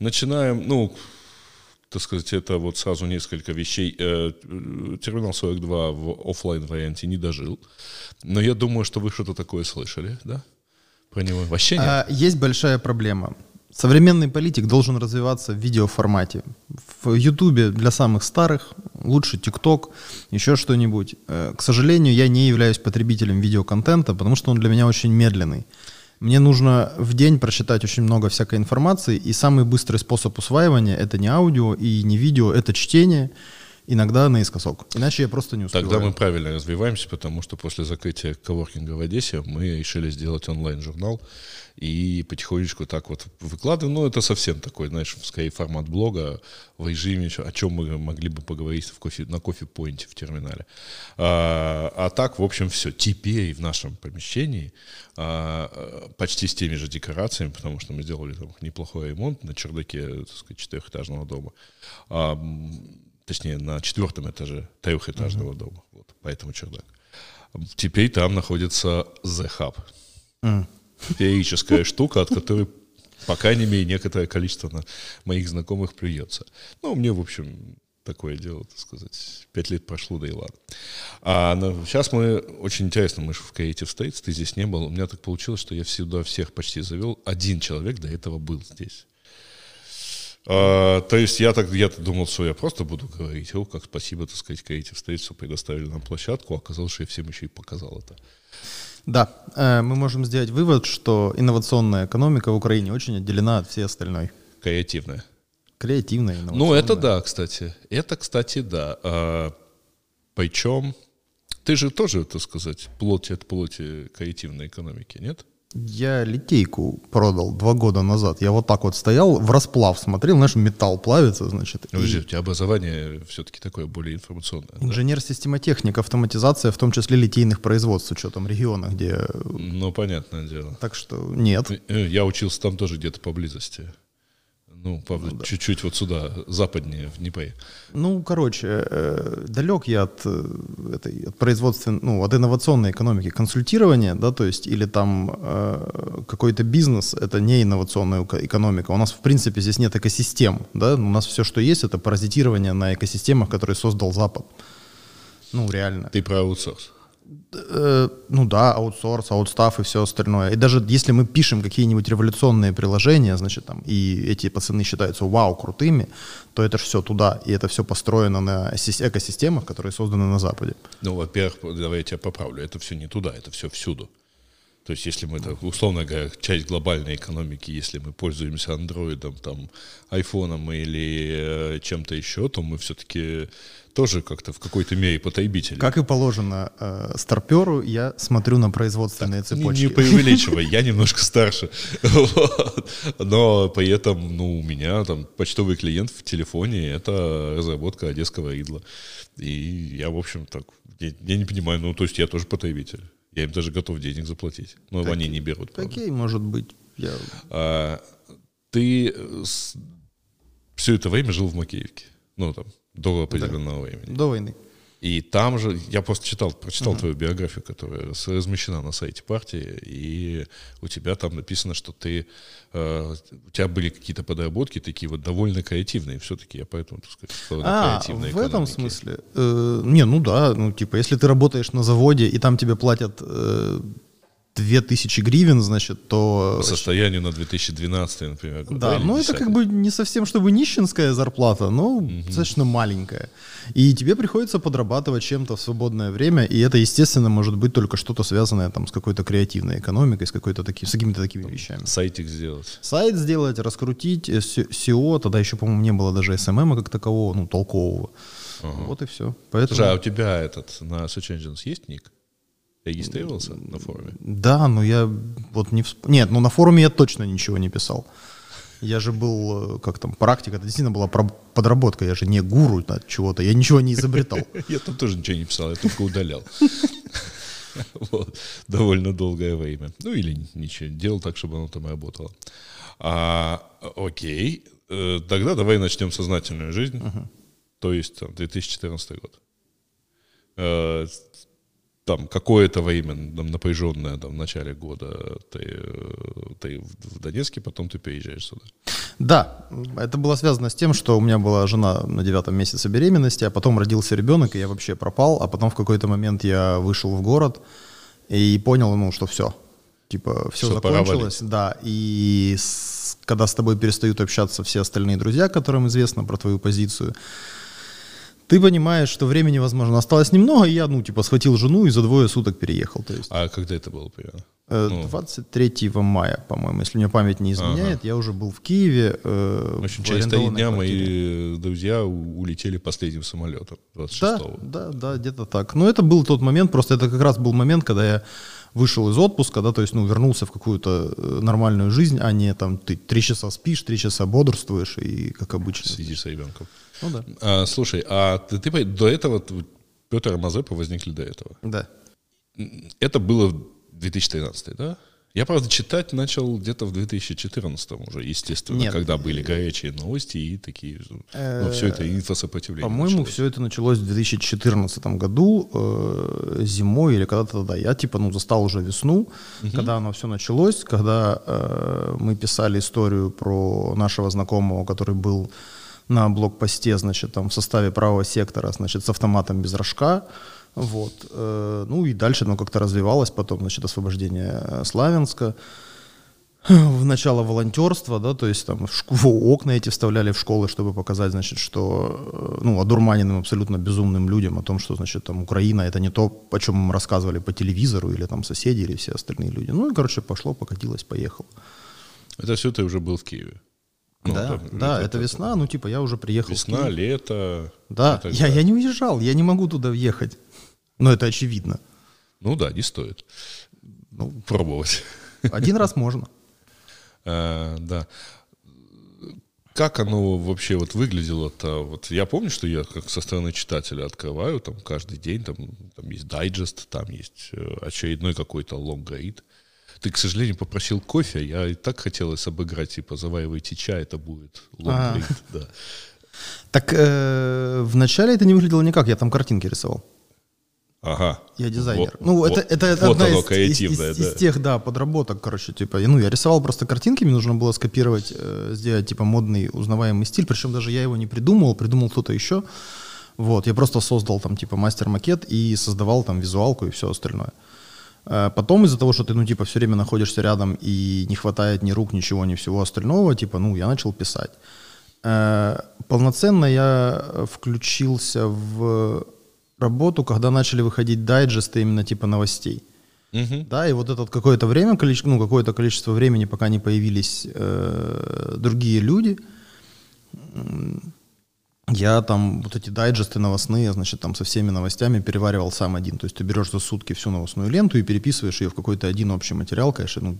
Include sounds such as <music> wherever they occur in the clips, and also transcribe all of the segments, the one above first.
начинаем, ну, так сказать, это вот сразу несколько вещей. Э, терминал 42 в офлайн варианте не дожил. Но я думаю, что вы что-то такое слышали, да? Про него вообще нет? А, есть большая проблема. Современный политик должен развиваться в видеоформате. В Ютубе для самых старых, лучше ТикТок, еще что-нибудь. Э, к сожалению, я не являюсь потребителем видеоконтента, потому что он для меня очень медленный. Мне нужно в день прочитать очень много всякой информации, и самый быстрый способ усваивания — это не аудио и не видео, это чтение, иногда наискосок. Иначе я просто не успеваю. Тогда мы правильно развиваемся, потому что после закрытия коворкинга в Одессе мы решили сделать онлайн-журнал, и потихонечку так вот выкладываем. Ну, это совсем такой, знаешь, скорее формат блога в режиме, о чем мы могли бы поговорить в кофе, на кофе-поинте в терминале. А, а так, в общем, все. Теперь в нашем помещении а, почти с теми же декорациями, потому что мы сделали там неплохой ремонт на чердаке, так сказать, четырехэтажного дома. А, точнее, на четвертом этаже трехэтажного uh-huh. дома. Вот, поэтому чердак. Теперь там находится The Hub. Uh-huh феерическая <laughs> штука, от которой, по крайней мере, некоторое количество моих знакомых плюется. Ну, мне, в общем, такое дело, так сказать. Пять лет прошло, да и ладно. А ну, сейчас мы, очень интересно, мы же в Creative States, ты здесь не был. У меня так получилось, что я всегда всех почти завел. Один человек до этого был здесь. А, то есть я так я думал, что я просто буду говорить, о, как спасибо, так сказать, Creative States, что предоставили нам площадку, а оказалось, что я всем еще и показал это. Да, э, мы можем сделать вывод, что инновационная экономика в Украине очень отделена от всей остальной. Креативная. Креативная, инновационная. Ну, это да, кстати. Это, кстати, да. А, причем ты же тоже, так сказать, плоть от плоти креативной экономики, нет? Я литейку продал два года назад. Я вот так вот стоял, в расплав смотрел, знаешь, металл плавится, значит. Подожди, и... у тебя образование все-таки такое более информационное. Инженер-системотехник, автоматизация, в том числе литейных производств, с учетом региона, где... Ну, понятное дело. Так что нет. Э, я учился там тоже где-то поблизости. Ну, правда, ну, да. чуть-чуть вот сюда, западнее, в Днепре. Ну, короче, э, далек я от, э, этой, от производства, ну, от инновационной экономики. Консультирование, да, то есть, или там э, какой-то бизнес, это не инновационная экономика. У нас, в принципе, здесь нет экосистем, да, у нас все, что есть, это паразитирование на экосистемах, которые создал Запад. Ну, реально. Ты про аутсорс? Э, ну да, аутсорс, аутстаф и все остальное. И даже если мы пишем какие-нибудь революционные приложения, значит, там, и эти пацаны считаются вау, крутыми, то это же все туда. И это все построено на экосистемах, которые созданы на Западе. Ну, во-первых, давай я тебя поправлю. Это все не туда, это все всюду. То есть, если мы, так, условно говоря, часть глобальной экономики, если мы пользуемся андроидом, там, айфоном или э, чем-то еще, то мы все-таки тоже как-то в какой-то мере потребитель. Как и положено э, старперу, я смотрю на производственные так, цепочки. Не, не преувеличивай, я немножко старше. <laughs> Но при этом, ну, у меня там почтовый клиент в телефоне — это разработка одесского идла. И я, в общем, так, я не понимаю, ну, то есть я тоже потребитель. Я им даже готов денег заплатить. Но так, они не берут. Какие, может быть. Я... А, ты с... все это время жил в Макеевке. Ну, там, до определенного да. времени. До войны. И там же, я просто читал, прочитал uh-huh. твою биографию, которая размещена на сайте партии, и у тебя там написано, что ты, э, у тебя были какие-то подработки такие вот довольно креативные, все-таки я поэтому, так сказать, а, креативной в экономики. этом смысле? Э, не, ну да, ну типа, если ты работаешь на заводе, и там тебе платят... Э, 2000 гривен, значит, то... По состоянию на 2012, например. Да, ну это как бы не совсем, чтобы нищенская зарплата, но угу. достаточно маленькая. И тебе приходится подрабатывать чем-то в свободное время, и это, естественно, может быть только что-то связанное там с какой-то креативной экономикой, с, какой-то таки, с какими-то такими вещами. Сайтик сделать. Сайт сделать, раскрутить, SEO, тогда еще, по-моему, не было даже SMM как такового, ну, толкового. Ага. Вот и все. Поэтому... Слушай, а у тебя этот на Search Engines есть ник? Регистрировался на форуме? Да, но я вот не... Всп... Нет, ну на форуме я точно ничего не писал. Я же был, э, как там, практика, это действительно была подработка, я же не гуру чего-то, я ничего не изобретал. <laughs> Я там тоже ничего не писал, я только удалял. <laughs> Вот, довольно долгое время. Ну или ничего, делал так, чтобы оно там работало. А, окей, э, тогда давай начнем сознательную жизнь, то есть там, 2014 год. Там какое-то время там, напряженное там, в начале года ты, ты в Донецке, потом ты переезжаешь сюда. Да, это было связано с тем, что у меня была жена на девятом месяце беременности, а потом родился ребенок, и я вообще пропал, а потом в какой-то момент я вышел в город и понял, ну, что все, типа, все, Всё, закончилось, да, и с- когда с тобой перестают общаться все остальные друзья, которым известно про твою позицию, ты понимаешь, что времени, возможно, осталось немного, и я, ну, типа, схватил жену и за двое суток переехал, то есть... А когда это было примерно? Э, Ну. 23 мая, по-моему, если мне память не изменяет, я уже был в Киеве. э, В общем, в через три дня квартире. мои друзья улетели последним самолетом, Да, 26-го. да, да, где-то так. Но это был тот момент, просто это как раз был момент, когда я вышел из отпуска, да, то есть, ну, вернулся в какую-то э, нормальную жизнь, а не там ты три часа спишь, три часа бодрствуешь и как обычно. Сидишь с ребенком. Ну да. А, слушай, а ты, ты до этого, Петр и Мазепа возникли до этого? Да. Это было 2013, да? Я, правда, читать начал где-то в 2014 уже, естественно, Нет. когда были горячие новости и такие, ну, все это инфосопротивление. По-моему, началось. все это началось в 2014 году, э, зимой или когда-то тогда. Я типа, ну, застал уже весну, когда оно все началось, когда э, мы писали историю про нашего знакомого, который был на блокпосте, значит, там в составе правого сектора, значит, с автоматом без рожка. Вот. э, ну и дальше оно как-то развивалось, потом, значит, освобождение э, Славянска <clears throat> в начало волонтерства, да, то есть там в шк- в окна эти вставляли в школы, чтобы показать, значит, что, э, ну, одурманенным абсолютно безумным людям о том, что, значит, там Украина это не то, о чем им рассказывали по телевизору или там соседи или все остальные люди. Ну и, короче, пошло, покатилось, поехало. Это все ты уже был в Киеве. Ну, да, там, да, это, весна, ну, типа, я уже приехал Весна, лето. Да, так я, я не уезжал, я не могу туда въехать. Но это очевидно. Ну да, не стоит. Ну, пробовать. Один раз можно. <laughs> А, да. Как оно вообще вот выглядело-то? Вот я помню, что я как со стороны читателя открываю там каждый день, там, там есть дайджест, там есть э, очередной какой-то лонгрид. Ты, к сожалению, попросил кофе, я и так хотелось обыграть, типа, заваривайте чай, это будет лонгрид, <laughs> да. Так э, вначале это не выглядело никак, я там картинки рисовал. Ага. Я дизайнер. Во- ну, во- это, это, это вот одна оно, из, из- да. из тех, да, подработок, короче, типа, ну, я рисовал просто картинки, мне нужно было скопировать, э, сделать, типа, модный, узнаваемый стиль, причем даже я его не придумал, придумал кто-то еще, вот, я просто создал там, типа, мастер-макет и создавал там визуалку и все остальное. Э, Потом из-за того, что ты, ну, типа, все время находишься рядом и не хватает ни рук, ничего, ни всего остального, типа, ну, я начал писать. Э, Полноценно я э, включился в работу, когда начали выходить дайджесты именно типа новостей. Мгм. Да, и вот это какое-то время, ну, какое-то количество времени, пока не появились э, другие люди, я там вот эти дайджесты новостные, значит, там со всеми новостями переваривал сам один. То есть ты берешь за сутки всю новостную ленту и переписываешь ее в какой-то один общий материал, конечно, ну,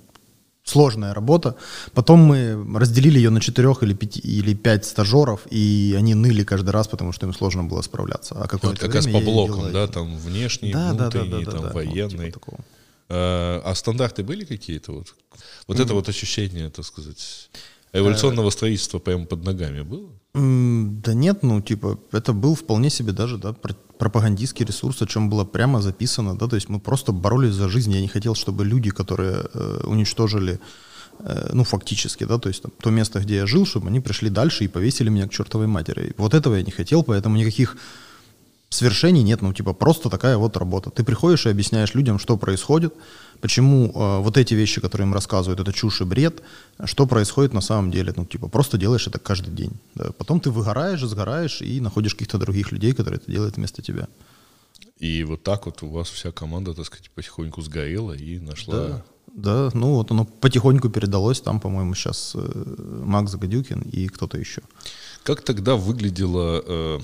сложная работа. Потом мы разделили ее на четырех или, пяти, или пять стажеров, и они ныли каждый раз, потому что им сложно было справляться. А Вот какое-то как раз по блокам, да, там внешний, Да, да, да, внутренний, да, да, там да, вот типа военный. А, а стандарты были какие-то? Вот, вот это вот ощущение, так сказать, эволюционного строительства прямо под ногами было? Да нет, ну, типа, это был вполне себе даже, да, пр- пропагандистский ресурс, о чем было прямо записано, да, то есть мы просто боролись за жизнь, я не хотел, чтобы люди, которые э, уничтожили, э, ну, фактически, да, то есть там, то место, где я жил, чтобы они пришли дальше и повесили меня к чертовой матери. Вот этого я не хотел, поэтому никаких свершений нет, ну, типа, просто такая вот работа. Ты приходишь и объясняешь людям, что происходит, почему э, вот эти вещи, которые им рассказывают, это чушь и бред, что происходит на самом деле. Ну, типа, просто делаешь это каждый день. да. Потом ты выгораешь, сгораешь и находишь каких-то других людей, которые это делают вместо тебя. И вот так вот у вас вся команда, так сказать, потихоньку сгорела и нашла... Да, да, ну вот оно потихоньку передалось. Там, по-моему, сейчас э, Макс Гадюкин и кто-то еще. Как тогда выглядело, э,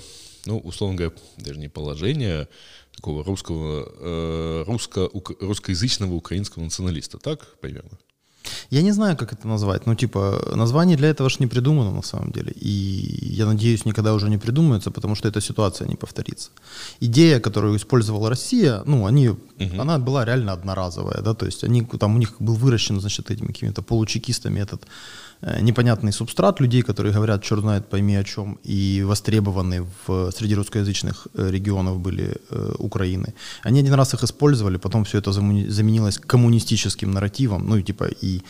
ну, условно говоря, даже не положение такого русского, э, русско, ук- русскоязычного украинского националиста, так примерно? Я не знаю, как это назвать. Ну, типа, название для этого же не придумано на самом деле. И я надеюсь, никогда уже не придумается, потому что эта ситуация не повторится. Идея, которую использовала Россия, ну, они, она была реально одноразовая, да, то есть они, там у них был выращен, значит, этими какими-то получекистами этот непонятный субстрат людей, которые говорят, черт знает, пойми о чем, и востребованы в, среди русскоязычных э, регионов были э, Украины. Они один раз их использовали, потом все это заменилось коммунистическим нарративом, ну и типа и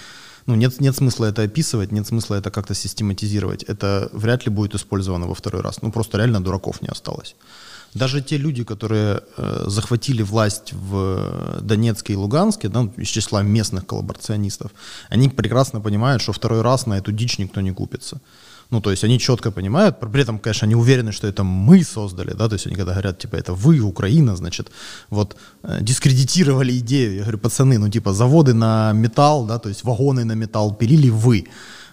ну, нет, нет смысла это описывать, нет смысла это как-то систематизировать. Это вряд ли будет использовано во второй раз. Ну, просто реально дураков не осталось. Даже те люди, которые э, захватили власть в Донецке и Луганске, да, из числа местных коллаборационистов, они прекрасно понимают, что второй раз на эту дичь никто не купится. Ну, то есть они четко понимают, при этом, конечно, они уверены, что это мы создали, да, то есть они когда говорят, типа, это вы, Украина, значит, вот, э, дискредитировали идею. Я говорю, пацаны, ну, типа, заводы на металл, да, то есть вагоны на металл пилили вы.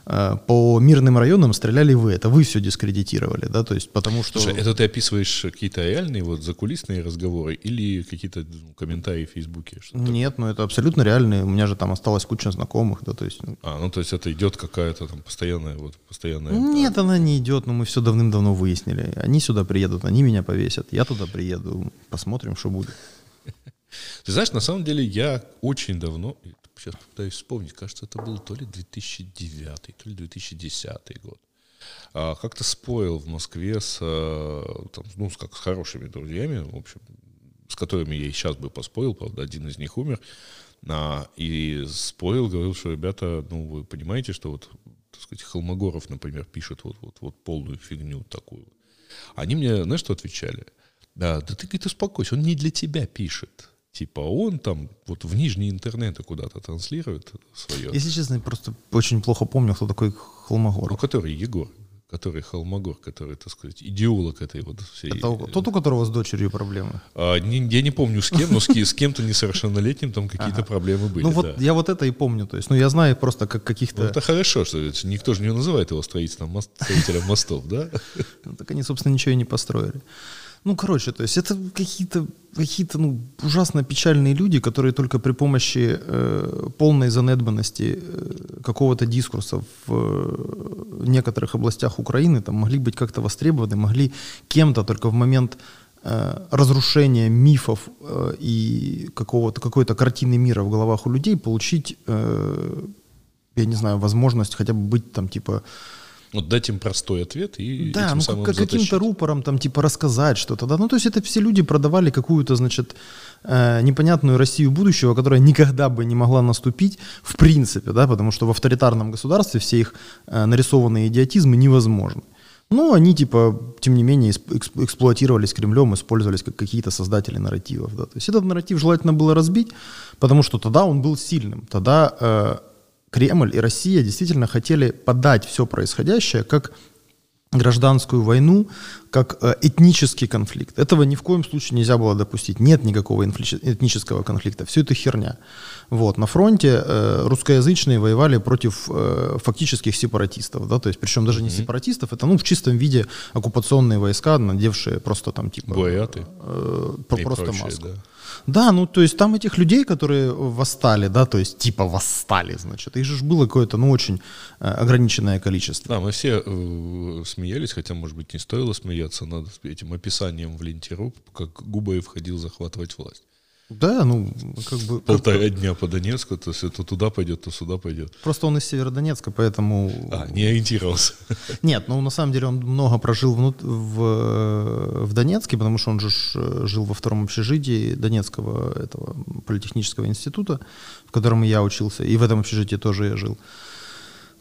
Э, по мирным районам стреляли вы, это вы все дискредитировали, да, то есть потому что... Слушай, это ты описываешь какие-то реальные вот закулисные разговоры или какие-то ну, комментарии в Фейсбуке? Нет, ну это абсолютно реальные, у меня же там осталось куча знакомых, да, то есть... Ну. А, ну то есть это идет какая-то там постоянная вот, постоянная... Нет, она не идет, но мы все давным-давно выяснили. Они сюда приедут, они меня повесят, я туда приеду, посмотрим, что будет. <laughs> Ты знаешь, на самом деле я очень давно, сейчас пытаюсь вспомнить, кажется, это был то ли 2009, то ли 2010 год. А, как-то спорил в Москве с, э, там, ну, с, как, с хорошими друзьями, в общем, с которыми я и сейчас бы поспорил, правда, один из них умер, а, и спорил, говорил, что, ребята, ну, вы понимаете, что вот, так сказать, Холмогоров, например, пишет вот, вот, вот полную фигню такую. Они мне, знаешь, что отвечали? Да, да ты, говорит, успокойся, он не для тебя пишет. Типа он там вот в нижние интернеты куда-то транслирует свое. Если честно, я просто очень плохо помню, кто такой Холмогор. Ну, который Егор, который Холмогор, который, так сказать, идеолог этой вот всей... Это тот, у которого с дочерью проблемы? А, не, я не помню с кем, но с, с кем-то несовершеннолетним там какие-то ага. проблемы были. Ну вот да. я вот это и помню, то есть, ну я знаю просто как каких-то... Ну, это хорошо, что никто же не называет его строителем, мост, строителем мостов, да? Ну, так они, собственно, ничего и не построили. Ну, короче, то есть это какие-то какие-то ну, ужасно печальные люди, которые только при помощи э, полной занедбанности э, какого-то дискурса в э, некоторых областях Украины там, могли быть как-то востребованы, могли кем-то только в момент э, разрушения мифов э, и какого-то, какой-то картины мира в головах у людей получить, э, я не знаю, возможность хотя бы быть там типа вот дать им простой ответ и да, этим ну, самым как, каким-то рупором там типа рассказать что-то, да, ну то есть это все люди продавали какую-то, значит, э, непонятную Россию будущего, которая никогда бы не могла наступить в принципе, да, потому что в авторитарном государстве все их э, нарисованные идиотизмы невозможны. Но они, типа, тем не менее, эксплуатировались Кремлем, использовались как какие-то создатели нарративов. Да. То есть этот нарратив желательно было разбить, потому что тогда он был сильным. Тогда э, Кремль и Россия действительно хотели подать все происходящее как гражданскую войну, как э, этнический конфликт. Этого ни в коем случае нельзя было допустить. Нет никакого этнического конфликта. Все это херня. Вот. На фронте э, русскоязычные воевали против э, фактических сепаратистов. Да? То есть, причем даже не mm-hmm. сепаратистов, это ну, в чистом виде оккупационные войска, надевшие просто там типа... Буяты. Э, просто прочее, маску. Да. Да, ну то есть там этих людей, которые восстали, да, то есть типа восстали, значит, их же было какое-то, ну, очень э, ограниченное количество. Да, мы все э, смеялись, хотя, может быть, не стоило смеяться над этим описанием в ленте.ру, как Губаев ходил захватывать власть. Да, ну, как бы... Полтора дня по Донецку, то есть то туда пойдет, то сюда пойдет. Просто он из Северодонецка, поэтому... А, не ориентировался. <laughs> Нет, ну, на самом деле он много прожил в, в, в Донецке, потому что он же жил во втором общежитии Донецкого этого политехнического института, в котором я учился, и в этом общежитии тоже я жил.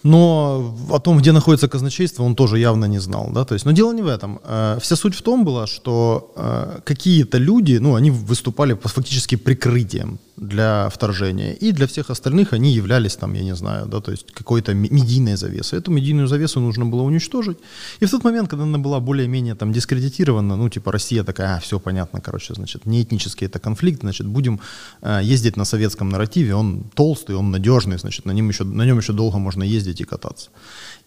Но о том, где находится казначейство, он тоже явно не знал. Да? То есть, но дело не в этом. Э, вся суть в том была, что э, какие-то люди, ну, они выступали фактически прикрытием для вторжения. И для всех остальных они являлись там, я не знаю, да, то есть какой-то медийной завесой. Эту медийную завесу нужно было уничтожить. И в тот момент, когда она была более-менее там дискредитирована, ну, типа Россия такая, а, все понятно, короче, значит, не этнический это конфликт, значит, будем э, ездить на советском нарративе, он толстый, он надежный, значит, на нем еще, на нем еще долго можно ездить и кататься.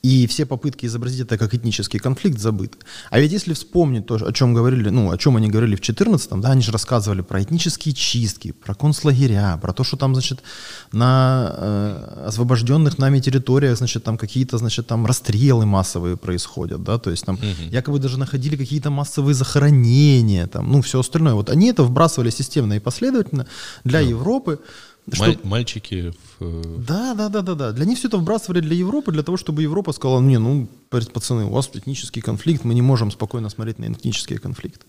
И все попытки изобразить это как этнический конфликт забыты. А ведь если вспомнить то, о чем говорили, ну, о чем они говорили в 14-м, да, они же рассказывали про этнические чистки, про концлагеря, про то, что там, значит, на э, освобожденных нами территориях, значит, там какие-то, значит, там расстрелы массовые происходят, да, то есть там угу. якобы даже находили какие-то массовые захоронения, там, ну, все остальное. Вот они это вбрасывали системно и последовательно для да. Европы, Что... Мальчики в... Э, да, да, да, да, да. Для них все это вбрасывали для Европы, для того, чтобы Европа сказала, не, ну, пацаны, у вас этнический конфликт, мы не можем спокойно смотреть на этнические конфликты.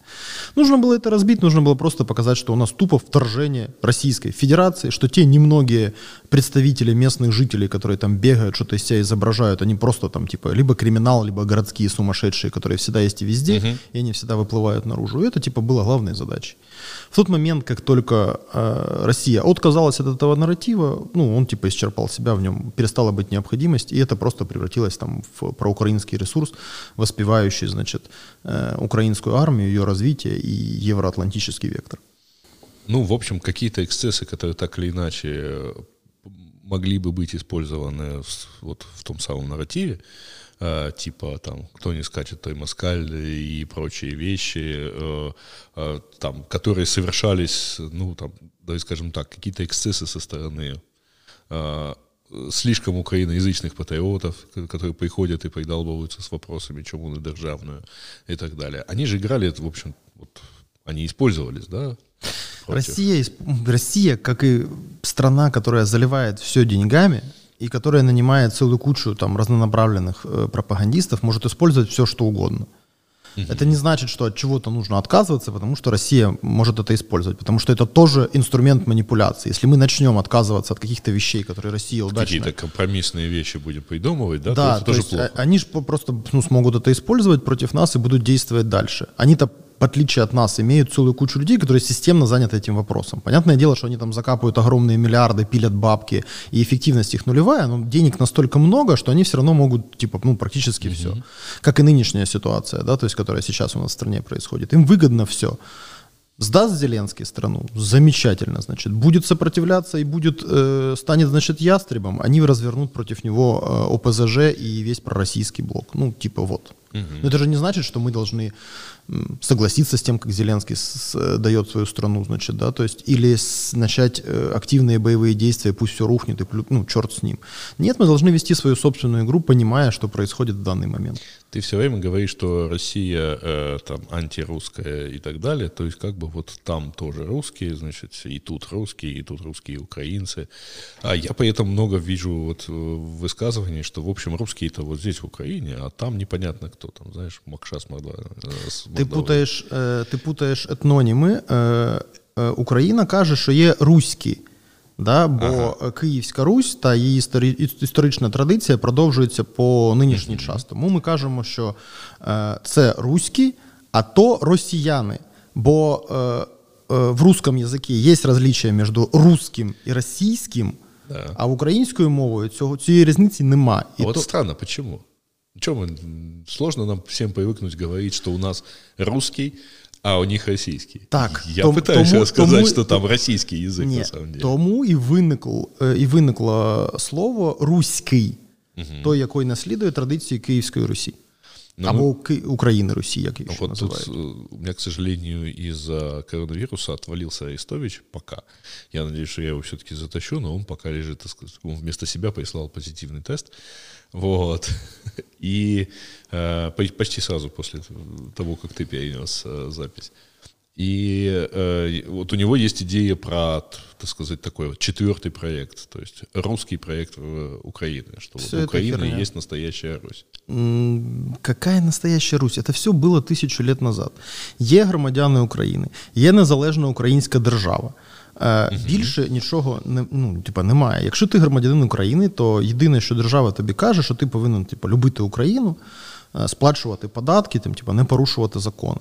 Нужно было это разбить, нужно было просто показать, что у нас тупо вторжение Российской Федерации, что те немногие представители местных жителей, которые там бегают, что-то из себя изображают, они просто там типа либо криминал, либо городские сумасшедшие, которые всегда есть и везде, uh-huh. и они всегда выплывают наружу. И это типа было главной задачей. В тот момент, как только э, Россия отказалась от этого нарратива, ну, он типа исчерпал себя в нем, перестала быть необходимость, и это просто превратилось там в проукраинский ресурс, воспевающий, значит, э, украинскую армию, ее развитие и евроатлантический вектор. Ну, в общем, какие-то эксцессы, которые так или иначе э, могли бы быть использованы вот в том самом нарративе, типа там кто не скачет, той москаль и прочие вещи, э, э, там, которые совершались, ну там, давай скажем так, какие-то эксцессы со стороны э, слишком украиноязычных патриотов, которые приходят и придалбываются с вопросами, чему на державную и так далее. Они же играли, в общем, вот, они использовались, да? Россия, Россия, как и страна, которая заливает все деньгами, и которая нанимает целую кучу там разнонаправленных э, пропагандистов, может использовать все, что угодно. Это не значит, что от чего-то нужно отказываться, потому что Россия может это использовать, потому что это тоже инструмент манипуляции. Если мы начнем отказываться от каких-то вещей, которые Россия удачно... Какие-то компромиссные вещи будем придумывать, да? Да, то, то есть плохо. они же просто ну, смогут это использовать против нас и будут действовать дальше. Они-то в отличие от нас, имеют целую кучу людей, которые системно заняты этим вопросом. Понятное дело, что они там закапывают огромные миллиарды, пилят бабки, и эффективность их нулевая, но денег настолько много, что они все равно могут, типа, ну, практически mm-hmm. все. Как и нынешняя ситуация, да, то есть, которая сейчас у нас в стране происходит. Им выгодно все. Сдаст Зеленский страну, замечательно, значит, будет сопротивляться и будет, э, станет, значит, ястребом, они развернут против него э, ОПЗЖ и весь пророссийский блок. Ну, типа вот. Угу. Но это же не значит, что мы должны согласиться с тем, как Зеленский с, дает свою страну, значит, да, то есть, или с, начать э, активные боевые действия, пусть все рухнет, и ну, черт с ним. Нет, мы должны вести свою собственную игру, понимая, что происходит в данный момент. Ты все время говоришь, что Россия э, там антирусская и так далее, то есть, как бы вот там тоже русские, значит, и тут русские, и тут русские украинцы. А я поэтому много вижу вот э, высказываний, что, в общем, русские-то вот здесь, в Украине, а там непонятно кто там, знаешь, Макшас Мордва. Э, ти путаєш е, ти путаєш етноніми. Е, е, Україна каже, що є руські, да, бо ага. Київська Русь та її історична традиція продовжується по нинішній час. Тому ми кажемо, що це руські, а то росіяни. Бо в русском язикі є розлічення між русським і російським, да. а українською мовою цього цієї різниці немає. От то... странно, чому? Что мы, сложно нам всем привыкнуть говорить, что у нас русский, а у них российский. Так, я том, пытаюсь тому, рассказать, тому, что там российский язык ні, на самом деле. Тому і виникло, і виникло слово руський, угу. той, який наслідує традиції Київської Русі. Но Або мы... Украины, Руси, как еще вот называют. Тут, э, у меня, к сожалению, из-за коронавируса отвалился Арестович пока. Я надеюсь, что я его все-таки затащу, но он пока лежит, он вместо себя прислал позитивный тест. Вот. <laughs> И э, почти сразу после того, как ты перенес э, запись. И э, вот у него есть идея про, так сказать, такой вот четвертый проект, то есть русский проект Украины, что вот Украина и есть настоящая Русь. Какая настоящая Русь? Это все было тысячу лет назад. Є громадяни України, є незалежна українська держава. Угу. Більше нічого не ну, типа, немає. Якщо ти громадянин України, то єдине, що держава тобі каже, що ти повинен типа, любити Україну, е, сплачувати податки, там, типа, не порушувати закони.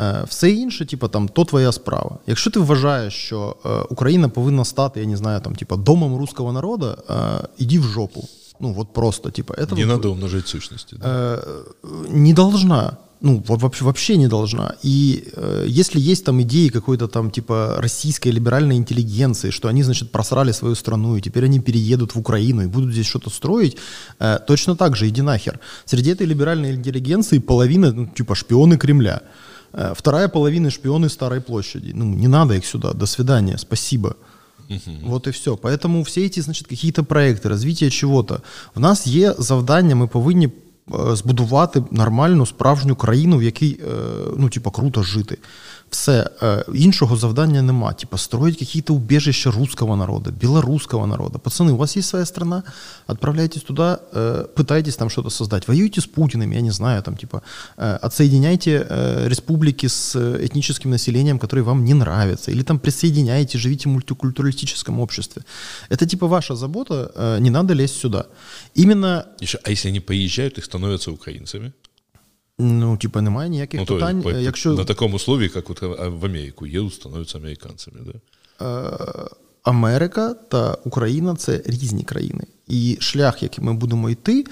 Е, все інше, типа, там, то твоя справа. Якщо ти вважаєш, що Україна повинна стати, я не знаю, там, типа, домом руського народу, іди в жопу. Ну, вот просто, типа, это... Не вот, надо умножать сущности. Да? Не должна ну, вообще, вообще не должна. И э, если есть там идеи какой-то там типа российской либеральной интеллигенции, что они, значит, просрали свою страну, и теперь они переедут в Украину и будут здесь что-то строить, э, точно так же, иди нахер. Среди этой либеральной интеллигенции половина, ну, типа, шпионы Кремля. Э, вторая половина шпионы Старой площади. Ну, не надо их сюда, до свидания, спасибо. Вот и все. Поэтому все эти, значит, какие-то проекты, развитие чего-то. В нас є завдання, ми повинні збудувати нормальну справжню країну, в якій ну, типу, круто жити. Все, іншого завдання нема. Типа строить какие-то убежища русского народа, белорусского народа. Пацаны, у вас есть своя страна, отправляйтесь туда, пытайтесь там что-то создать. Воюйте с Путиным, я не знаю, там типа отсоединяйте республики с этническим населением, которое вам не нравится, или там присоединяйте, живите в мультикультуралистическом обществе. Это типа ваша забота, не надо лезть сюда. Именно... Еще, а если они поезжают и становятся украинцами? Ну, типа, немає ніяких Ну, то, питань. по- Якщо На таком условии, как вот а, в Америку едут, становятся американцами, да? е, Америка та Україна це різні країни. І шлях, який ми будемо йти,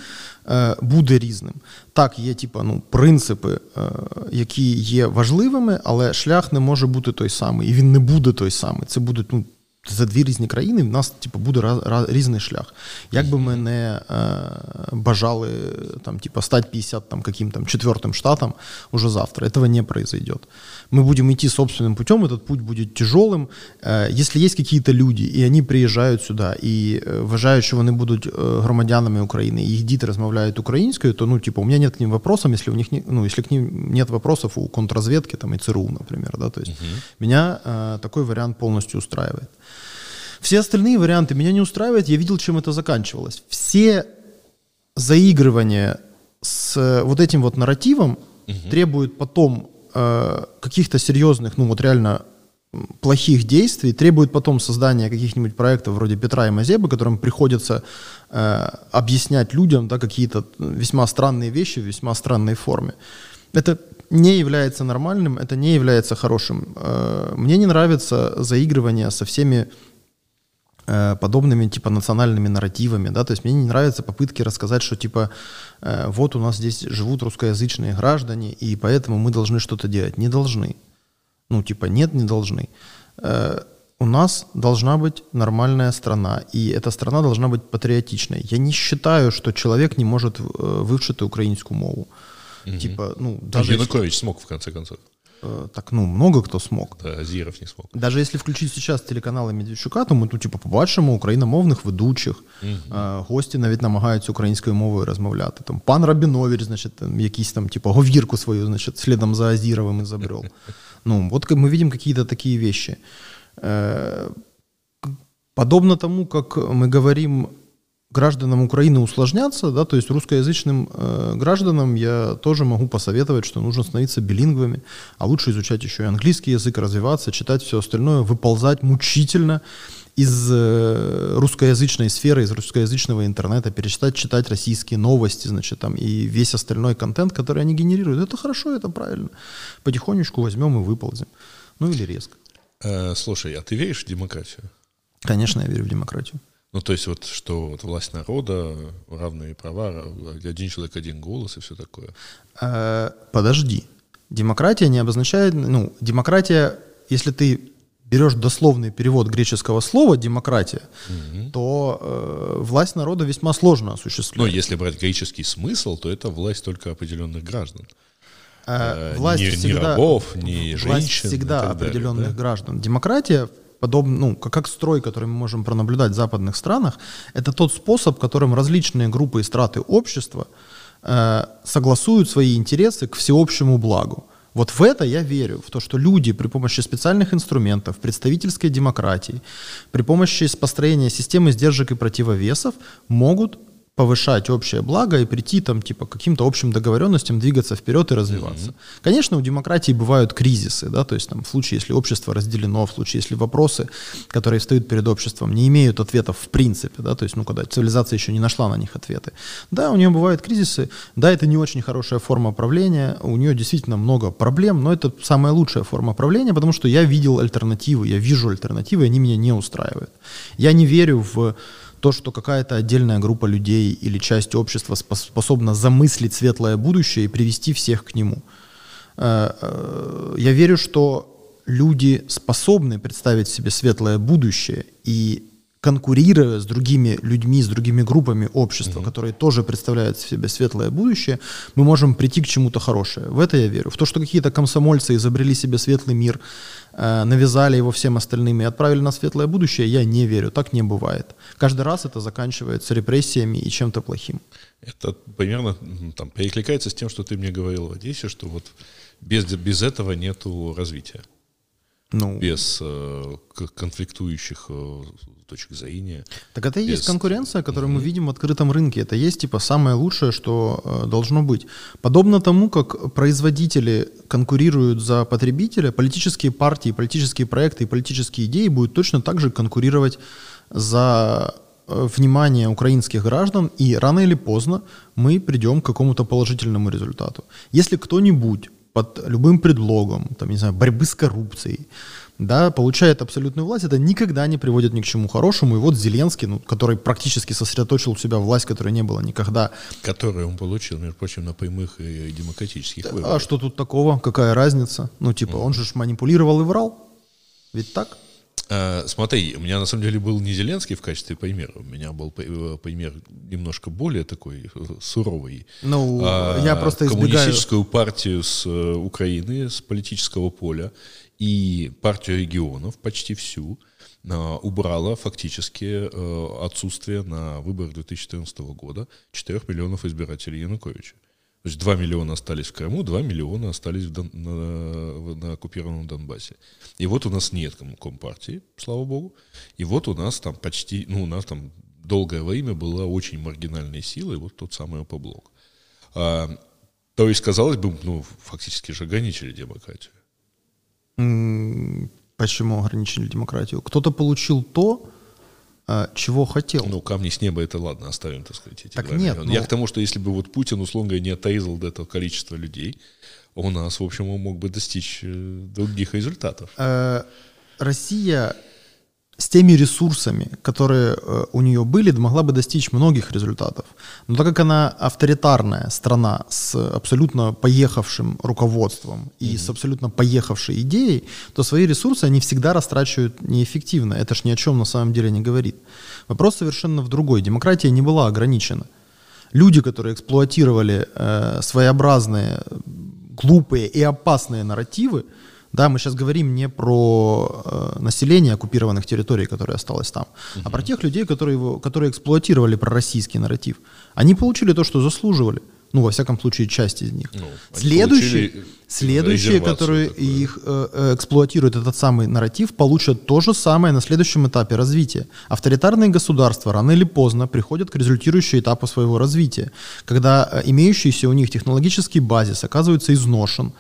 е, буде різним. Так, є типа, ну, принципи, е, які є важливими, але шлях не може бути той самий. І він не буде той самий. Це будуть ну, за дві різні країни, в нас типу, буде раз, раз, різний шлях. Як би ми не е, бажали там, типа, стать 50 там, каким там четвертым штатом уже завтра, этого не произойдет. Мы будем идти собственным путем, этот путь будет тяжелым. Э, если есть какие-то люди, и они приїжджають сюди, і е, вважають, що вони будуть е, громадянами України, і їх діти розмовляють українською, то, ну, типа, у меня нет к ним вопросов, если у них не, ну, если к ним нет вопросов у контрразведки там, и ЦРУ, например, да, то есть меня э, такой вариант полностью устраивает. Все остальные варианты меня не устраивают. Я видел, чем это заканчивалось. Все заигрывания с э, вот этим вот нарративом требуют потом э, каких-то серьезных, ну вот реально плохих действий, требует потом создания каких-нибудь проектов вроде Петра и Мазебы, которым приходится э, объяснять людям да, какие-то весьма странные вещи в весьма странной форме. Это не является нормальным, это не является хорошим. Э, Мне не нравится заигрывание со всеми э, подобными типа национальными нарративами, да, то есть мне не нравятся попытки рассказать, что типа э, вот у нас здесь живут русскоязычные граждане, и поэтому мы должны что-то делать. Не должны. Ну, типа, нет, не должны. Э, у нас должна быть нормальная страна, и эта страна должна быть патриотичной. Я не считаю, что человек не может э, вивчити українську мову. Типа, ну, Даже если- Янукович смог, в конце концов. э, так, ну, много кто смог. Да, Азиров не смог. Даже если включить сейчас телеканали Медведчука, то ми тут, типу, побачимо україномовних ведучих. Е, Гості навіть намагаються українською мовою розмовляти. Там пан Рабінович, значить, там, якийсь там, типу, говірку свою, значить, слідом за Азіровим изобрел. <laughs> Ну, вот как мы видим какие-то такие вещи. Э, к- Подобно тому, как мы говорим гражданам Украины усложняться, да, то есть русскоязычным э, гражданам я тоже могу посоветовать, что нужно становиться билингвами, а лучше изучать еще и английский язык, развиваться, читать все остальное, выползать мучительно из э, русскоязычной сферы, из русскоязычного интернета, перестать читать российские новости, значит, там, и весь остальной контент, который они генерируют. Это хорошо, это правильно. Потихонечку возьмем и выползем. Ну или резко. Э, слушай, а ты веришь в демократию? Конечно, я верю в демократию. Ну, то есть вот что вот власть народа, равные права, ра- один человек, один голос и все такое. Э, подожди. Демократия не обозначает, ну, демократия, если ты берешь дословный перевод греческого слова демократия, то э, власть народа весьма сложно Но осуществлять. если брать греческий смысл, то это власть только определенных граждан. Э, э, власть ни всегда, рабов, ни власть женщин и всегда далее, определенных да? граждан. Демократия, подобно, ну, как, как строй, который мы можем пронаблюдать в западных странах, это тот способ, которым различные группы и страты общества э, согласуют свои интересы к всеобщему благу. Вот в это я верю, в то, что люди при помощи специальных инструментов, представительской демократии, при помощи построения системы сдержек и противовесов могут повышать общее благо и прийти там типа к каким-то общим договоренностям, двигаться вперед и развиваться. Конечно, у демократии бывают кризисы, да, то есть там в случае, если общество разделено, в случае, если вопросы, которые встают перед обществом, не имеют ответов в принципе, да, то есть, ну, когда цивилизация еще не нашла на них ответы. Да, у нее бывают кризисы, да, это не очень хорошая форма правления, у нее действительно много проблем, но это самая лучшая форма правления, потому что я видел альтернативы, я вижу альтернативы, и они меня не устраивают. Я не верю в то, что какая-то отдельная группа людей или часть общества спос- способна замыслить светлое будущее и привести всех к нему. Э, э, Я верю, что люди способны представить себе светлое будущее и конкурируя с другими людьми, с другими группами общества, mm-hmm. которые тоже представляют в себе светлое будущее, мы можем прийти к чему-то хорошему. В это я верю. В то, что какие-то комсомольцы изобрели себе светлый мир, э, навязали его всем остальным и отправили на светлое будущее, я не верю. Так не бывает. Каждый раз это заканчивается репрессиями и чем-то плохим. Это примерно там, перекликается с тем, что ты мне говорил в Одессе, что вот без, без этого нету развития. Ну, без э, конфликтующих э, точек зрения. Так это и без... есть конкуренция, которую mm-hmm. мы видим в открытом рынке. Это есть типа самое лучшее, что э, должно быть. Подобно тому, как производители конкурируют за потребителя, политические партии, политические проекты и политические идеи будут точно так же конкурировать за э, внимание украинских граждан, и рано или поздно мы придем к какому-то положительному результату. Если кто-нибудь под любым предлогом, там, не знаю, борьбы с коррупцией, да, получает абсолютную власть, это никогда не приводит ни к чему хорошему. И вот Зеленский, ну, который практически сосредоточил у себя власть, которой не было никогда. Которую он получил, между прочим, на прямых и демократических да, выборах. А что тут такого? Какая разница? Ну, типа, mm. он же манипулировал и врал. Ведь так? А, смотри, у меня на самом деле был не Зеленский в качестве примера, у меня был э, пример немножко более такой э, суровый. Ну, а, я просто избегаю... Коммунистическую партию с э, Украины, с политического поля, и партию регионов почти всю а, убрала фактически а, отсутствие на выборах 2014 года 4 миллионов избирателей Януковича. То есть 2 миллиона остались в Крыму, 2 миллиона остались в Дон, на, на оккупированном Донбассе. И вот у нас нет компартии, слава богу. И вот у нас там почти, ну, у нас там долгое время была очень маргинальной силой, вот тот самый ОП-блок. А, то есть, казалось бы, ну, фактически же ограничили демократию. Почему ограничили демократию? Кто-то получил то, а, чего хотел. Ну, камни с неба, это ладно, оставим, так сказать, эти так нет, но... Я к тому, что если бы вот Путин, условно говоря, не отрезал до этого количества людей, у нас, в общем, он мог бы достичь э, других результатов. Э, Россия с теми ресурсами, которые э, у нее были, могла бы достичь многих результатов. Но так как она авторитарная страна с абсолютно поехавшим руководством и mm-hmm. с абсолютно поехавшей идеей, то свои ресурсы они всегда растрачивают неэффективно. Это ж ни о чем на самом деле не говорит. Вопрос совершенно в другой. Демократия не была ограничена. Люди, которые эксплуатировали э, своеобразные, глупые и опасные нарративы, да, мы сейчас говорим не про э, население оккупированных территорий, которое осталось там, угу. а про тех людей, которые, его, которые эксплуатировали пророссийский нарратив. Они получили то, что заслуживали. Ну, во всяком случае, часть из них. Ну, следующие, следующие которые такое. их э, э, эксплуатируют этот самый нарратив, получат то же самое на следующем этапе развития. Авторитарные государства рано или поздно приходят к результирующему этапу своего развития, когда э, имеющийся у них технологический базис оказывается изношен,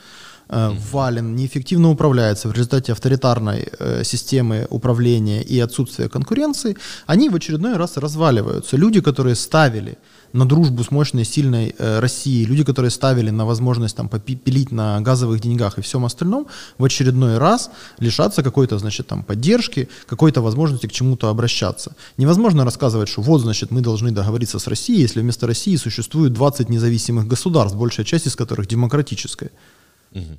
вален, неэффективно управляется в результате авторитарной э, системы управления и отсутствия конкуренции, они в очередной раз разваливаются. Люди, которые ставили на дружбу с мощной, сильной э, Россией, люди, которые ставили на возможность там попилить на газовых деньгах и всем остальном, в очередной раз лишаться какой-то, значит, там поддержки, какой-то возможности к чему-то обращаться. Невозможно рассказывать, что вот, значит, мы должны договориться с Россией, если вместо России существует 20 независимых государств, большая часть из которых демократическая. Угу.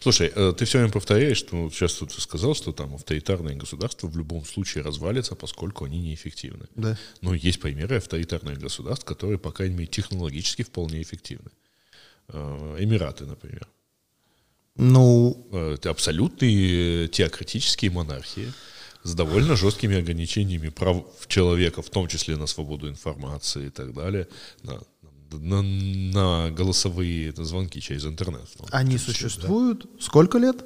Слушай, э, ты все время повторяешь, что сейчас ты сказал, что там авторитарные государства в любом случае развалятся, поскольку они неэффективны. Да. Но есть примеры авторитарных государств, которые, по крайней мере, технологически вполне эффективны. Э, Эмираты, например. Ну... Э, это абсолютные теократические монархии с довольно жесткими ограничениями прав человека, в том числе на свободу информации и так далее, на на, на голосовые звонки через интернет. Они существуют? Да? Сколько лет?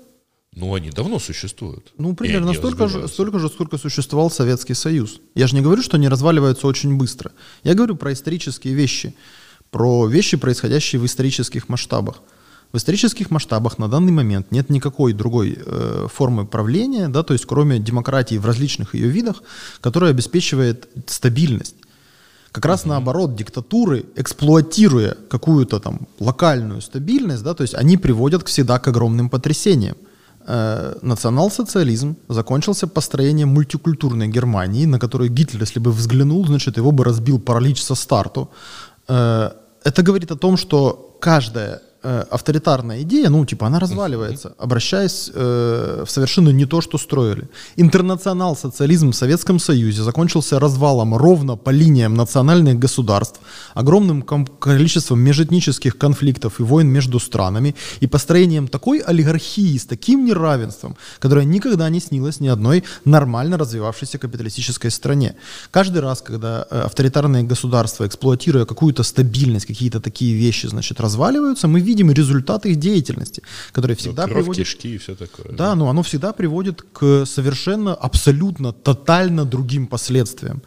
Ну, они давно существуют. Ну, примерно столько же, столько же, сколько существовал Советский Союз. Я же не говорю, что они разваливаются очень быстро. Я говорю про исторические вещи, про вещи, происходящие в исторических масштабах. В исторических масштабах на данный момент нет никакой другой э, формы правления, да, то есть кроме демократии в различных ее видах, которая обеспечивает стабильность. Как раз наоборот, диктатуры, эксплуатируя какую-то там локальную стабильность, да, то есть они приводят всегда к огромным потрясениям. Э, национал-социализм закончился построением мультикультурной Германии, на которую Гитлер, если бы взглянул, значит, его бы разбил паралич со старту. Э, это говорит о том, что каждая э, авторитарная идея, ну, типа, она разваливается, обращаясь э, в совершенно не то, что строили. Интернационал-социализм в Советском Союзе закончился развалом ровно по линиям национальных государств, огромным количеством межэтнических конфликтов и войн между странами и построением такой олигархии с таким неравенством, которое никогда не снилось ни одной нормально развивавшейся капиталистической стране. Каждый раз, когда э, авторитарные государства, эксплуатируя какую-то стабильность, какие-то такие вещи, значит, разваливаются, мы видим результаты их деятельности, которые всегда ну, приводят... кишки и все такое. Да, но оно всегда приводит к совершенно, абсолютно, тотально другим последствиям.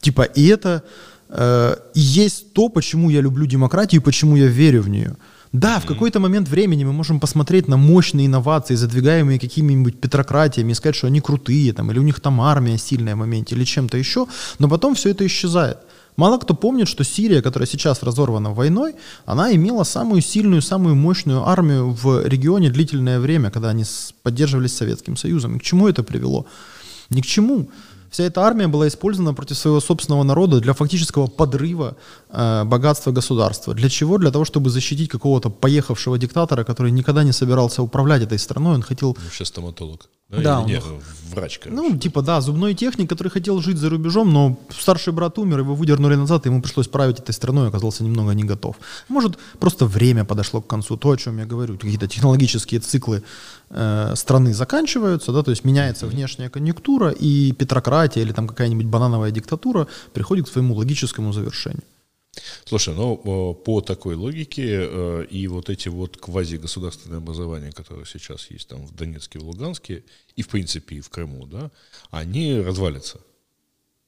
Типа, и это э, и есть то, почему я люблю демократию и почему я верю в нее. Да, в какой-то момент времени мы можем посмотреть на мощные инновации, задвигаемые какими-нибудь петрократиями, и сказать, что они крутые, там, или у них там армия сильная в моменте, или чем-то еще, но потом все это исчезает. Мало кто помнит, что Сирия, которая сейчас разорвана войной, она имела самую сильную, самую мощную армию в регионе длительное время, когда они поддерживались Советским Союзом. И к чему это привело? Ни к чему. Вся эта армия была использована против своего собственного народа для фактического подрыва э, богатства государства. Для чего? Для того, чтобы защитить какого-то поехавшего диктатора, который никогда не собирался управлять этой страной. Он хотел... Вообще стоматолог. Да, да он, нет, врач, короче. Ну, типа, да, зубной техник, который хотел жить за рубежом, но старший брат умер, его выдернули назад, и ему пришлось править этой страной, оказался немного не готов. Может, просто время подошло к концу, то, о чем я говорю, какие-то технологические циклы страны заканчиваются, да, то есть меняется внешняя конъюнктура, и петрократия или там какая-нибудь банановая диктатура приходит к своему логическому завершению. Слушай, ну по такой логике э, и вот эти вот квазигосударственные образования, которые сейчас есть там в Донецке, в Луганске и в принципе и в Крыму, да, они развалятся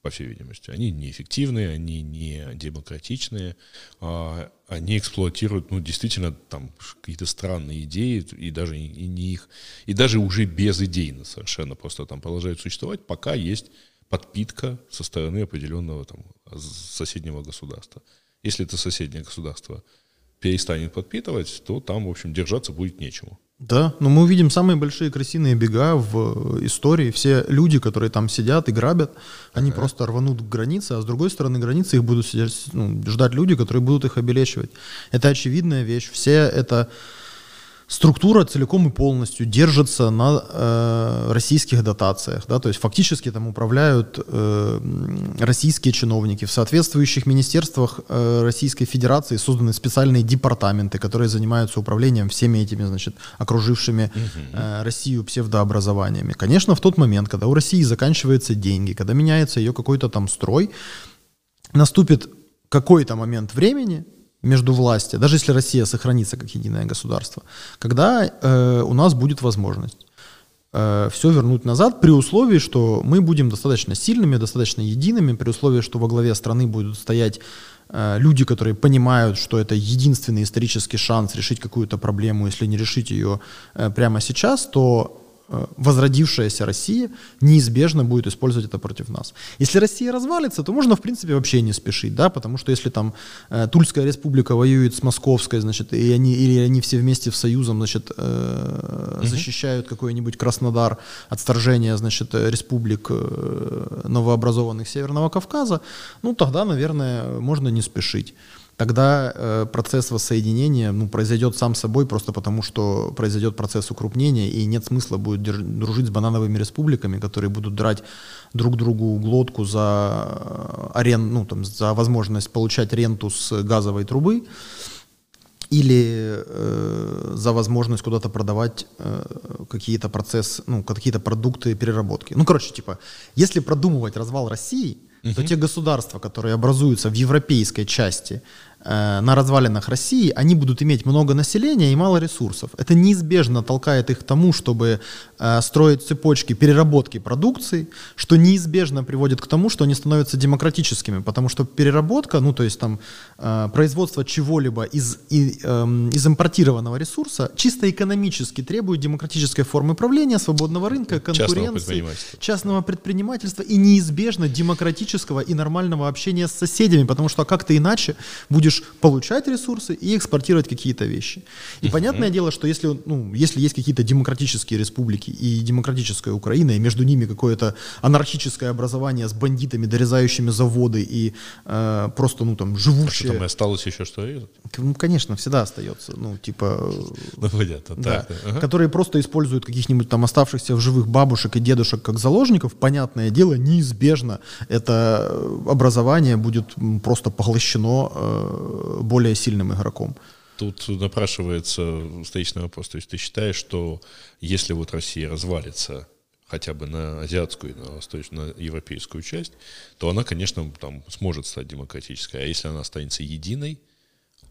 по всей видимости. Они неэффективные, они не демократичные, а они эксплуатируют, ну, действительно, там какие-то странные идеи, и даже и не их, и даже уже безидейно совершенно просто там продолжают существовать, пока есть подпитка со стороны определенного там соседнего государства. Если это соседнее государство перестанет подпитывать, то там, в общем, держаться будет нечему. Да, но мы увидим самые большие крысиные бега в истории. Все люди, которые там сидят и грабят, они ага. просто рванут к границе, а с другой стороны границы их будут сидеть, ну, ждать люди, которые будут их обелечивать. Это очевидная вещь. Все это структура целиком и полностью держится на э, российских дотациях, да, то есть фактически там управляют э, российские чиновники. В соответствующих министерствах э, Российской Федерации созданы специальные департаменты, которые занимаются управлением всеми этими, значит, окружившими э, Россию псевдообразованиями. Конечно, в тот момент, когда у России заканчиваются деньги, когда меняется ее какой-то там строй, наступит какой-то момент времени, между властью, даже если Россия сохранится как единое государство, когда э, у нас будет возможность э, все вернуть назад при условии, что мы будем достаточно сильными, достаточно едиными, при условии, что во главе страны будут стоять э, люди, которые понимают, что это единственный исторический шанс решить какую-то проблему, если не решить ее э, прямо сейчас, то возродившаяся Россия неизбежно будет использовать это против нас. Если Россия развалится, то можно, в принципе, вообще не спешить, да, потому что если там э, Тульская республика воюет с Московской, значит, и они, или они все вместе в союзом, значит, э, угу. защищают какой-нибудь Краснодар от вторжения, значит, республик э, новообразованных Северного Кавказа, ну, тогда, наверное, можно не спешить тогда э, процесс воссоединения ну, произойдет сам собой, просто потому что произойдет процесс укрупнения, и нет смысла будет дружить с банановыми республиками, которые будут драть друг другу глотку за, э, арен, ну, там, за возможность получать ренту с газовой трубы или э, за возможность куда-то продавать э, какие-то процессы, ну, какие-то продукты переработки. Ну, короче, типа, если продумывать развал России, угу. то те государства, которые образуются в европейской части на развалинах России, они будут иметь много населения и мало ресурсов. Это неизбежно толкает их к тому, чтобы э, строить цепочки переработки продукции, что неизбежно приводит к тому, что они становятся демократическими, потому что переработка, ну то есть там э, производство чего-либо из, и, э, из импортированного ресурса чисто экономически требует демократической формы правления, свободного рынка, конкуренции, частного предпринимательства, частного предпринимательства и неизбежно демократического и нормального общения с соседями, потому что как-то иначе будешь будешь получать ресурсы и экспортировать какие-то вещи. И понятное дело, что если, ну, если есть какие-то демократические республики и демократическая Украина, и между ними какое-то анархическое образование с бандитами, дорезающими заводы и э, просто, ну, там, живущие... А что там осталось еще что? Ну, конечно, всегда остается. Ну, типа... Ну, понятно, да, так. Ага. Которые просто используют каких-нибудь там оставшихся в живых бабушек и дедушек как заложников. Понятное дело, неизбежно это образование будет просто поглощено э, более сильным игроком. Тут напрашивается встречный вопрос. То есть ты считаешь, что если вот Россия развалится хотя бы на азиатскую, на восточную, на европейскую часть, то она, конечно, там сможет стать демократической. А если она останется единой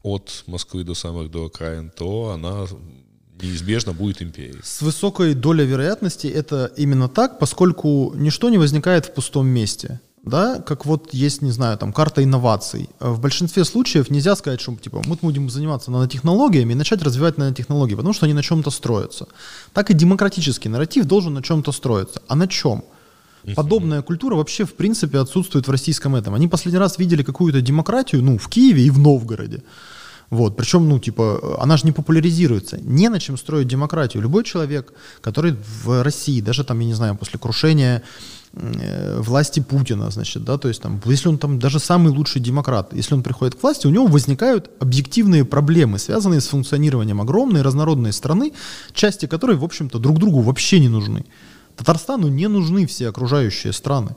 от Москвы до самых до окраин, то она неизбежно будет империей. С высокой долей вероятности это именно так, поскольку ничто не возникает в пустом месте да, как вот есть, не знаю, там карта инноваций. В большинстве случаев нельзя сказать, что типа мы будем заниматься нанотехнологиями и начать развивать нанотехнологии, потому что они на чем-то строятся. Так и демократический нарратив должен на чем-то строиться. А на чем? Подобная культура вообще в принципе отсутствует в российском этом. Они последний раз видели какую-то демократию, ну, в Киеве и в Новгороде. Вот, причем, ну, типа, она же не популяризируется. Не на чем строить демократию. Любой человек, который в России, даже там, я не знаю, после крушения э, власти Путина, значит, да, то есть там, если он там даже самый лучший демократ, если он приходит к власти, у него возникают объективные проблемы, связанные с функционированием огромной разнородной страны, части которой, в общем-то, друг другу вообще не нужны. Татарстану не нужны все окружающие страны.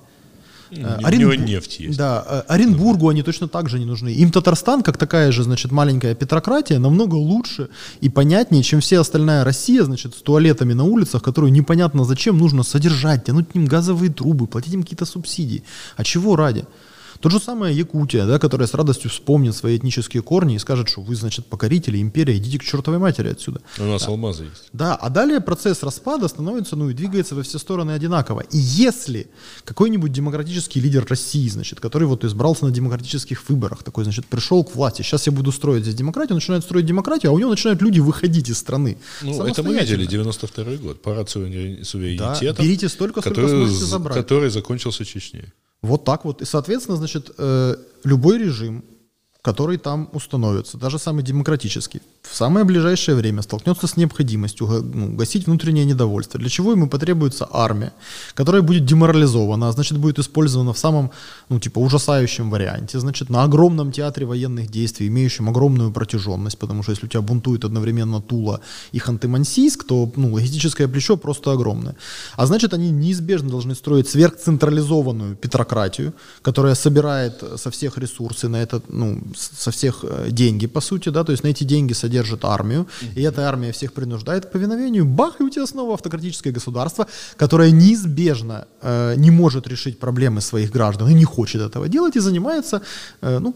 У него нефть есть. Да, э, Оренбургу они точно так же не нужны. Им Татарстан, как такая же, значит, маленькая Петрократия, намного лучше и понятнее, чем вся остальная Россия, значит, с туалетами на улицах, которую непонятно зачем нужно содержать, тянуть к ним газовые трубы, платить им какие-то субсидии. А чего ради? Тот же самая Якутия, да, которая с радостью вспомнит свои этнические корни и скажет, что вы, значит, покорители, империя, идите к чертовой матери отсюда. У нас да. алмазы есть. Да, а далее процесс распада становится, ну и двигается во все стороны одинаково. И если какой-нибудь демократический лидер России, значит, который вот избрался на демократических выборах, такой, значит, пришел к власти, сейчас я буду строить здесь демократию, начинает строить демократию, а у него начинают люди выходить из страны. Ну, это мы видели, 92 год, парад суверенитета, да, берите столько, сколько сможете забрать. Который закончился Чечней. Вот так вот. И, соответственно, значит, э, любой режим, который там установится, даже самый демократический, в самое ближайшее время столкнется с необходимостью ну, гасить внутреннее недовольство, для чего ему потребуется армия, которая будет деморализована, а значит будет использована в самом, ну типа, ужасающем варианте, значит, на огромном театре военных действий, имеющем огромную протяженность, потому что если у тебя бунтует одновременно Тула и Ханты-Мансийск, то ну, логистическое плечо просто огромное. А значит, они неизбежно должны строить сверхцентрализованную петрократию, которая собирает со всех ресурсы на это, ну, со всех э, деньги, по сути, да, то есть на эти деньги содержит армию, и эта армия всех принуждает к повиновению, бах, и у тебя снова автократическое государство, которое неизбежно э, не может решить проблемы своих граждан и не хочет этого делать, и занимается, э, ну,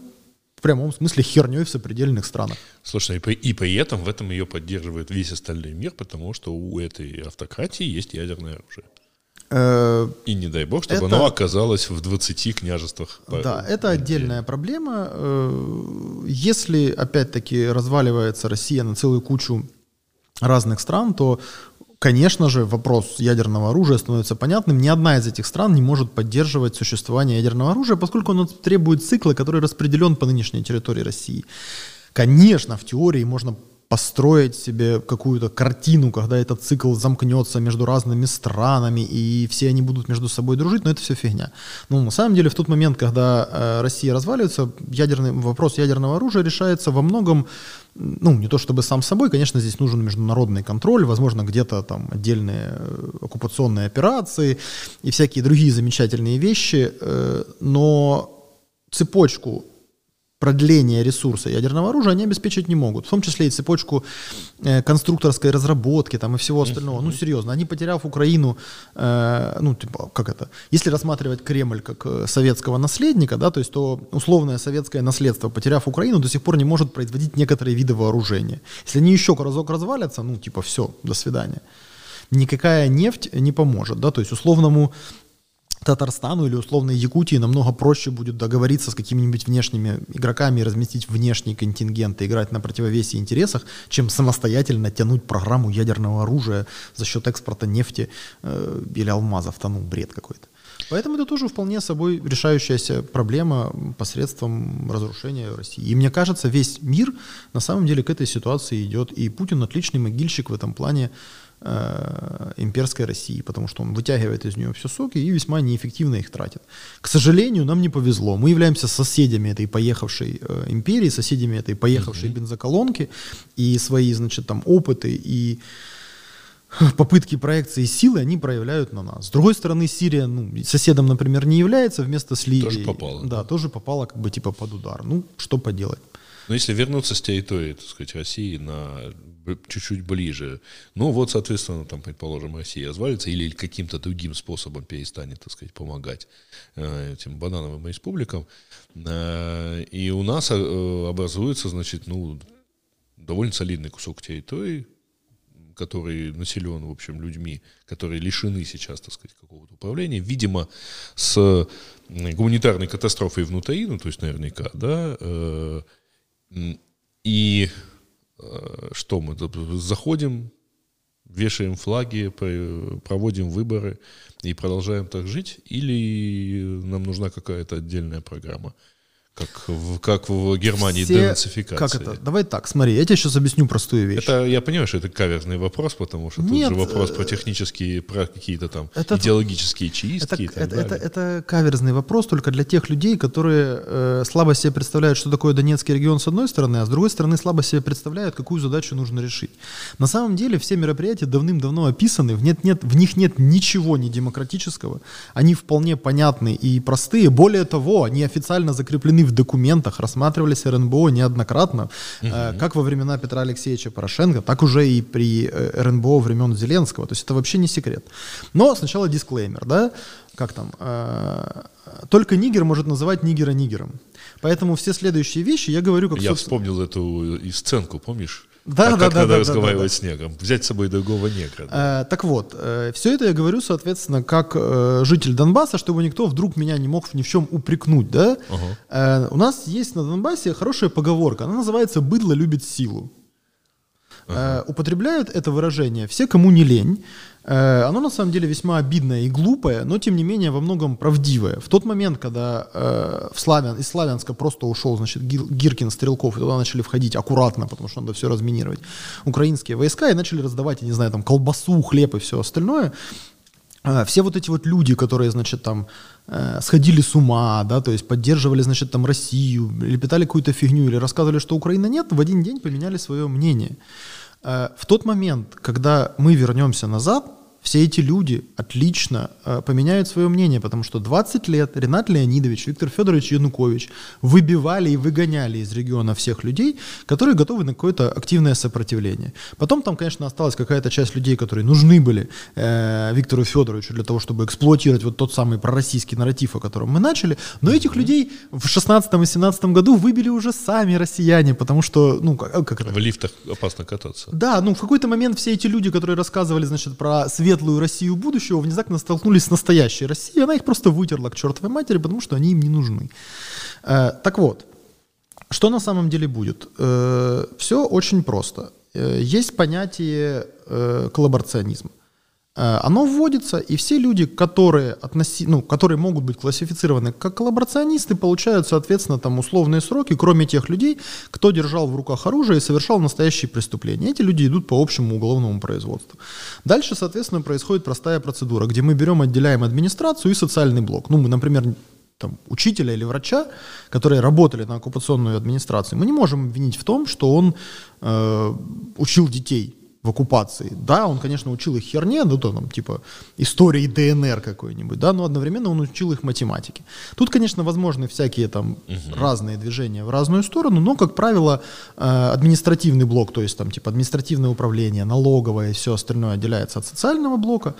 в прямом смысле херней в сопредельных странах. Слушай, и при, и при этом в этом ее поддерживает весь остальной мир, потому что у этой автократии есть ядерное оружие. Э, И не дай бог, чтобы это, оно оказалось в 20 княжествах. Да, это отдельная проблема. Э, если, опять-таки, разваливается Россия на целую кучу разных стран, то, конечно же, вопрос ядерного оружия становится понятным. Ни одна из этих стран не может поддерживать существование ядерного оружия, поскольку оно требует цикла, который распределен по нынешней территории России. Конечно, в теории можно построить себе какую-то картину, когда этот цикл замкнется между разными странами, и все они будут между собой дружить, но это все фигня. Ну, на самом деле, в тот момент, когда э, Россия разваливается, ядерный, вопрос ядерного оружия решается во многом, ну, не то чтобы сам собой, конечно, здесь нужен международный контроль, возможно, где-то там отдельные э, оккупационные операции и всякие другие замечательные вещи, э, но цепочку продление ресурса ядерного оружия они обеспечить не могут, в том числе и цепочку э, конструкторской разработки там и всего остального. Ну, серьезно, они, потеряв Украину, э, ну, типа, как это, если рассматривать Кремль как э, советского наследника, да, то есть то условное советское наследство, потеряв Украину, до сих пор не может производить некоторые виды вооружения. Если они еще разок развалятся, ну, типа, все, до свидания никакая нефть не поможет, да, то есть условному Татарстану или условной Якутии намного проще будет договориться с какими-нибудь внешними игроками разместить внешний контингент и играть на противовесе интересах, чем самостоятельно тянуть программу ядерного оружия за счет экспорта нефти э, или алмазов. Там, ну, бред какой-то. Поэтому это тоже вполне собой решающаяся проблема посредством разрушения России. И мне кажется, весь мир на самом деле к этой ситуации идет. И Путин отличный могильщик в этом плане э, имперской России, потому что он вытягивает из нее все соки и весьма неэффективно их тратит. К сожалению, нам не повезло. Мы являемся соседями этой поехавшей э, империи, соседями этой поехавшей mm-hmm. бензоколонки, и свои, значит, там опыты и попытки проекции силы они проявляют на нас. С другой стороны, Сирия ну, соседом, например, не является, вместо с Ливией. Тоже попала. Да, тоже попала как бы типа под удар. Ну, что поделать. Но если вернуться с территории, так сказать, России на чуть-чуть ближе, ну вот, соответственно, там, предположим, Россия развалится или каким-то другим способом перестанет, так сказать, помогать э, этим банановым республикам, э, и у нас э, образуется, значит, ну, довольно солидный кусок территории, который населен, в общем, людьми, которые лишены сейчас, так сказать, какого-то управления, видимо, с гуманитарной катастрофой внутри, ну, то есть наверняка, да, э, и э, что мы заходим, вешаем флаги, проводим выборы и продолжаем так жить, или нам нужна какая-то отдельная программа? Как в, как в Германии Все, денацификация. Как это? Давай так, смотри, я тебе сейчас объясню простую вещь. Это, я понимаю, что это каверзный вопрос, потому что Нет, тут же вопрос про э, технические, про какие-то там это, идеологические чистки это, и так это, далее. Это, это каверзный вопрос только для тех людей, которые э, слабо себе представляют, что такое Донецкий регион с одной стороны, а с другой стороны слабо себе представляют, какую задачу нужно решить. На самом деле все мероприятия давным-давно описаны, в, нет, нет, в них нет ничего не демократического, они вполне понятны и простые. Более того, они официально закреплены в документах, рассматривались РНБО неоднократно, угу. как во времена Петра Алексеевича Порошенко, так уже и при э, РНБО времен Зеленского. То есть это вообще не секрет. Но сначала дисклеймер, да, как там, э, только нигер может называть нигера нигером. Поэтому все следующие вещи я говорю как... Я собственно... вспомнил эту и сценку, помнишь? Да, как, да, как да, надо да, разговаривать да, да. с негром. Взять с собой другого негра. Да. Э, так вот, э, все это я говорю, соответственно, как э, житель Донбасса, чтобы никто вдруг меня не мог ни в чем упрекнуть. Да? Uh-huh. Э, у нас есть на Донбассе хорошая поговорка. Она называется «быдло любит силу». Uh-huh. Э, употребляют это выражение все, кому не лень. Э, оно на самом деле весьма обидное и глупое, но тем не менее во многом правдивое. В тот момент, когда э, в Славян, из Славянска просто ушел значит, Гиркин, Стрелков, и туда начали входить аккуратно, потому что надо все разминировать, украинские войска, и начали раздавать, я не знаю, там колбасу, хлеб и все остальное, э, все вот эти вот люди, которые, значит, там э, сходили с ума, да, то есть поддерживали, значит, там Россию, или питали какую-то фигню, или рассказывали, что Украины нет, в один день поменяли свое мнение. Э, в тот момент, когда мы вернемся назад, все эти люди отлично э, поменяют свое мнение, потому что 20 лет Ренат Леонидович, Виктор Федорович Янукович выбивали и выгоняли из региона всех людей, которые готовы на какое-то активное сопротивление. Потом там, конечно, осталась какая-то часть людей, которые нужны были э, Виктору Федоровичу для того, чтобы эксплуатировать вот тот самый пророссийский нарратив, о котором мы начали. Но этих людей в 16 и 17 году выбили уже сами россияне, потому что, ну, как, как это? В лифтах опасно кататься. Да, ну, в какой-то момент все эти люди, которые рассказывали, значит, про свет светлую Россию будущего внезапно столкнулись с настоящей Россией, она их просто вытерла к чертовой матери, потому что они им не нужны. Э, так вот, что на самом деле будет? Э, все очень просто. Э, есть понятие коллаборационизма. Э, оно вводится, и все люди, которые, относи, ну, которые могут быть классифицированы как коллаборационисты, получают, соответственно, там условные сроки, кроме тех людей, кто держал в руках оружие и совершал настоящие преступления. Эти люди идут по общему уголовному производству. Дальше, соответственно, происходит простая процедура, где мы берем, отделяем администрацию и социальный блок. Ну, мы, например, там, учителя или врача, которые работали на оккупационную администрацию, мы не можем обвинить в том, что он э, учил детей в оккупации. Да, он, конечно, учил их херне, ну, то, там, типа, истории ДНР какой-нибудь, да, но одновременно он учил их математике. Тут, конечно, возможны всякие там угу. разные движения в разную сторону, но, как правило, э, административный блок, то есть там, типа, административное управление, налоговое и все остальное отделяется от социального блока,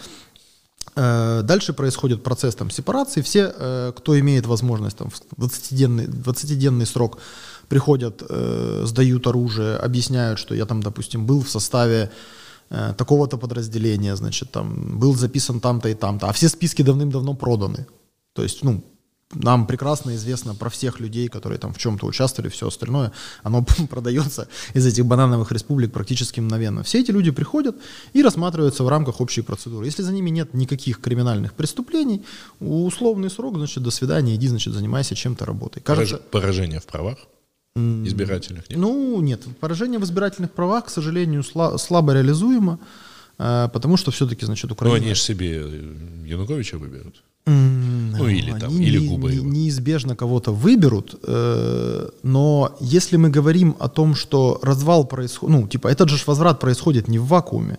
э, Дальше происходит процесс там, сепарации. Все, э, кто имеет возможность там, в 20-денный, 20-денный срок приходят, э, сдают оружие, объясняют, что я там, допустим, был в составе э, такого-то подразделения, значит, там, был записан там-то и там-то, а все списки давным-давно проданы. То есть, ну, нам прекрасно известно про всех людей, которые там в чем-то участвовали, все остальное, оно <laughs> продается из этих банановых республик практически мгновенно. Все эти люди приходят и рассматриваются в рамках общей процедуры. Если за ними нет никаких криминальных преступлений, условный срок, значит, до свидания, иди, значит, занимайся чем-то работой. Кажется... Поражение в правах? Избирательных? Нет? Ну, нет. Поражение в избирательных правах, к сожалению, слабо реализуемо, э, потому что все-таки, значит, Украина... Ну, они же себе Януковича выберут. Ну, или там, Они или губы не, неизбежно кого-то выберут, э, но если мы говорим о том, что развал происходит, ну, типа, этот же возврат происходит не в вакууме,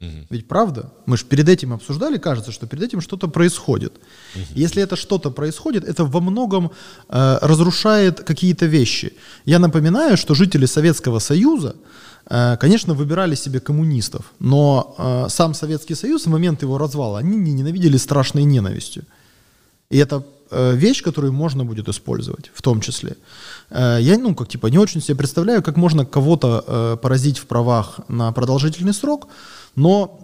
угу. ведь правда? Мы же перед этим обсуждали, кажется, что перед этим что-то происходит. Угу. Если это что-то происходит, это во многом э, разрушает какие-то вещи. Я напоминаю, что жители Советского Союза, Э, конечно, выбирали себе коммунистов, но э, сам Советский Союз в момент его развала они не ненавидели страшной ненавистью. И это э, вещь, которую можно будет использовать, в том числе. Я, ну, как типа, не очень себе представляю, как можно кого-то поразить в правах на продолжительный срок, но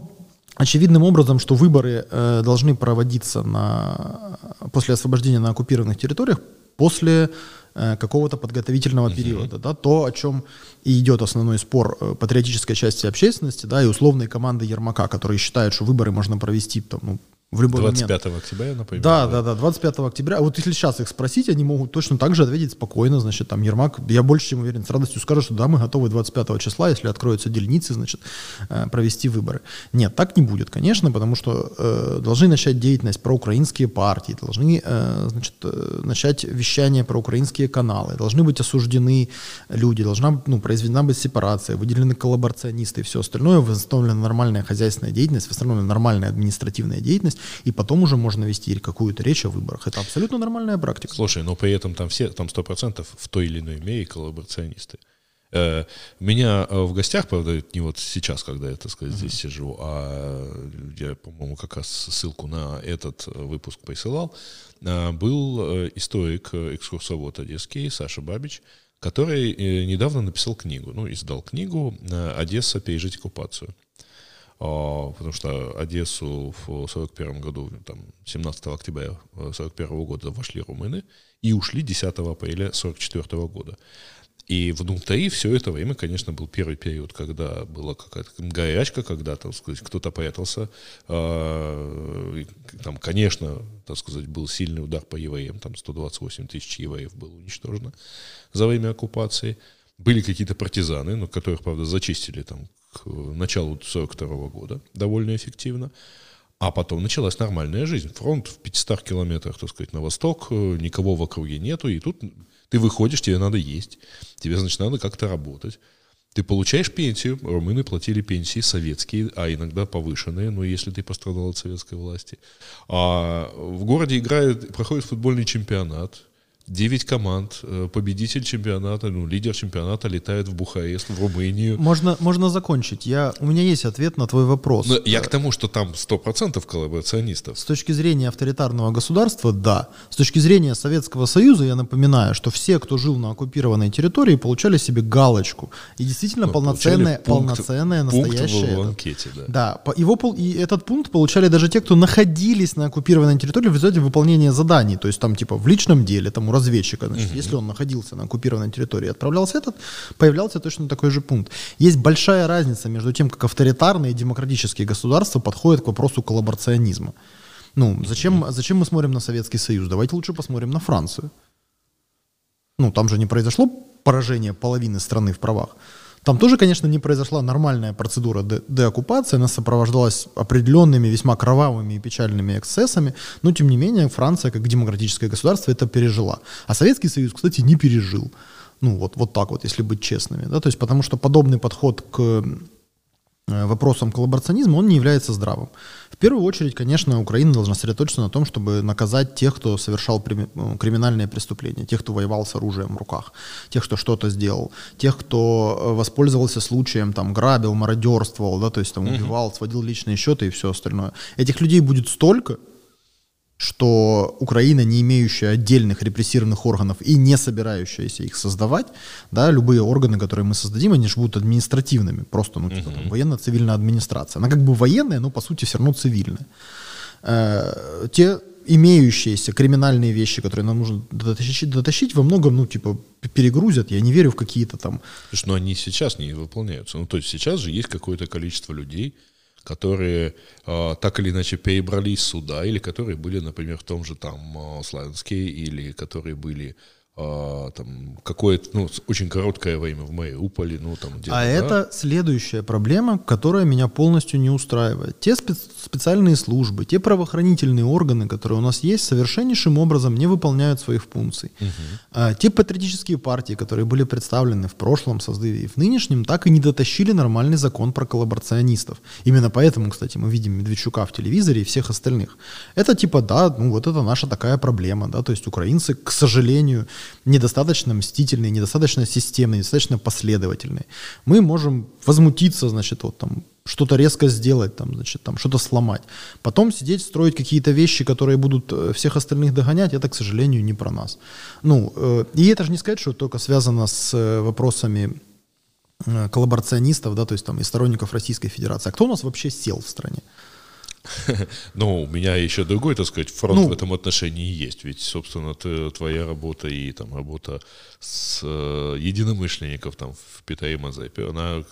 очевидным образом, что выборы должны проводиться на, после освобождения на оккупированных территориях после Э, какого-то подготовительного uh-huh. периода, да, то, о чем и идет основной спор э, патриотической части общественности, да, и условной команды Ермака, которые считают, что выборы можно провести там, ну, в любой 25 момент. октября, например. Да, да, да, 25 октября. Вот если сейчас их спросить, они могут точно так же ответить спокойно, значит, там Ермак, я больше чем уверен, с радостью скажет, что да, мы готовы 25 числа, если откроются дельницы, значит, э, провести выборы. Нет, так не будет, конечно, потому что э, должны начать деятельность про украинские партии, должны, э, значит, э, начать вещание про украинские каналы, должны быть осуждены люди, должна, ну, произведена быть сепарация, выделены коллаборационисты и все остальное, восстановлена нормальная хозяйственная деятельность, восстановлена нормальная административная деятельность, и потом уже можно вести какую-то речь о выборах. Это абсолютно нормальная практика. Слушай, но при этом там все, там сто процентов в той или иной мере коллаборационисты. Э, меня э, в гостях, правда, не вот сейчас, когда я, так сказать, здесь uh-huh. сижу, а я, по-моему, как раз ссылку на этот выпуск присылал, был историк, экскурсовод одесский Саша Бабич, который недавно написал книгу, ну, издал книгу «Одесса. Пережить оккупацию». А, потому что Одессу в 41 году, там, 17 октября 41 года вошли румыны и ушли 10 апреля 44 года. И внутри все это время, конечно, был первый период, когда была какая-то горячка, когда, так сказать, кто-то прятался. А, там, конечно, так сказать, был сильный удар по евреям, там 128 тысяч евреев было уничтожено за время оккупации. Были какие-то партизаны, но которых, правда, зачистили там к началу 42 года довольно эффективно. А потом началась нормальная жизнь. Фронт в 500 километрах, так сказать, на восток, э, никого в округе нету, и тут ты выходишь, тебе надо есть, тебе, значит, надо как-то работать. Ты получаешь пенсию, румыны платили пенсии советские, а иногда повышенные, но если ты пострадал от советской власти. А в городе играет, проходит футбольный чемпионат, 9 команд, э, победитель чемпионата, ну, лидер чемпионата летает в Бухарест, в Румынию. Можно, можно закончить. Я, у меня есть ответ на твой вопрос. Но я к тому, что там 100% коллаборационистов. С точки зрения авторитарного государства, да. С точки зрения Советского Союза, я напоминаю, что все, кто жил на оккупированной территории, получали себе галочку. И действительно ну, полноценная, пункт, полноценная, настоящая... в анкете, да. Да, его, и этот пункт получали даже те, кто находились на оккупированной территории в результате выполнения заданий. То есть там типа в личном деле, там у разведчика. Значит, угу. Если он находился на оккупированной территории отправлялся этот, появлялся точно такой же пункт. Есть большая разница между тем, как авторитарные и демократические государства подходят к вопросу коллаборационизма. Ну, зачем, зачем мы смотрим на Советский Союз? Давайте лучше посмотрим на Францию. Ну, там же не произошло поражение половины страны в правах. Там тоже, конечно, не произошла нормальная процедура де- деоккупации, она сопровождалась определенными весьма кровавыми и печальными эксцессами, но тем не менее Франция, как демократическое государство, это пережила. А Советский Союз, кстати, не пережил. Ну, вот, вот так вот, если быть честными. Да? То есть, потому что подобный подход к Э, вопросом коллаборационизма, он не является здравым. В первую очередь, конечно, Украина должна сосредоточиться на том, чтобы наказать тех, кто совершал ну, криминальные преступления, тех, кто воевал с оружием в руках, тех, кто что-то сделал, тех, кто э, воспользовался случаем, там, грабил, мародерствовал, да, то есть там убивал, сводил личные счеты и все остальное. Этих людей будет столько, что Украина, не имеющая отдельных репрессированных органов и не собирающаяся их создавать, да, любые органы, которые мы создадим, они же будут административными, просто, ну, типа, там, военно-цивильная администрация. Она как бы военная, но, по сути, все равно цивильная. Э, те имеющиеся криминальные вещи, которые нам нужно дотащить, дотащить во многом, ну, типа, перегрузят. Я не верю в какие-то там... Слушай, ну они сейчас не выполняются. Ну, то есть сейчас же есть какое-то количество людей, которые э, так или иначе перебрались сюда, или которые были, например, в том же там э, Славянске, или которые были а, там какое-то, ну, очень короткое время в Мариуполе, ну, там где-то. А да? это следующая проблема, которая меня полностью не устраивает. Те спец- специальные службы, те правоохранительные органы, которые у нас есть, совершеннейшим образом не выполняют своих функций. Угу. А, те патриотические партии, которые были представлены в прошлом созыве и в нынешнем, так и не дотащили нормальный закон про коллаборационистов. Именно поэтому, кстати, мы видим Медведчука в телевизоре и всех остальных. Это типа, да, ну вот это наша такая проблема, да, то есть украинцы, к сожалению, недостаточно мстительные, недостаточно системные, недостаточно последовательные. Мы можем возмутиться, значит, вот там что-то резко сделать, там, значит, там что-то сломать. Потом сидеть, строить какие-то вещи, которые будут э, всех остальных догонять, это, к сожалению, не про нас. Ну, э, и это же не сказать, что только связано с э, вопросами коллаборационистов, да, то есть там и сторонников Российской Федерации. А кто у нас вообще сел в стране? <laughs> Ну, у меня еще другой, так сказать, фронт ну, в этом отношении есть. Ведь, собственно, ты, твоя работа и там работа с э, единомышленников там в Питере и Мазепе, она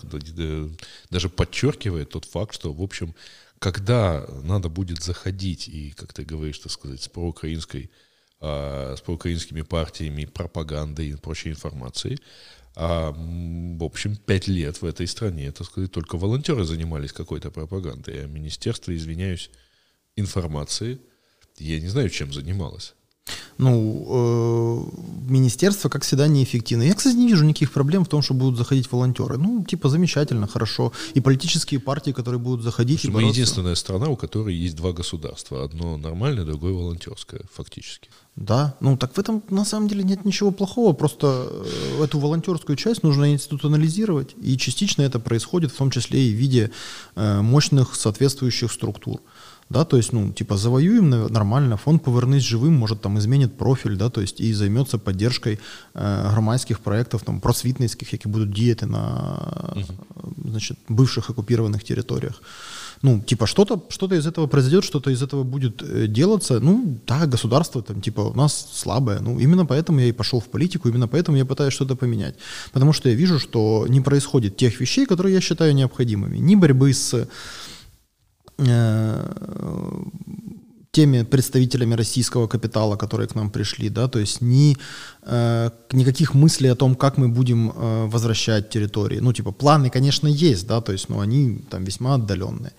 даже подчеркивает тот факт, что, в общем, когда надо будет заходить и, как ты говоришь, так сказать, с проукраинской э, с проукраинскими партиями, пропагандой и прочей информацией, а, в общем, пять лет в этой стране, так сказать, только волонтеры занимались какой-то пропагандой, а министерство, извиняюсь, информации, я не знаю, чем занималось. Ну, э, министерство, как всегда, неэффективно. Я, кстати, не вижу никаких проблем в том, что будут заходить волонтеры. Ну, типа, замечательно, хорошо. И политические партии, которые будут заходить. мы единственная страна, у которой есть два государства. Одно нормальное, другое волонтерское, фактически. Да, ну так в этом на самом деле нет ничего плохого, просто э, эту волонтерскую часть нужно институционализировать, и частично это происходит в том числе и в виде э, мощных соответствующих структур. Да, то есть, ну, типа, завоюем нормально, фонд «Повернись живым» может там изменит профиль, да, то есть и займется поддержкой э, громадских проектов, там, просвітницьких, які будут діяти на, значит, бывших оккупированных территориях ну, типа, что-то что из этого произойдет, что-то из этого будет э, делаться, ну, да, государство там, типа, у нас слабое, ну, именно поэтому я и пошел в политику, именно поэтому я пытаюсь что-то поменять, потому что я вижу, что не происходит тех вещей, которые я считаю необходимыми, ни борьбы с э, теми представителями российского капитала, которые к нам пришли, да, то есть ни, э, никаких мыслей о том, как мы будем э, возвращать территории. Ну, типа, планы, конечно, есть, да, то есть, но они там весьма отдаленные.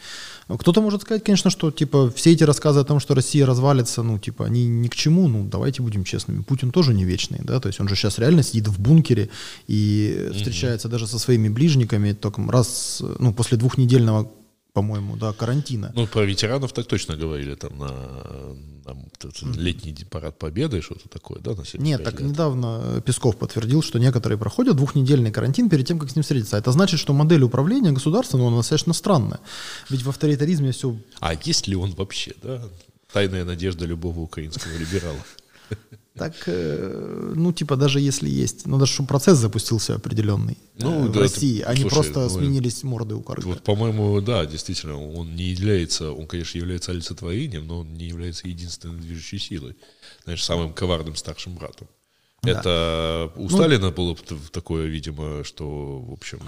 Кто-то может сказать, конечно, что, типа, все эти рассказы о том, что Россия развалится, ну, типа, они ни к чему, ну, давайте будем честными. Путин тоже не вечный, да, то есть он же сейчас реально сидит в бункере и встречается даже со своими ближниками только раз, ну, после двухнедельного по-моему, да, карантина. Ну, про ветеранов так точно говорили, там, на, на летний парад Победы, что-то такое, да, на Нет, так лет. недавно Песков подтвердил, что некоторые проходят двухнедельный карантин перед тем, как с ним встретиться. Это значит, что модель управления государством, ну, она достаточно странная. Ведь в авторитаризме все... А есть ли он вообще, да? Тайная надежда любого украинского либерала. <laughs> Так, э, ну, типа, даже если есть, ну, даже чтобы процесс запустился определенный ну, э, в да, России, это, а не просто ну, сменились морды у корыта. Вот, по-моему, да, действительно, он не является, он, конечно, является олицетворением, но он не является единственной движущей силой, знаешь, самым коварным старшим братом. Да. Это у ну, Сталина было такое, видимо, что, в общем,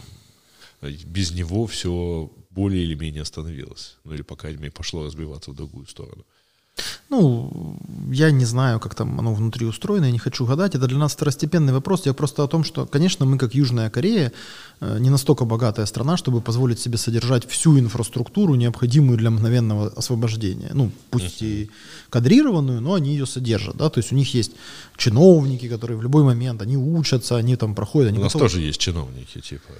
без него все более или менее остановилось. Ну или, по крайней мере, пошло разбиваться в другую сторону. Ну, я не знаю, как там оно внутри устроено, я не хочу гадать. Это для нас второстепенный вопрос. Я просто о том, что, конечно, мы, как Южная Корея, э, не настолько богатая страна, чтобы позволить себе содержать всю инфраструктуру, необходимую для мгновенного освобождения. Ну, пусть и кадрированную, но они ее содержат. Да? То есть у них есть чиновники, которые в любой момент, они учатся, они там проходят. Они у нас готовы... тоже есть чиновники, типа.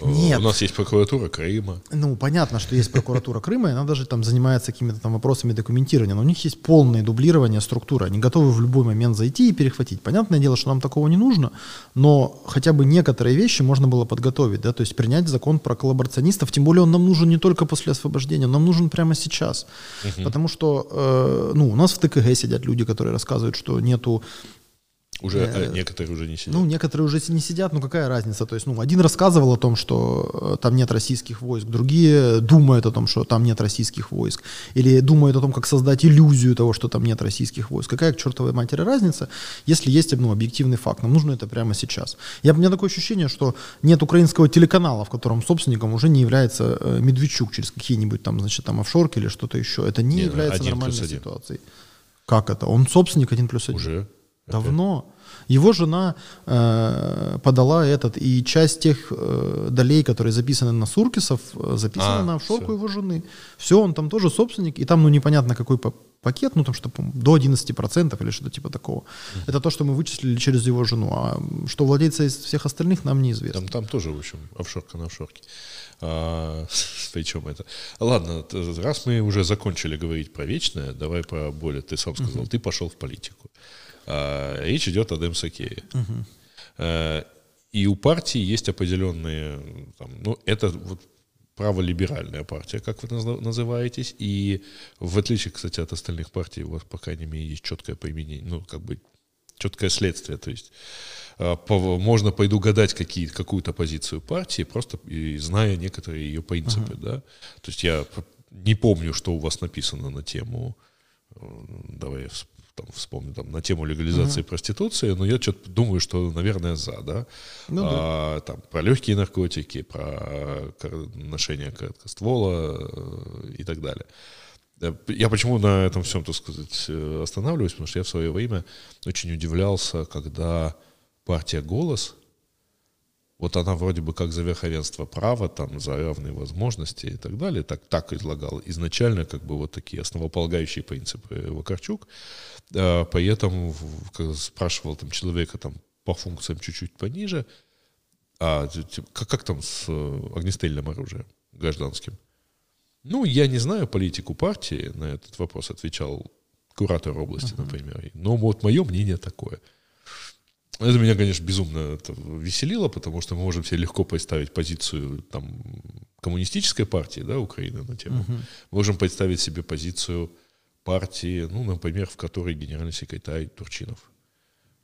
Нет. У нас есть прокуратура Крыма. Ну, понятно, что есть прокуратура Крыма, и она даже там занимается какими-то там вопросами документирования, но у них есть полное дублирование структуры. Они готовы в любой момент зайти и перехватить. Понятное дело, что нам такого не нужно, но хотя бы некоторые вещи можно было подготовить, да, то есть принять закон про коллаборационистов, тем более он нам нужен не только после освобождения, он нам нужен прямо сейчас. Угу. Потому что, э, ну, у нас в ТКГ сидят люди, которые рассказывают, что нету Уже э, некоторые уже не сидят. Ну, некоторые уже не сидят, ну какая разница? То есть, ну, один рассказывал о том, что э, там нет российских войск, другие думают о том, что там нет российских войск, или думают о том, как создать иллюзию того, что там нет российских войск. Какая к чертовой матери разница, если есть ну, объективный факт? Нам нужно это прямо сейчас. Я, у меня такое ощущение, что нет украинского телеканала, в котором собственником уже не является э, Медведчук через какие-нибудь там, значит, там офшорки или что-то еще. Это не, не является нормальной ситуацией. Как это? Он собственник один плюс один. Уже? Давно. Его жена э, подала этот, и часть тех э, долей, которые записаны на Суркисов, э, записаны а, на офшорку все. его жены. Все, он там тоже собственник, и там, ну, непонятно какой пакет, ну, там что-то до 11% или что-то типа такого. Mm-hmm. Это то, что мы вычислили через его жену. А что владельца из всех остальных, нам неизвестно. Там, там тоже, в общем, офшорка на офшорке. А, <laughs> причем это... Ладно, раз мы уже закончили говорить про вечное, давай про более. Ты сам сказал, mm-hmm. ты пошел в политику. А, речь идет о Демсакее. Угу. И у партии есть определенные, там, ну, это вот праволиберальная партия, как вы называетесь, и в отличие, кстати, от остальных партий, у вас, по крайней мере, есть четкое применение, ну, как бы четкое следствие, то есть а, по, можно пойду гадать какие, какую-то позицию партии, просто и, зная некоторые ее принципы, uh-huh. да, то есть я не помню, что у вас написано на тему, э, давай там, вспомню, там, на тему легализации uh-huh. проституции, но я что-то думаю, что, наверное, за, да? Ну, а, Там, про легкие наркотики, про ношение короткоствола э, и так далее. Я почему на этом всем, так сказать, э, останавливаюсь, потому что я в свое время очень удивлялся, когда партия «Голос» вот она вроде бы как за верховенство права, там, за равные возможности и так далее, так, так излагала изначально как бы вот такие основополагающие принципы Вакарчук. А, поэтому спрашивал там человека там по функциям чуть-чуть пониже, а как, как там с э, огнестрельным оружием гражданским? Ну, я не знаю политику партии, на этот вопрос отвечал куратор области, uh-huh. например. Но вот мое мнение такое – это меня, конечно, безумно это веселило, потому что мы можем себе легко представить позицию там, коммунистической партии да, Украины на тему. Угу. Можем представить себе позицию партии, ну, например, в которой генеральный секретарь Турчинов.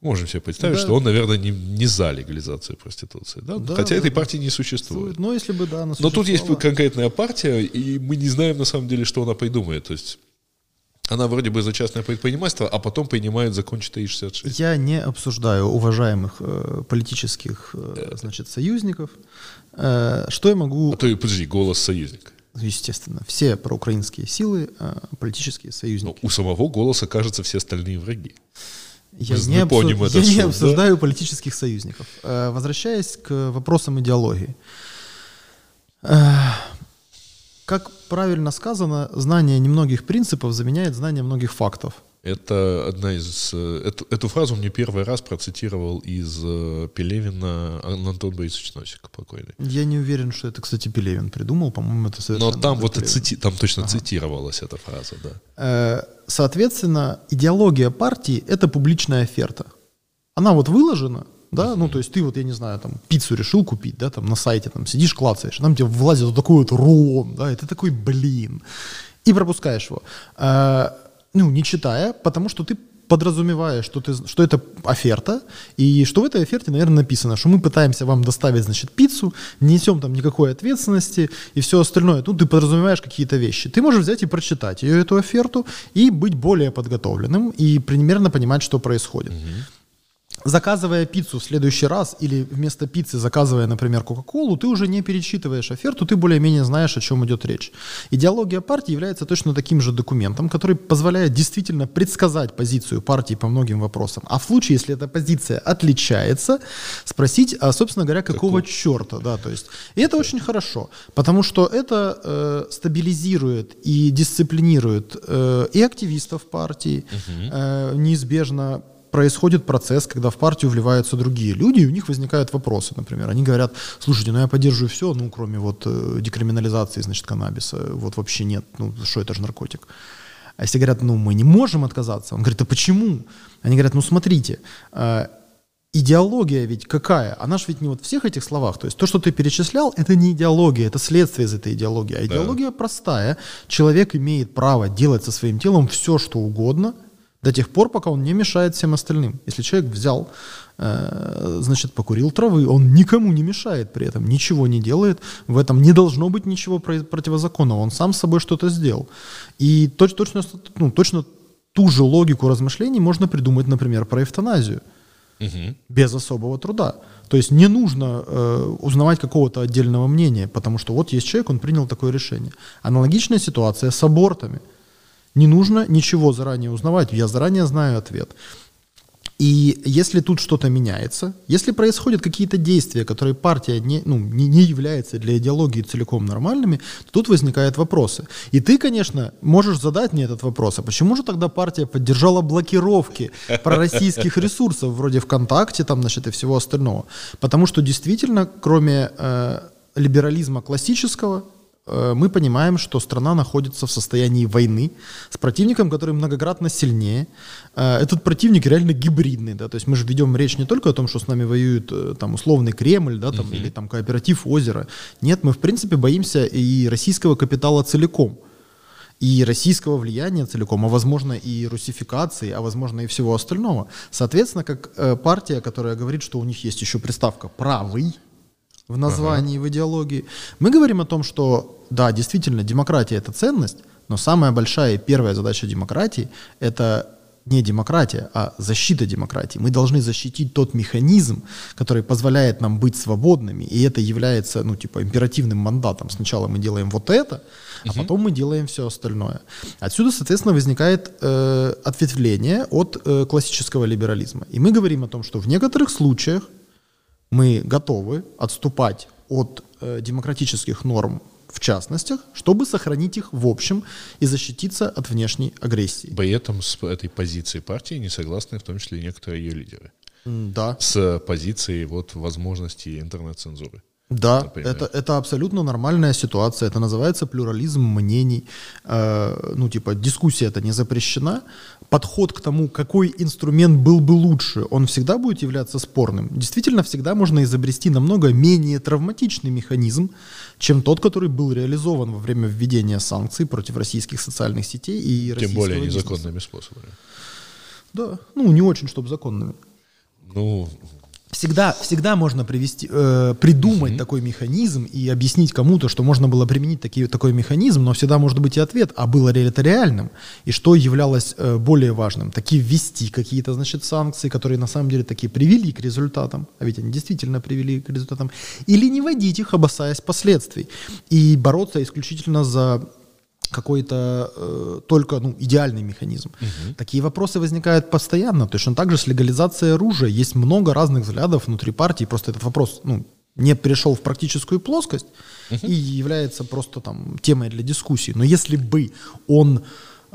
Можем себе представить, да. что он, наверное, не, не за легализацию проституции. Да? Да, Хотя да, этой партии не существует. Но если бы, да, она Но тут есть конкретная партия, и мы не знаем, на самом деле, что она придумает. То есть она вроде бы за частное предпринимательство, а потом принимает закон 466. Я не обсуждаю уважаемых э, политических э, значит, союзников. Э, что я могу... А то, подожди, голос союзника. Естественно, все проукраинские силы, э, политические союзники. Но у самого голоса, кажется, все остальные враги. Я, не, обсу... я суд, не обсуждаю да? политических союзников. Э, возвращаясь к вопросам идеологии. Э, как правильно сказано, знание немногих принципов заменяет знание многих фактов. Это одна из... Э, эту, эту фразу мне первый раз процитировал из э, Пелевина Антон Борисович Носик покойный. Я не уверен, что это, кстати, Пелевин придумал, по-моему, это совершенно... Но там вот цити, там точно ага. цитировалась эта фраза, да. Э, соответственно, идеология партии — это публичная оферта. Она вот выложена, да, ну, то есть ты вот, я не знаю, там, пиццу решил купить, да, там, на сайте, там, сидишь, клацаешь, там тебе влазит вот такой вот рулон, да, и ты такой, блин, и пропускаешь его, э, ну, не читая, потому что ты подразумеваешь, что, ты, что это оферта, и что в этой оферте, наверное, написано, что мы пытаемся вам доставить, значит, пиццу, не несем там никакой ответственности и все остальное. Ну, ты подразумеваешь какие-то вещи. Ты можешь взять и прочитать ее, эту оферту, и быть более подготовленным, и примерно понимать, что происходит. Угу заказывая пиццу в следующий раз или вместо пиццы заказывая, например, Кока-Колу, ты уже не перечитываешь оферту, ты более-менее знаешь, о чем идет речь. Идеология партии является точно таким же документом, который позволяет действительно предсказать позицию партии по многим вопросам. А в случае, если эта позиция отличается, спросить, а, собственно говоря, какого Какой? черта. Да, то есть, и это очень хорошо, потому что это э, стабилизирует и дисциплинирует э, и активистов партии, угу. э, неизбежно происходит процесс, когда в партию вливаются другие люди, и у них возникают вопросы, например. Они говорят, слушайте, ну я поддерживаю все, ну кроме вот э, декриминализации, значит, каннабиса, вот вообще нет, ну что это же наркотик. А если говорят, ну мы не можем отказаться, он говорит, а почему? Они говорят, ну смотрите, э, идеология ведь какая? Она же ведь не вот в всех этих словах. То есть то, что ты перечислял, это не идеология, это следствие из этой идеологии. А идеология да. простая. Человек имеет право делать со своим телом все, что угодно, до тех пор, пока он не мешает всем остальным. Если человек взял, э, значит, покурил травы, он никому не мешает при этом, ничего не делает, в этом не должно быть ничего противозаконного, он сам с собой что-то сделал. И точ, точно, ну, точно ту же логику размышлений можно придумать, например, про эвтаназию. Угу. Без особого труда. То есть не нужно э, узнавать какого-то отдельного мнения, потому что вот есть человек, он принял такое решение. Аналогичная ситуация с абортами – не нужно ничего заранее узнавать, я заранее знаю ответ. И если тут что-то меняется, если происходят какие-то действия, которые партия не, ну, не, не является для идеологии целиком нормальными, то тут возникают вопросы. И ты, конечно, можешь задать мне этот вопрос, а почему же тогда партия поддержала блокировки пророссийских ресурсов, вроде ВКонтакте там, значит, и всего остального? Потому что действительно, кроме э, либерализма классического, мы понимаем, что страна находится в состоянии войны с противником, который многократно сильнее. Э, этот противник реально гибридный, да, то есть мы же ведем речь не только о том, что с нами воюет э, там условный Кремль, да, там, uh-huh. или там кооператив озера. Нет, мы в принципе боимся и российского капитала целиком и российского влияния целиком, а возможно и русификации, а возможно и всего остального. Соответственно, как э, партия, которая говорит, что у них есть еще приставка «правый», в названии, ага. в идеологии. Мы говорим о том, что, да, действительно, демократия — это ценность, но самая большая и первая задача демократии — это не демократия, а защита демократии. Мы должны защитить тот механизм, который позволяет нам быть свободными, и это является, ну, типа, императивным мандатом. Сначала мы делаем вот это, а угу. потом мы делаем все остальное. Отсюда, соответственно, возникает э, ответвление от э, классического либерализма. И мы говорим о том, что в некоторых случаях мы готовы отступать от э, демократических норм в частностях, чтобы сохранить их в общем и защититься от внешней агрессии. При этом с этой позицией партии не согласны в том числе некоторые ее лидеры. Да. С позицией вот возможности интернет-цензуры. Да, это, это абсолютно нормальная ситуация. Это называется плюрализм мнений. Э, ну, типа, дискуссия это не запрещена. Подход к тому, какой инструмент был бы лучше, он всегда будет являться спорным. Действительно, всегда можно изобрести намного менее травматичный механизм, чем тот, который был реализован во время введения санкций против российских социальных сетей и Тем более незаконными бизнеса. способами. Да, ну, не очень, чтобы законными. Ну, всегда, всегда можно привести, э, придумать mm-hmm. такой механизм и объяснить кому-то, что можно было применить такие, такой механизм, но всегда может быть и ответ, а было ли это реальным, и что являлось э, более важным. Такие ввести какие-то, значит, санкции, которые на самом деле такие привели к результатам, а ведь они действительно привели к результатам, или не вводить их, опасаясь последствий, и бороться исключительно за какой-то э, только ну, идеальный механизм. Угу. Такие вопросы возникают постоянно. Точно так же с легализацией оружия есть много разных взглядов внутри партии. Просто этот вопрос ну, не перешел в практическую плоскость угу. и является просто там темой для дискуссии. Но если бы он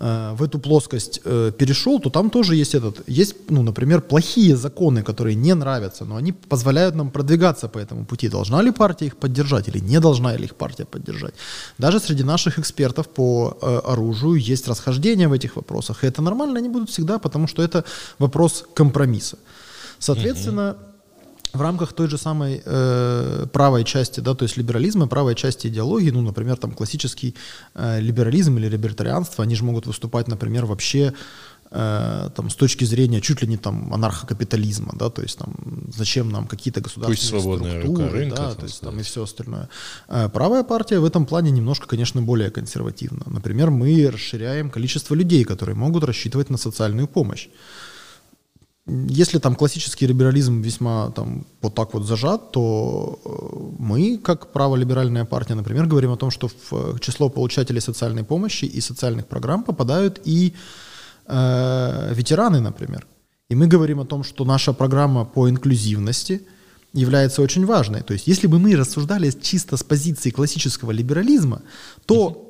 Э, в эту плоскость э, перешел, то там тоже есть этот, есть, ну, например, плохие законы, которые не нравятся, но они позволяют нам продвигаться по этому пути. Должна ли партия их поддержать или не должна ли их партия поддержать? Даже среди наших экспертов по э, оружию есть расхождения в этих вопросах, и это нормально, они будут всегда, потому что это вопрос компромисса. Соответственно, в рамках той же самой э, правой части, да, то есть либерализма, правой части идеологии, ну, например, там классический э, либерализм или либертарианство, они же могут выступать, например, вообще э, там с точки зрения чуть ли не там анархокапитализма, да, то есть там зачем нам какие-то государственные структуры, рука рынка, да, то есть там и все остальное. Э, правая партия в этом плане немножко, конечно, более консервативна. Например, мы расширяем количество людей, которые могут рассчитывать на социальную помощь. Если там классический либерализм весьма там вот так вот зажат, то э, мы, как праволиберальная партия, например, говорим о том, что в э, число получателей социальной помощи и социальных программ попадают и э, ветераны, например. И мы говорим о том, что наша программа по инклюзивности является очень важной. То есть, если бы мы рассуждали чисто с позиции классического либерализма, то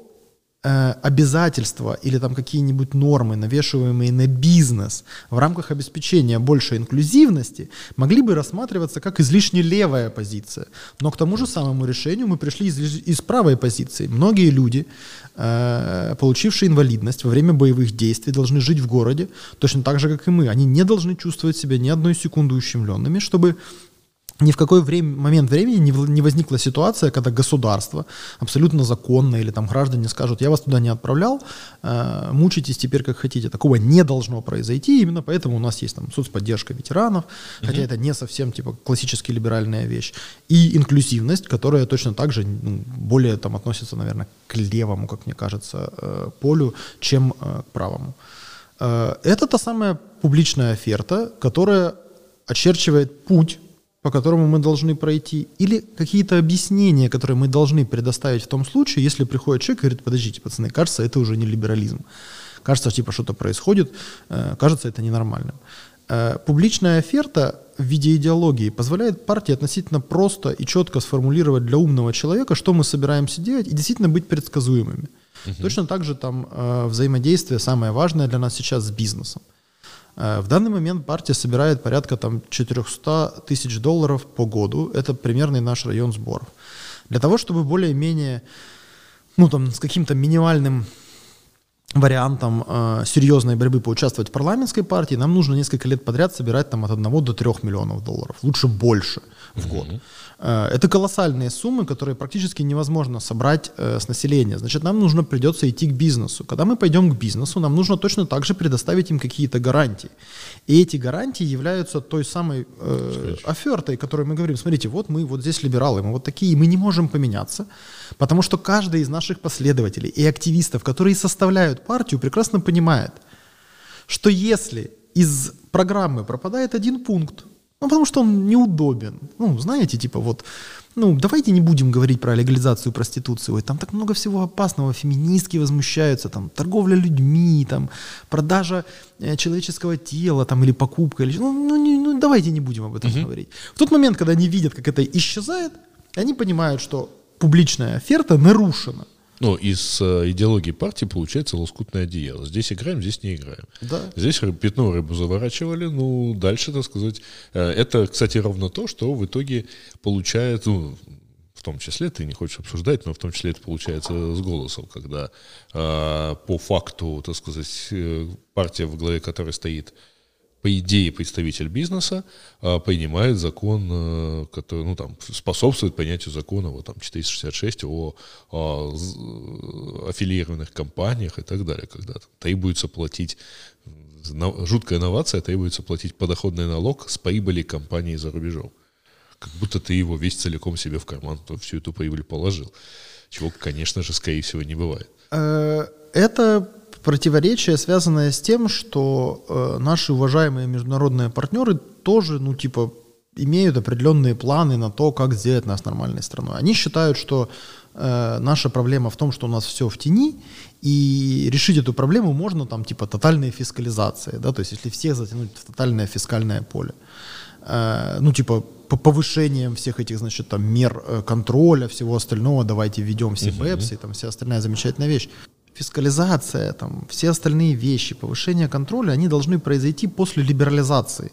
обязательства или там какие-нибудь нормы, навешиваемые на бизнес в рамках обеспечения большей инклюзивности, могли бы рассматриваться как излишне левая позиция. Но к тому же самому решению мы пришли из, из правой позиции. Многие люди, э, получившие инвалидность во время боевых действий, должны жить в городе точно так же, как и мы. Они не должны чувствовать себя ни одной секунды ущемленными, чтобы ни в какой время, момент времени не, не возникла ситуация, когда государство абсолютно законно или там граждане скажут, я вас туда не отправлял, э, мучитесь теперь как хотите. Такого не должно произойти, именно поэтому у нас есть там соцподдержка ветеранов, mm-hmm. хотя это не совсем типа классически либеральная вещь, и инклюзивность, которая точно так же ну, более там относится, наверное, к левому, как мне кажется, э, полю, чем э, к правому. Э, это та самая публичная оферта, которая очерчивает путь по которому мы должны пройти, или какие-то объяснения, которые мы должны предоставить в том случае, если приходит человек и говорит, подождите, пацаны, кажется, это уже не либерализм. Кажется, типа что-то происходит, э, кажется, это ненормальным. Э, публичная оферта в виде идеологии позволяет партии относительно просто и четко сформулировать для умного человека, что мы собираемся делать, и действительно быть предсказуемыми. Угу. Точно так же там э, взаимодействие самое важное для нас сейчас с бизнесом. Э, в данный момент партия собирает порядка там, 400 тысяч долларов по году. Это примерный наш район сборов. Для того, чтобы более-менее, ну там, с каким-то минимальным вариантом э, серьезной борьбы поучаствовать в парламентской партии, нам нужно несколько лет подряд собирать там от 1 до 3 миллионов долларов. Лучше больше в год. Mm-hmm. Э, это колоссальные суммы, которые практически невозможно собрать э, с населения. Значит, нам нужно придется идти к бизнесу. Когда мы пойдем к бизнесу, нам нужно точно так же предоставить им какие-то гарантии. И эти гарантии являются той самой э, офертой, которой мы говорим, смотрите, вот мы вот здесь либералы, мы вот такие, мы не можем поменяться, потому что каждый из наших последователей и активистов, которые составляют партию, прекрасно понимает, что если из программы пропадает один пункт, ну, потому что он неудобен. Ну, знаете, типа вот, ну, давайте не будем говорить про легализацию проституции. Ой, там так много всего опасного. Феминистки возмущаются, там, торговля людьми, там, продажа э, человеческого тела, там, или покупка. Или, ну, ну, не, ну, давайте не будем об этом uh-huh. говорить. В тот момент, когда они видят, как это исчезает, они понимают, что публичная оферта нарушена. Ну, из э, идеологии партии получается лоскутное одеяло. Здесь играем, здесь не играем. Да. Здесь пятно рыбу заворачивали, ну, дальше, так сказать. Э, это, кстати, ровно то, что в итоге получает, ну, в том числе, ты не хочешь обсуждать, но в том числе это получается с голосом, когда э, по факту, так сказать, э, партия, в главе которой стоит по идее, представитель бизнеса а, принимает закон, а, который ну, там, способствует понятию закона вот, там, 466 о, о аффилированных компаниях и так далее, когда требуется платить, жуткая инновация, требуется платить подоходный налог с прибыли компании за рубежом. Как будто ты его весь целиком себе в карман, то всю эту прибыль положил. Чего, конечно же, скорее всего, не бывает. Э, это противоречие, связанное с тем, что э, наши уважаемые международные партнеры тоже, ну, типа, имеют определенные планы на то, как сделать нас нормальной страной. Они считают, что э, наша проблема в том, что у нас все в тени, и решить эту проблему можно там типа тотальной фискализации, да, то есть если всех затянуть в тотальное фискальное поле, э, ну типа по повышением всех этих, значит, там мер э, контроля, всего остального, давайте введем все uh-huh. и там вся остальная замечательная вещь фискализация, там, все остальные вещи, повышение контроля, они должны произойти после либерализации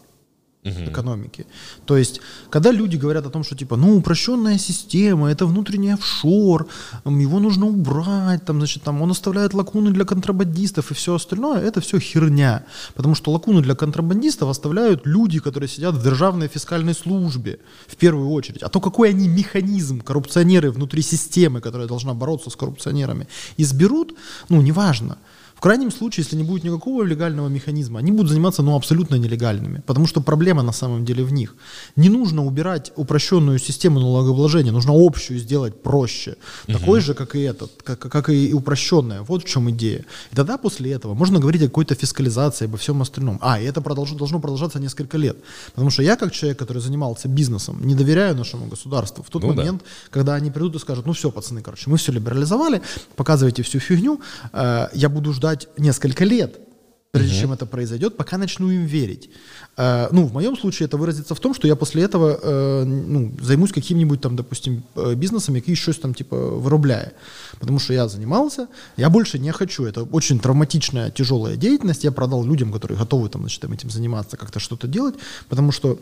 угу. экономики. То есть, когда люди говорят о том, что типа, ну, упрощенная система, это внутренний офшор, его нужно убрать, там, значит, там, он оставляет лакуны для контрабандистов и все остальное, это все херня. Потому что лакуны для контрабандистов оставляют люди, которые сидят в державной фискальной службе, в первую очередь. А то какой они механизм, коррупционеры внутри системы, которая должна бороться с коррупционерами, изберут, ну, неважно. В крайнем случае, если не будет никакого легального механизма, они будут заниматься ну, абсолютно нелегальными, потому что проблема на самом деле в них. Не нужно убирать упрощенную систему налогообложения, нужно общую сделать проще, угу. такой же, как и этот, как, как и упрощенная. Вот в чем идея. И тогда после этого можно говорить о какой-то фискализации, обо всем остальном. А, и это продолж, должно продолжаться несколько лет. Потому что я, как человек, который занимался бизнесом, не доверяю нашему государству. В тот ну, момент, да. когда они придут и скажут, ну все, пацаны, короче, мы все либерализовали, показывайте всю фигню, э, я буду ждать ждать несколько лет, прежде угу. чем это произойдет, пока начну им верить. Э, ну, в моем случае это выразится в том, что я после этого э, ну, займусь каким-нибудь там, допустим, э, бизнесом, який щось там типа виробляє. Потому что я занимался, я больше не хочу. Это очень травматичная, тяжелая деятельность. Я продал людям, которые готовы там, значит, этим заниматься, как-то что-то делать, потому что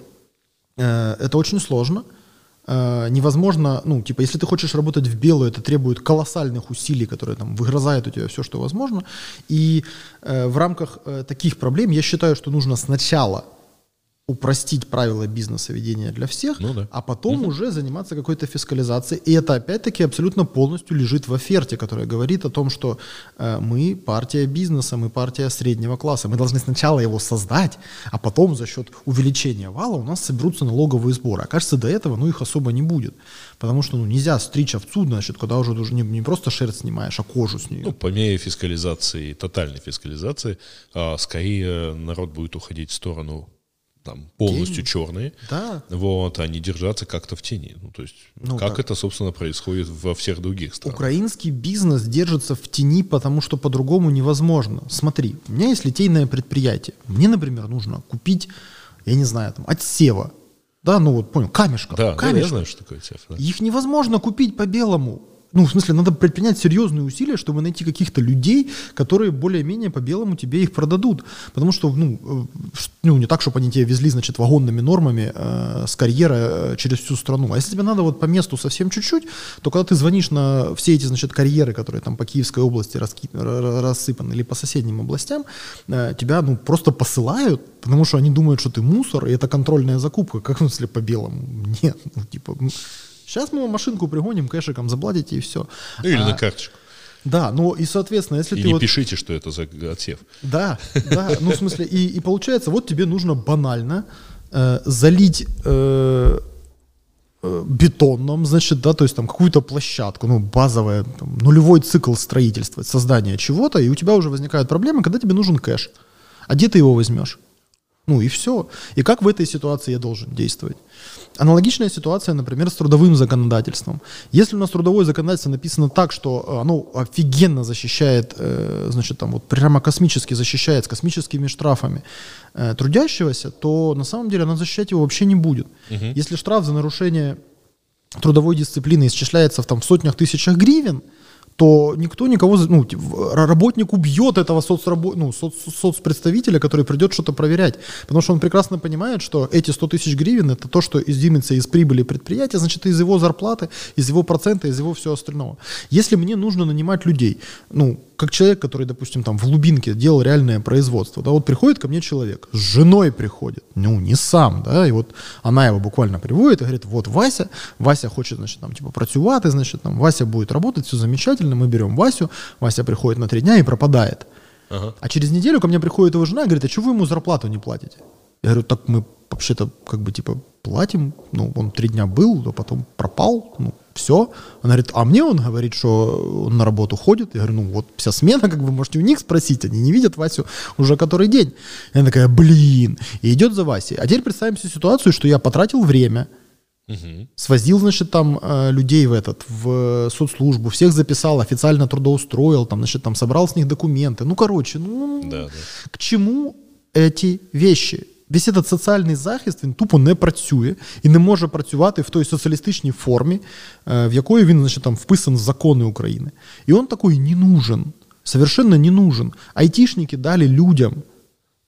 э, это очень сложно. Э, невозможно, ну, типа, если ты хочешь работать в белую, это требует колоссальных усилий, которые там выгрызают у тебя все, что возможно. И э, в рамках э, таких проблем я считаю, что нужно сначала упростить правила бизнеса ведения для всех, Ну да. а потом уже заниматься какой-то фискализацией. И это опять-таки абсолютно полностью лежит в оферте, которая говорит о том, что э, мы партия бизнеса, мы партия среднего класса. Мы должны сначала его создать, а потом за счет увеличения вала у нас соберутся налоговые сборы. А кажется, до этого ну, их особо не будет. Потому что ну, нельзя стричь овцу, значит, когда уже даже не, не просто шерсть снимаешь, а кожу с нее. Ну, по мере фискализации, тотальной фискализации, а, скорее народ будет уходить в сторону там, полностью черные, Да. вот, не держаться как-то в тени. Ну, то есть, Ну, как так. это, собственно, происходит во всех других странах. Украинский бизнес держится в тени, потому что по-другому невозможно. Смотри, у меня есть литейное предприятие. Мне, например, нужно купить, я не знаю, там, отсева. Да, ну вот понял, камешка. Да, да, я камешка. знаю, что такое цеф. да. Их невозможно купить по белому. Ну, в смысле, надо предпринять серьезные усилия, чтобы найти каких-то людей, которые более-менее по белому тебе их продадут. Потому что, ну, э, ну не так, чтобы они тебе везли, значит, вагонными нормами э, с карьера э, через всю страну. А если тебе надо вот по месту совсем чуть-чуть, то когда ты звонишь на все эти, значит, карьеры, которые там по Киевской области раски- ра- ра- рассыпаны, или по соседним областям, э, тебя, ну, просто посылают, потому что они думают, что ты мусор, и это контрольная закупка. Как, в смысле, по белому? Нет, ну, типа... Сейчас мы вам машинку пригоним, кэшиком заплатите и все. Ну, или на карточку. Да, ну и, соответственно, если И ты не вот... пишите, что это за отсев. Да, да, ну в смысле, и, и получается, вот тебе нужно банально э, залить э, э, бетоном, значит, да, то есть там какую-то площадку, ну, базовое, там, нулевой цикл строительства, создания чего-то, и у тебя уже возникают проблемы, когда тебе нужен кэш. А где ты его возьмешь? Ну и все. И как в этой ситуации я должен действовать? Аналогичная ситуация, например, с трудовым законодательством. Если у нас трудовое законодательство написано так, что э, оно офигенно защищает, э, значит, там вот прямо космически защищает с космическими штрафами э, трудящегося, то на самом деле оно защищать его вообще не будет. Если штраф за нарушение трудовой дисциплины исчисляется в, там, в сотнях тысячах гривен, то никто никого, ну, т- в- ра- работник убьет этого соцрабо- ну, соц- соцпредставителя, который придет что-то проверять. Потому что он прекрасно понимает, что эти 100 тысяч гривен это то, что изымется из прибыли предприятия, значит, из его зарплаты, из его процента, из его всего остального. Если мне нужно нанимать людей, ну, как человек, который, допустим, там в Лубинке делал реальное производство, да, вот приходит ко мне человек, с женой приходит, ну, не сам, да, и вот она его буквально приводит и говорит, вот Вася, Вася хочет, значит, там, типа, працювати, значит, там, Вася будет работать, все замечательно, мы берем Васю, Вася приходит на три дня и пропадает. Ага. А через неделю ко мне приходит его жена и говорит, а что вы ему зарплату не платите? Я говорю, так мы вообще-то как бы типа платим, ну, он три дня был, а потом пропал, ну, все. Она говорит, а мне он говорит, что он на работу ходит. Я говорю, ну, вот вся смена, как вы можете у них спросить, они не видят Васю уже который день. И она такая, блин, и идет за Васей. А теперь представим себе ситуацию, что я потратил время, Мгм. свозил, значит, там э, людей в этот, в соцслужбу, всех записал, официально трудоустроил, там, значит, там собрал с них документы. Ну, короче, ну, Да, да. к чому эти вещи? Весь этот соціальний захист він тупо не працює і не може працювати в той соціалістичній формі, е, в якої він значить, там, вписан в закони України. І он такой не нужен, совершенно не нужен. Айтишники дали людям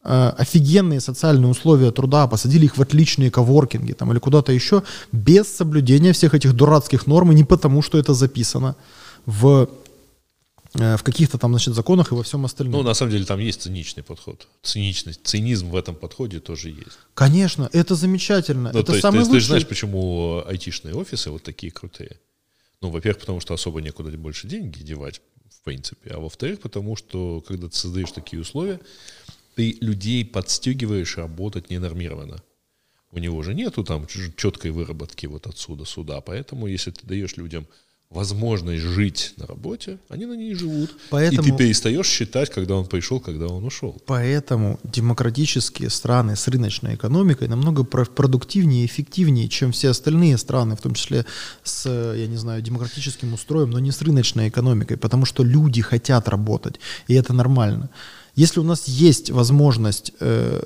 э, офигенные социальные условия труда, посадили их в отличные коворкинги там, или куда-то еще, без соблюдения всех этих дурацких норм, и не потому, что это записано в, э, в каких-то там, значит, законах и во всем остальном. Ну, на самом деле, там есть циничный подход. Циничность, цинизм в этом подходе тоже есть. Конечно, это замечательно. Ну, это то самый есть, ты же лучший. знаешь, почему айтишные офисы вот такие крутые? Ну, во-первых, потому что особо некуда больше деньги девать, в принципе. А во-вторых, потому что, когда ты создаешь такие условия, ты людей подстегиваешь работать ненормированно. У него же нету там четкой выработки вот отсюда сюда. Поэтому, если ты даешь людям возможность жить на работе, они на ней живут. И Поэтому- ты перестаешь считать, когда он пришел, когда он ушел. Поэтому демократические страны с рыночной экономикой намного про- продуктивнее и эффективнее, чем все остальные страны, в том числе с, я не знаю, демократическим устроем, но не с рыночной экономикой, потому что люди хотят работать, и это нормально. Если у нас есть возможность, э,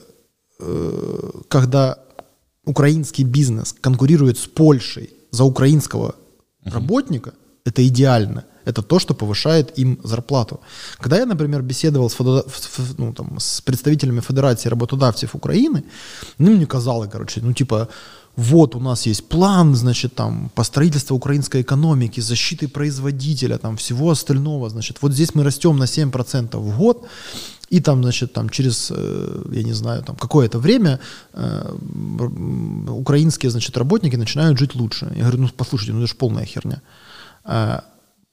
э, когда украинский бизнес конкурирует с Польшей за украинского работника, это идеально. Это то, что повышает им зарплату. Когда я, например, беседовал с, ну, там, с представителями Федерации работодавцев Украины, ну, мне казалось, короче, ну, типа, вот у нас есть план, значит, там, по строительству украинской экономики, защиты производителя, там, всего остального, значит, вот здесь мы растем на 7% в год, и там, значит, там через, э, я не знаю, там какое-то время э, украинские, значит, работники начинают жить лучше. Я говорю, ну, послушайте, ну это же полная херня.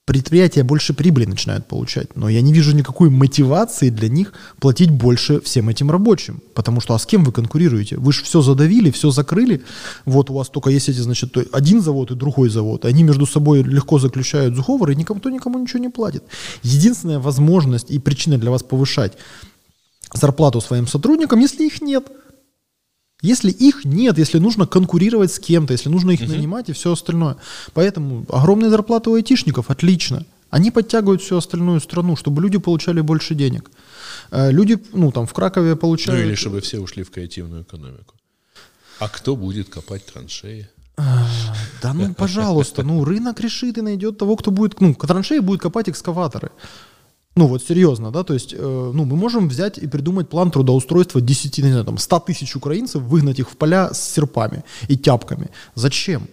Предприятия больше прибыли начинают получать, но я не вижу никакой мотивации для них платить больше всем этим рабочим, потому что а с кем вы конкурируете? Вы же все задавили, все закрыли, вот у вас только есть эти, значит, один завод и другой завод, они между собой легко заключают сговоры, и никому, никому ничего не платит. Единственная возможность и причина для вас повышать зарплату своим сотрудникам, если их нет – если их нет, если нужно конкурировать с кем-то, если нужно их uh-huh. нанимать и все остальное. Поэтому огромные зарплаты у айтишников, отлично. Они подтягивают всю остальную страну, чтобы люди получали больше денег. Э, люди, ну, там, в Кракове получают... Ну, или чтобы все ушли в креативную экономику. А кто будет копать траншеи? А, да ну, пожалуйста, ну, рынок решит и найдет того, кто будет... Ну, траншеи будет копать экскаваторы. Ну вот серьезно, да, то есть, э, ну мы можем взять и придумать план трудоустройства 10, не знаю, там, 100 тысяч украинцев, выгнать их в поля с серпами и тяпками. Зачем?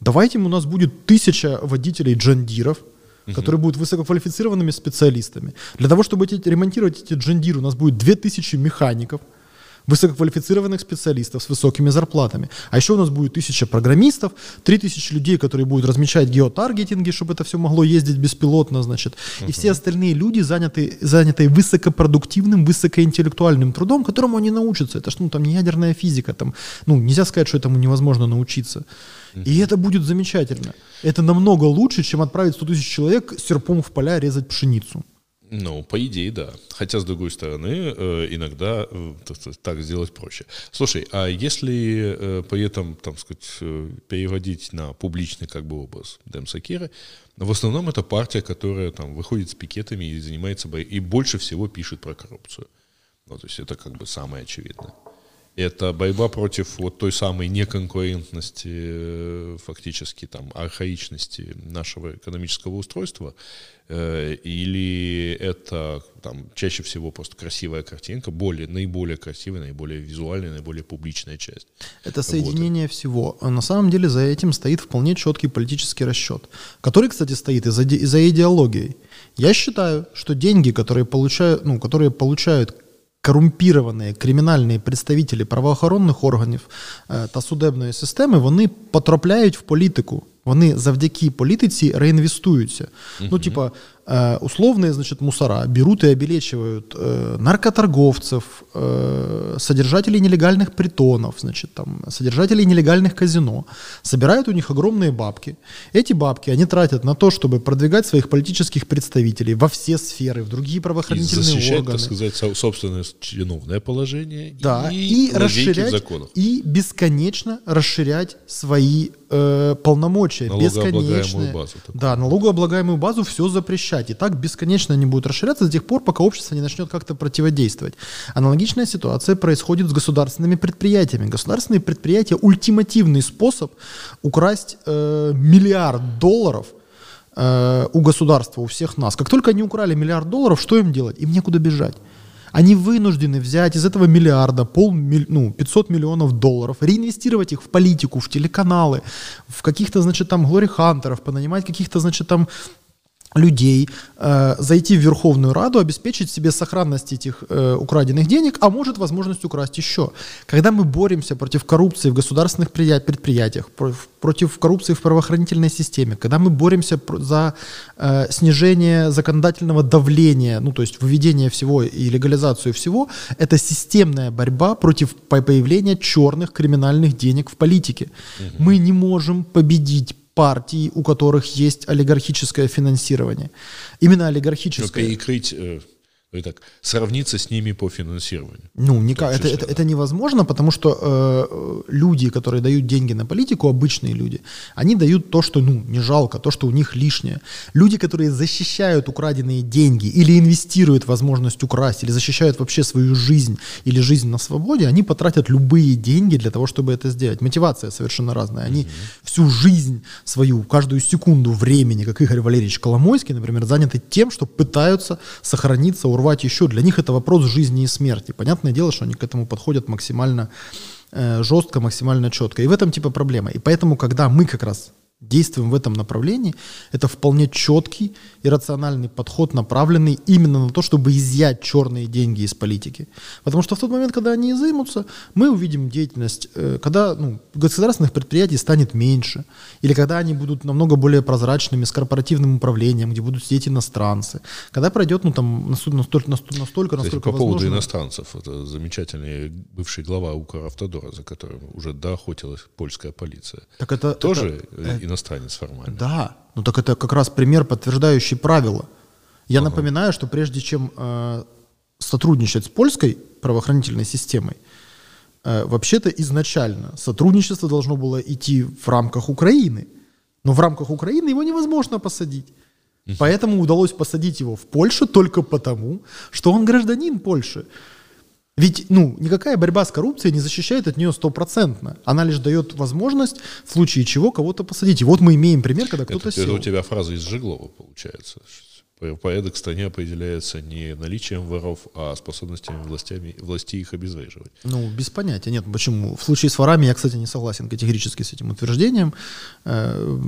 Давайте у нас будет тысяча водителей джандиров, угу. которые будут высококвалифицированными специалистами. Для того, чтобы эти, ремонтировать эти джандиры, у нас будет 2000 механиков, высококвалифицированных специалистов с высокими зарплатами. А еще у нас будет тысяча программистов, три тысячи людей, которые будут размещать геотаргетинги, чтобы это все могло ездить беспилотно, значит. И все остальные люди заняты, заняты высокопродуктивным, высокоинтеллектуальным трудом, которому они научатся. Это что, ну, там не ядерная физика, там, ну, нельзя сказать, что этому невозможно научиться. И это будет замечательно. Это намного лучше, чем отправить 100 тысяч человек серпом в поля резать пшеницу. Ну, по идее, да. Хотя, с другой стороны, э, иногда э, так сделать проще. Слушай, а если э, при этом, там сказать, переводить на публичный как бы образ Демсакира, в основном это партия, которая там выходит с пикетами и занимается, и больше всего пишет про коррупцию. Ну, то есть это как бы самое очевидное. Это борьба против вот той самой неконкурентности, фактически там архаичности нашего экономического устройства, Э, или это там чаще всего просто красивая картинка, более, наиболее красивая, наиболее визуальная, наиболее публичная часть. Это соединение вот. всего. На самом деле за этим стоит вполне четкий политический расчет, который, кстати, стоит из-за, из-за идеологии. Я считаю, что деньги, которые получают, ну, которые получают корумпіровані кримінальні представителі правоохоронних органів э, та судебної системи, вони потрапляють в політику. Вони завдяки політиці реінвестуються. Uh-huh. Ну, типа, э, условные, значит, мусора берут и обелечивают э, наркоторговцев, э, содержателей нелегальных притонов, значит, там, содержателей нелегальных казино, собирают у них огромные бабки. Эти бабки они тратят на то, чтобы продвигать своих политических представителей во все сферы, в другие правоохранительные и защищать, органы. так сказать, собственное чиновное положение да, и, и расширять, и бесконечно расширять свои э, полномочия. Бесконечные. Базу, да, налогооблагаемую базу все запрещать. И так бесконечно они будут расширяться до тех пор, пока общество не начнет как-то противодействовать. Аналогичная ситуация происходит с государственными предприятиями. Государственные предприятия – ультимативный способ украсть э, миллиард долларов э, у государства, у всех нас. Как только они украли миллиард долларов, что им делать? Им некуда бежать. Они вынуждены взять из этого миллиарда, пол, ну, 500 миллионов долларов, реинвестировать их в политику, в телеканалы, в каких-то, значит, там, глори-хантеров, понанимать каких-то, значит, там, людей, э, зайти в Верховную Раду, обеспечить себе сохранность этих э, украденных денег, а может возможность украсть еще. Когда мы боремся против коррупции в государственных предприятиях, против коррупции в правоохранительной системе, когда мы боремся за э, снижение законодательного давления, ну то есть выведение всего и легализацию всего, это системная борьба против появления черных криминальных денег в политике. Угу. Мы не можем победить партий, у которых есть олигархическое финансирование. Именно олигархическое. И так, сравниться с ними по финансированию. Ну, никак, это, это, это невозможно, потому что э, люди, которые дают деньги на политику, обычные люди, они дают то, что ну, не жалко, то, что у них лишнее. Люди, которые защищают украденные деньги или инвестируют в возможность украсть, или защищают вообще свою жизнь или жизнь на свободе, они потратят любые деньги для того, чтобы это сделать. Мотивация совершенно разная. Они mm-hmm. всю жизнь свою, каждую секунду времени, как Игорь Валерьевич Коломойский, например, заняты тем, что пытаются сохраниться, урвать урвать еще. Для них это вопрос жизни и смерти. Понятное дело, что они к этому подходят максимально э, жестко, максимально четко. И в этом типа проблема. И поэтому, когда мы как раз действуем в этом направлении, это вполне четкий и рациональный подход, направленный именно на то, чтобы изъять черные деньги из политики. Потому что в тот момент, когда они изымутся, мы увидим деятельность, э, когда ну, государственных предприятий станет меньше, или когда они будут намного более прозрачными, с корпоративным управлением, где будут сидеть иностранцы, когда пройдет ну, там, настолько, настолько, настолько Кстати, насколько по поводу возможно. иностранцев, это замечательный бывший глава Укравтодора, за которым уже доохотилась польская полиция. Так это, Тоже это- э, иностранец формально. Да, ну так это как раз пример, подтверждающий правила. Я напоминаю, что прежде чем э, сотрудничать с польской правоохранительной системой, э, вообще-то изначально сотрудничество должно было идти в рамках Украины. Но в рамках Украины его невозможно посадить. Поэтому удалось посадить его в Польшу только потому, что он гражданин Польши. Ведь, ну, никакая борьба с коррупцией не защищает от нее стопроцентно. Она лишь дает возможность, в случае чего, кого-то посадить. И вот мы имеем пример, когда кто-то Это, это сел. у тебя фраза из Жеглова получается. По- Порядок в стране определяется не наличием воров, а способностями властями, власти их обезвреживать. Ну, без понятия. Нет, почему? В случае с ворами я, кстати, не согласен категорически с этим утверждением. Э,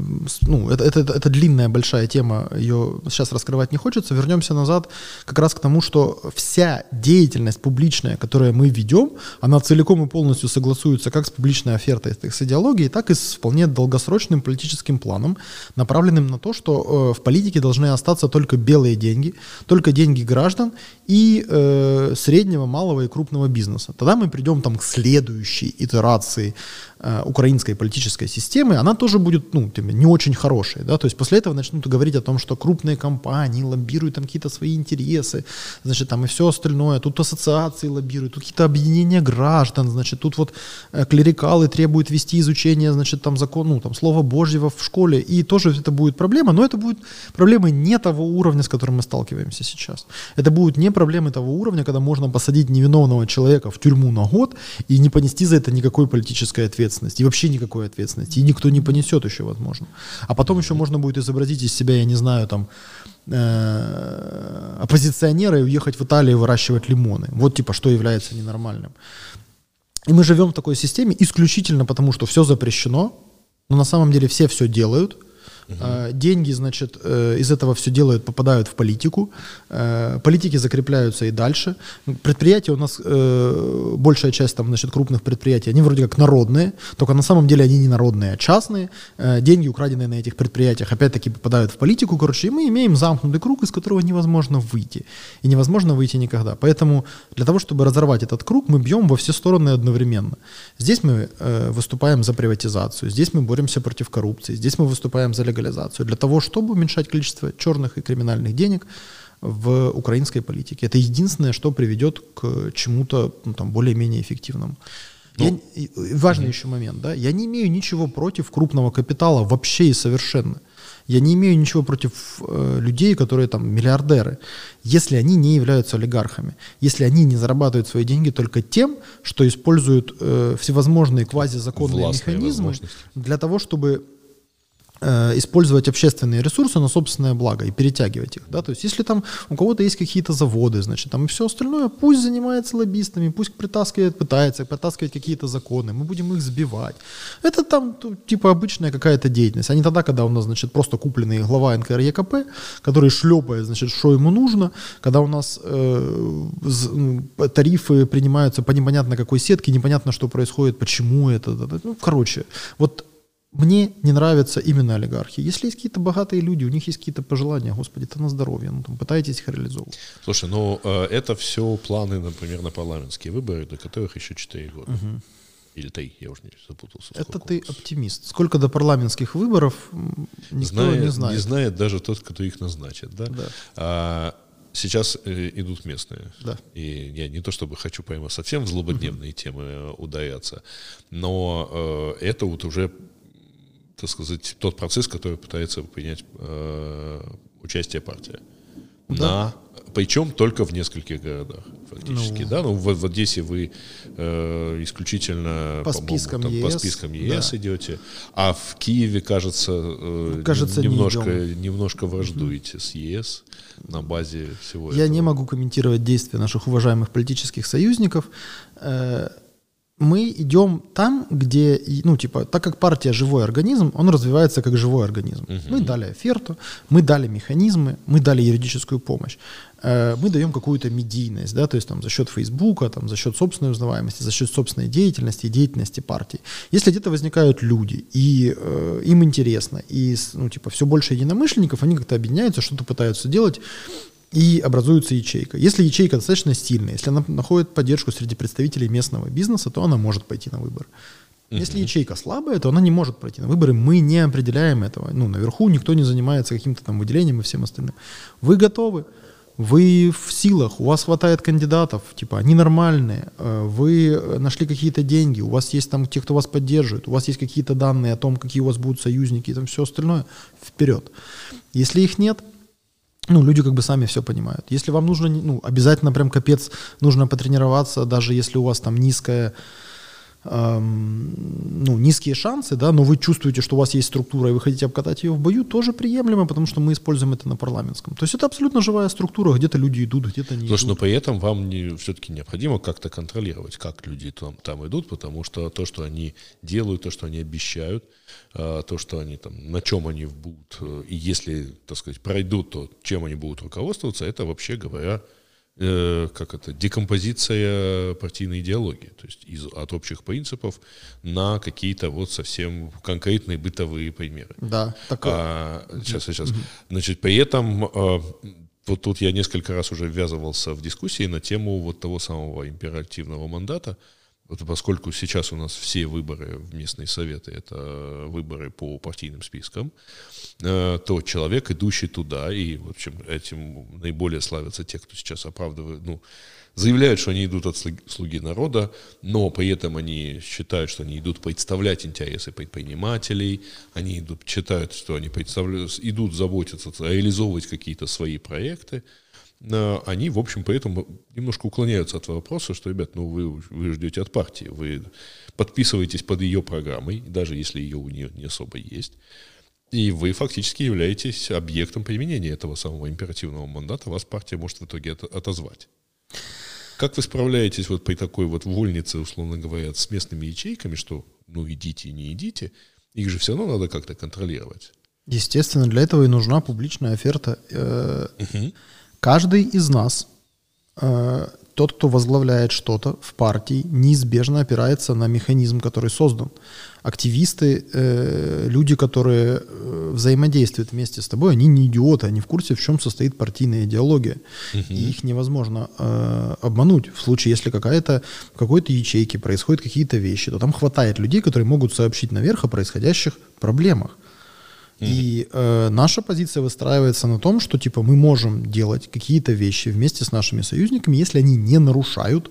Ну, это, это, это длинная, большая тема, ее сейчас раскрывать не хочется. Вернемся назад как раз к тому, что вся деятельность публичная, которую мы ведем, она целиком и полностью согласуется как с публичной офертой, так с идеологией, так и с вполне долгосрочным политическим планом, направленным на то, что э, в политике должны остаться только белые деньги, только деньги граждан и э, среднего, малого и крупного бизнеса. Тогда мы придем там к следующей итерации э, украинской политической системы, она тоже будет ну, не очень хорошей. Да? То есть после этого начнут говорить о том, что крупные компании лоббируют там какие-то свои интересы, значит, там и все остальное. Тут ассоциации лоббируют, тут какие-то объединения граждан, значит, тут вот э, клерикалы требуют вести изучение, значит, там закон, ну, там, Слова Божьего в школе, и тоже это будет проблема, но это будет проблемы не того уровня, с которым мы сталкиваемся сейчас. Это будут не проблемы того уровня, когда можно посадить невиновного человека в тюрьму на год и не понести за это никакой политической ответственности, и вообще никакой ответственности, и никто не понесет еще, возможно. А потом еще можно будет изобразить из себя, я не знаю, там, э, оппозиционера и уехать в Италию выращивать лимоны. Вот типа, что является ненормальным. И мы живем в такой системе исключительно потому, что все запрещено, но на самом деле все все делают. Э, Деньги, значит, э, из этого все делают, попадают в политику. Э, Политики закрепляются и дальше. Предприятия у нас, э, большая часть там, значит, крупных предприятий, они вроде как народные, только на самом деле они не народные, а частные. Деньги, украденные на этих предприятиях, опять-таки попадают в политику, короче, и мы имеем замкнутый круг, из которого невозможно выйти. И невозможно выйти никогда. Поэтому для того, чтобы разорвать этот круг, мы бьем во все стороны одновременно. Здесь мы выступаем за приватизацию, здесь мы боремся против коррупции, здесь мы выступаем за легализацию, для того, чтобы уменьшать количество черных и криминальных денег в украинской политике. Это единственное, что приведет к чему-то ну, там, более-менее эффективному. Я и- и важный еще момент, да, я не имею ничего против крупного капитала вообще и совершенно. Я не имею ничего против э, людей, которые там миллиардеры, если они не являются олигархами, если они не зарабатывают свои деньги только тем, что используют э, всевозможные квазизаконные Властные механизмы для того, чтобы использовать общественные ресурсы на собственное благо и перетягивать их. Да? То есть если там у кого-то есть какие-то заводы, значит, там и все остальное, пусть занимается лоббистами, пусть притаскивает, пытается притаскивать какие-то законы, мы будем их сбивать. Это там типа обычная какая-то деятельность, а не тогда, когда у нас, значит, просто купленный глава НКРЕКП, который шлепает, значит, что ему нужно, когда у нас э, тарифы принимаются по непонятно какой сетке, непонятно, что происходит, почему это, ну, короче, вот мне не нравятся именно олигархи. Если есть какие-то богатые люди, у них есть какие-то пожелания, господи, это на здоровье, ну там пытайтесь их реализовывать. Слушай, ну э, это все планы, например, на парламентские выборы, до которых еще 4 года. Или 3, я уже не запутался. Это ты оптимист. Сколько до парламентских выборов, никто знает, не знает. знает даже тот, кто их назначит. Да? Да. А, сейчас э, идут местные. Да. И я не то чтобы хочу прямо совсем в злободневные темы э, ударяться, но э, это вот уже, так сказать, тот процесс, который пытается принять э, участие партия. На, причем только в нескольких городах, фактически. Ну. да? ну, в, в Одессе вы э, исключительно По спискам там по ЕС, спискам ЕС да. идете, а в Киеве, кажется, э, Кажется, не немножко, идем. немножко враждуете с ЕС на базе всего Я этого. не могу комментировать действия наших уважаемых политических союзников. Э, мы идем там, где, ну, типа, так как партия живой организм, он развивается как живой организм. Угу. Мы дали оферту, мы дали механизмы, мы дали юридическую помощь. Э, мы даем какую-то медийность, да, то есть там за счет Фейсбука, там, за счет собственной узнаваемости, за счет собственной деятельности и деятельности партии. Если где-то возникают люди, и э, им интересно, и, ну, типа, все больше единомышленников, они как-то объединяются, что-то пытаются делать, и образуется ячейка. Если ячейка достаточно сильная, если она находит поддержку среди представителей местного бизнеса, то она может пойти на выборы. Если ячейка слабая, то она не может пройти на выборы. Мы не определяем этого. Ну, наверху никто не занимается каким-то там выделением и всем остальным. Вы готовы? Вы в силах, у вас хватает кандидатов, типа, они нормальные, э, вы нашли какие-то деньги, у вас есть там те, кто вас поддерживает, у вас есть какие-то данные о том, какие у вас будут союзники и там все остальное, вперед. Если их нет, ну, люди как бы сами все понимают. Если вам нужно, ну, обязательно прям капец, нужно потренироваться, даже если у вас там низкая, ну, низкие шансы, да, но вы чувствуете, что у вас есть структура, и вы хотите обкатать ее в бою, тоже приемлемо, потому что мы используем это на парламентском. То есть это абсолютно живая структура, где-то люди идут, где-то не Слушай, идут. но при этом вам не, все-таки необходимо как-то контролировать, как люди там, там идут, потому что то, что они делают, то, что они обещают, а, то, что они там, на чем они будут, э, и если, так сказать, пройдут, то чем они будут руководствоваться, это вообще говоря, э, как это, декомпозиция партийной идеологии, то есть из, от общих принципов на какие-то вот совсем конкретные бытовые примеры. Да, такое. А, сейчас, сейчас. Значит, при этом а, вот тут я несколько раз уже ввязывался в дискуссии на тему вот того самого императивного мандата, вот поскольку сейчас у нас все выборы в местные советы это выборы по партийным спискам, э, то человек, идущий туда, и, в общем, этим наиболее славятся те, кто сейчас оправдывает, ну, заявляют, что они идут от слуги народа, но при этом они считают, что они идут представлять интересы предпринимателей, они идут, считают, что они идут заботиться, реализовывать какие-то свои проекты, они, в общем, поэтому немножко уклоняются от вопроса, что, ребят, ну вы, вы ждете от партии, вы подписываетесь под ее программой, даже если ее у нее не особо есть, и вы фактически являетесь объектом применения этого самого императивного мандата, вас партия может в итоге это отозвать. Как вы справляетесь вот при такой вот вольнице, условно говоря, с местными ячейками, что ну идите и не идите, их же все равно надо как-то контролировать. Естественно, для этого и нужна публичная оферта. Угу. Каждый из нас, э, тот, кто возглавляет что-то в партии, неизбежно опирается на механизм, который создан. Активисты, э, люди, которые э, взаимодействуют вместе с тобой, они не идиоты, они в курсе, в чем состоит партийная идеология. Угу. И их невозможно э, обмануть. В случае, если какая-то, в какой-то ячейке происходят какие-то вещи, то там хватает людей, которые могут сообщить наверх о происходящих проблемах. И э, наша позиция выстраивается на том, что типа мы можем делать какие-то вещи вместе с нашими союзниками, если они не нарушают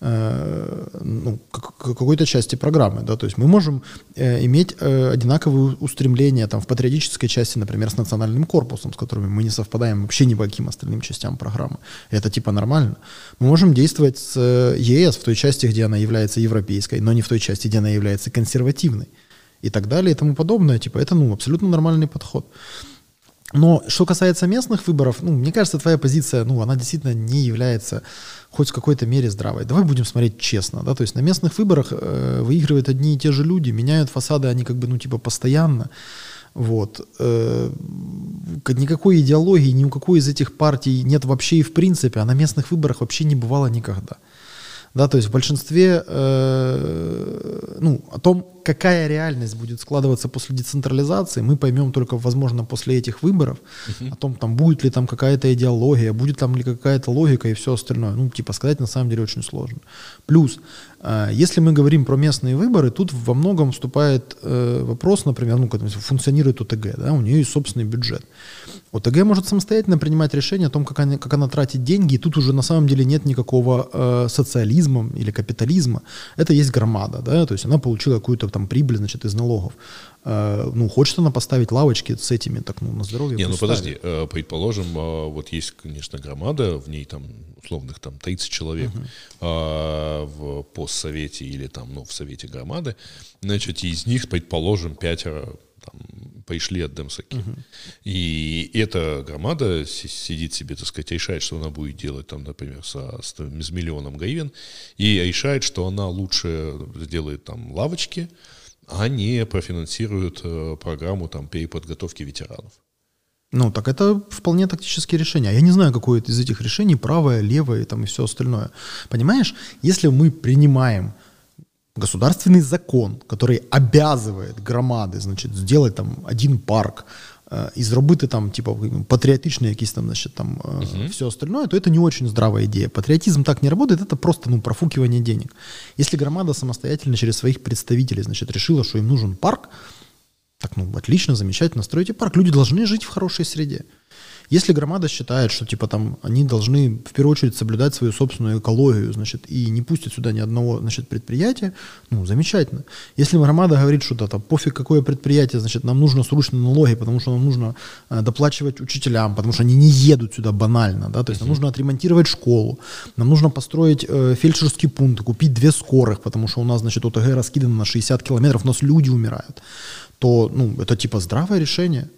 ну, какой-то части программы, да, то есть мы можем э, иметь э, одинаковые устремления там в патриотической части, например, с национальным корпусом, с которыми мы не совпадаем вообще ни по каким остальным частям программы. Это типа нормально. Мы можем действовать с э, ЕС в той части, где она является европейской, но не в той части, где она является консервативной и так далее и тому подобное. Типа, это, ну, абсолютно нормальный подход. Но что касается местных выборов, ну, мне кажется, твоя позиция, ну, она действительно не является хоть в какой-то мере здравой. Давай будем смотреть честно, да, то есть на местных выборах э, выигрывают одни и те же люди, меняют фасады они как бы, ну, типа, постоянно. Вот. Э, никакой идеологии ни у какой из этих партий нет вообще и в принципе, а на местных выборах вообще не бывало никогда. Да, то есть в большинстве, э, ну, о том, какая реальность будет складываться после децентрализации, мы поймем только, возможно, после этих выборов, о том, там, будет ли там какая-то идеология, будет там ли какая-то логика и все остальное. Ну, типа, сказать на самом деле очень сложно. Плюс, э, если мы говорим про местные выборы, тут во многом вступает э, вопрос, например, ну, когда функционирует ОТГ, да, у нее есть собственный бюджет. ОТГ может самостоятельно принимать решение о том, как она, как она тратит деньги, и тут уже на самом деле нет никакого э, социализма или капитализма. Это есть громада, да, то есть она получила какую-то там прибыль, значит, из налогов. Э, ну, хочет она поставить лавочки с этими, так, ну, на здоровье. Не, ну подожди, э, предположим, э, вот есть, конечно, громада, в ней там условных там 30 человек uh-huh. а, в постсовете или там, ну, в совете громады, значит, из них, предположим, пятеро там, пошли от Демсаки. Угу. И эта громада сидит себе, так сказать, решает, что она будет делать, там, например, со, с, с миллионом гривен, и решает, что она лучше сделает там лавочки, а не профинансирует э, программу там переподготовки ветеранов. Ну, так это вполне тактические решения. Я не знаю, какое из этих решений правое, левое там, и все остальное. Понимаешь, если мы принимаем государственный закон, который обязывает громады, значит, сделать там один парк, э, і зробити там, типа, патриотичные якісь там, значит, там uh -huh. все остальное, то это не очень здравая идея. Патриотизм так не работает, это просто, ну, профукивание денег. Если громада самостоятельно через своих представителей, значит, решила, что им нужен парк, так, ну, отлично, замечательно, стройте парк. Люди должны жить в хорошей среде. Если громада считает, что типа там они должны в первую очередь соблюдать свою собственную экологию, значит, и не пустят сюда ни одного, значит, предприятия, ну, замечательно. Если громада говорит, что да, там пофиг какое предприятие, значит, нам нужно срочно налоги, потому что нам нужно э, доплачивать учителям, потому что они не едут сюда банально, да, то есть нам нужно отремонтировать школу, нам нужно построить э, фельдшерский пункт, купить две скорых, потому что у нас, значит, ОТГ раскидано на 60 километров, у нас люди умирают, то, ну, это типа здравое решение.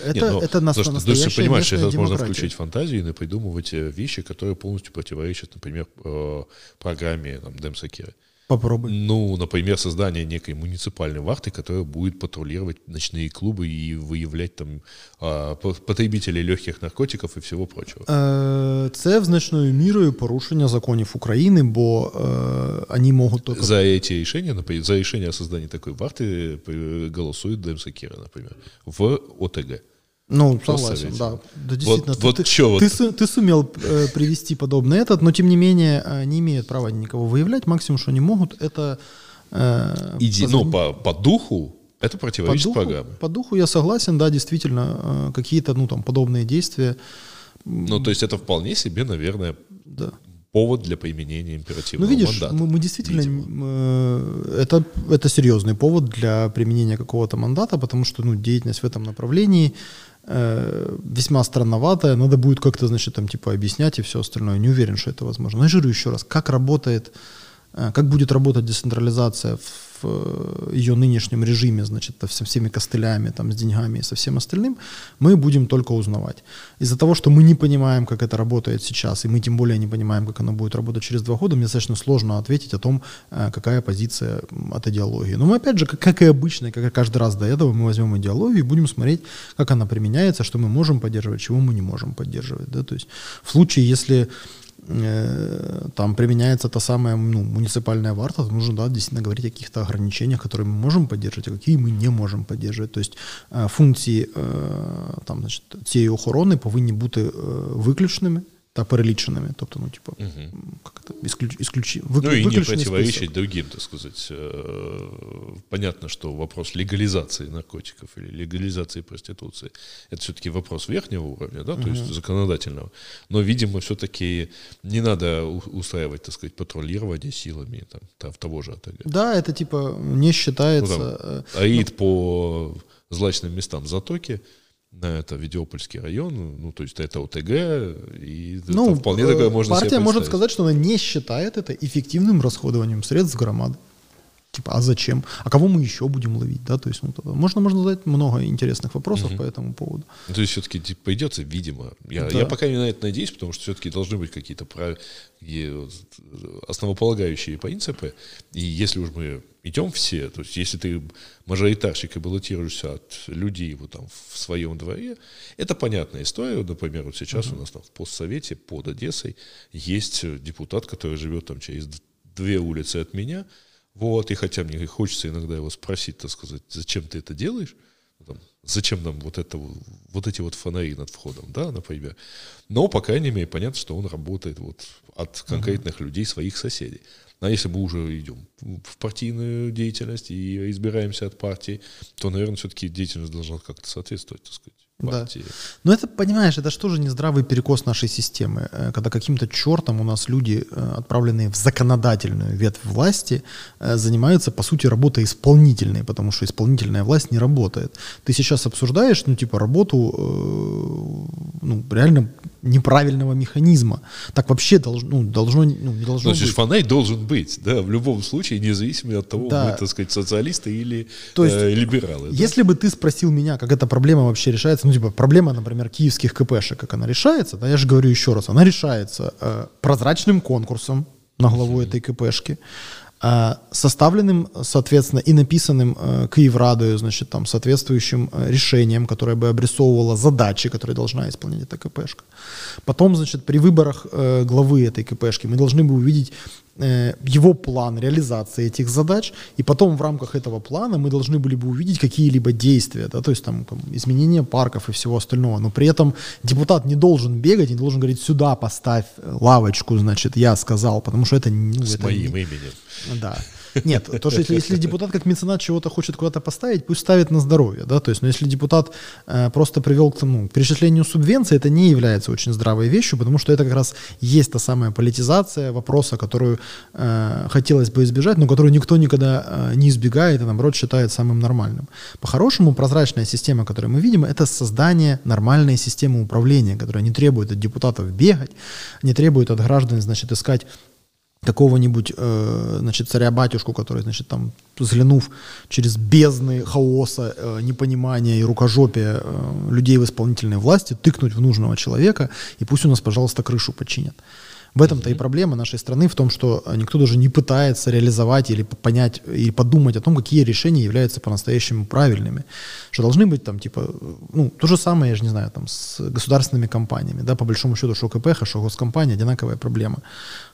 Это, Нет, ну, это нас, потому что, ты понимаешь, это можно включить фантазию и придумывать э, вещи, которые полностью противоречат, например, э, программе там, Демсакира. Попробуй. Ну, например, создание некой муниципальной вахты, которая будет патрулировать ночные клубы и выявлять там а, потребителей легких наркотиків і всього прочого. Це в значною мірою порушення законів України, бо вони можуть только... За эти решения, за решение о создании такой вахты голосует Демсакира, например, в ОТГ. Ну, согласен, да. да действительно, вот, ты, вот ты, вот. ты, ты сумел э, привести подобный этот, но тем не менее э, не имеют права никого выявлять. Максимум, что они могут, это... Э, Иди, позвонить... ну, по, по духу это противоречит по духу, программе. По духу я согласен, да, действительно, э, какие-то, ну, там, подобные действия. Ну, то есть это вполне себе, наверное, да. повод для применения императивного ну, видишь, мандата. Мы, мы действительно, э, это, это серьезный повод для применения какого-то мандата, потому что, ну, деятельность в этом направлении Э, весьма странноватая, надо будет как-то, значит, там, типа, объяснять и все остальное. Не уверен, что это возможно. Но я жирю еще раз, как работает, как будет работать децентрализация в Э, ее нынешнем режиме, значит, со всеми костылями, там, с деньгами и со всем остальным, мы будем только узнавать. Из-за того, что мы не понимаем, как это работает сейчас, и мы тем более не понимаем, как оно будет работать через два года, мне достаточно сложно ответить о том, э, какая позиция от идеологии. Но мы, опять же, как, и обычно, как и каждый раз до этого, мы возьмем идеологию и будем смотреть, как она применяется, что мы можем поддерживать, чего мы не можем поддерживать. Да? То есть в случае, если Э, там применяется та самая ну, муниципальная варта, то нужно да, действительно говорить о каких-то ограничениях, которые мы можем поддерживать, а какие мы не можем поддерживать. То есть э, функції э, там, значить, цієї охорони повинні бути виключеними та переліченими. Тобто, ну, типу, угу. как это, исключ, исключ, выклю, ну и не противоречить список. другим, так сказать. Э, понятно, что вопрос легализации наркотиков или легализации проституции, это все-таки вопрос верхнего уровня, да, то угу. есть законодательного. Но, видимо, все-таки не надо устраивать, так сказать, патрулирование силами там, того же ОТГ. Да, это типа не считается... Ну, там, э, аид ну, по злачным местам затоки, это Видеопольский район, ну, то есть это ОТГ, и ну, это вполне такое можно Партия может сказать, что она не считает это эффективным расходованием средств громады. Типа, а зачем? А кого мы еще будем ловить, да? То есть, ну, можно, можно задать много интересных вопросов угу. по этому поводу. То есть, все-таки типа, придется, видимо. Я, да. я пока не на это надеюсь, потому что все-таки должны быть какие-то прав... основополагающие принципы. И если уж мы идем все, то есть, если ты мажоритарщик и баллотируешься от людей вот там в своем дворе, это понятная история. Например, вот сейчас угу. у нас там в постсовете под Одессой есть депутат, который живет там через две улицы от меня, вот, и хотя мне хочется иногда его спросить, так сказать, зачем ты это делаешь, там, зачем нам вот это вот эти вот фонари над входом, да, например. Но, по крайней мере, понятно, что он работает вот от конкретных uh-huh. людей, своих соседей. А если мы уже идем в партийную деятельность и избираемся от партии, то, наверное, все-таки деятельность должна как-то соответствовать, так сказать. Партии. Да. Но это, понимаешь, это что же не здравый перекос нашей системы, э, когда каким-то чертом у нас люди, э, отправленные в законодательную ветвь власти, э, занимаются, по сути, работой исполнительной, потому что исполнительная власть не работает. Ты сейчас обсуждаешь, ну, типа, работу, ну, реально неправильного механизма. Так вообще должно, ну, должно, ну, не должно ну, быть. Фонарь должен быть, да, в любом случае, независимо от того, да. мы, так сказать, социалисты или То есть, э, либералы. Если да? бы ты спросил меня, как эта проблема вообще решается, ну, типа, проблема, например, киевских КПшек, как она решается, да, я же говорю еще раз, она решается э, прозрачным конкурсом на главу этой КПшки, э, составленным, соответственно, и написанным э, Киеврадою, значит, там, соответствующим э, решением, которое бы обрисовывало задачи, которые должна исполнять эта КПшка. Потом, значит, при выборах главы этой КПшки мы должны бы увидеть Э, его план реализации этих задач, и потом в рамках этого плана мы должны были бы увидеть какие-либо действия, да, то есть там, там изменение парков и всего остального, но при этом депутат не должен бегать, не должен говорить, сюда поставь лавочку, значит, я сказал, потому что это... Ну, С это моим не... именем. Да. Нет, то, что если, если депутат как меценат чего-то хочет куда-то поставить, пусть ставит на здоровье, да, то есть, но если депутат э, просто привел к тому, перечислению субвенций, это не является очень здравой вещью, потому что это как раз есть та самая политизация вопроса, которую э, хотелось бы избежать, но которую никто никогда э, не избегает и, наоборот, считает самым нормальным. По-хорошему, прозрачная система, которую мы видим, это создание нормальной системы управления, которая не требует от депутатов бегать, не требует от граждан, значит, искать какого-нибудь, э, значит, царя-батюшку, который, значит, там, взглянув через бездны хаоса, э, непонимания и рукожопия э, людей в исполнительной власти, тыкнуть в нужного человека, и пусть у нас, пожалуйста, крышу починят. В этом-то и проблема нашей страны в том, что никто даже не пытается реализовать или понять, или подумать о том, какие решения являются по-настоящему правильными. Что должны быть там, типа, ну, то же самое, я же не знаю, там, с государственными компаниями, да, по большому счету, что КПХ, что госкомпания, одинаковая проблема.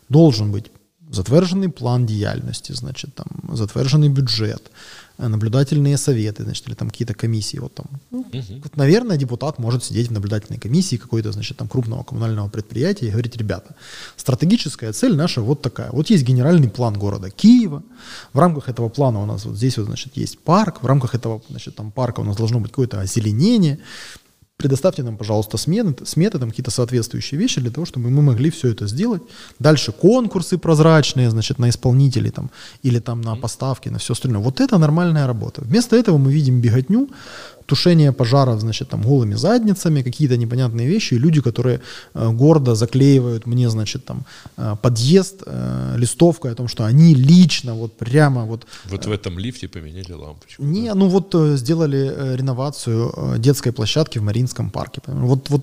Должен быть затверджений план діяльності, значит, там, затверджений бюджет, наблюдательные советы, значит, или там какие-то комиссии. Вот там, ну, угу. вот, наверное, депутат может сидеть в наблюдательной комиссии какой-то, значит, там крупного коммунального предприятия и говорить, ребята, стратегическая цель наша вот такая. Вот есть генеральный план города Киева. В рамках этого плана у нас вот здесь вот, значит, есть парк. В рамках этого, значит, там парка у нас должно быть какое-то озеленение предоставьте нам, пожалуйста, сметы, сметы там какие-то соответствующие вещи для того, чтобы мы могли все это сделать. Дальше конкурсы прозрачные, значит, на исполнителей там, или там на поставки, на все остальное. Вот это нормальная работа. Вместо этого мы видим беготню, тушение пожаров, значит, там, голыми задницами, какие-то непонятные вещи, и люди, которые э, гордо заклеивают мне, значит, там, э, подъезд э, листовкой о том, что они лично, вот прямо вот... Вот в этом лифте поменяли лампочку. Не, да? ну вот э, сделали э, реновацию э, детской площадки в Маринском парке. Вот, вот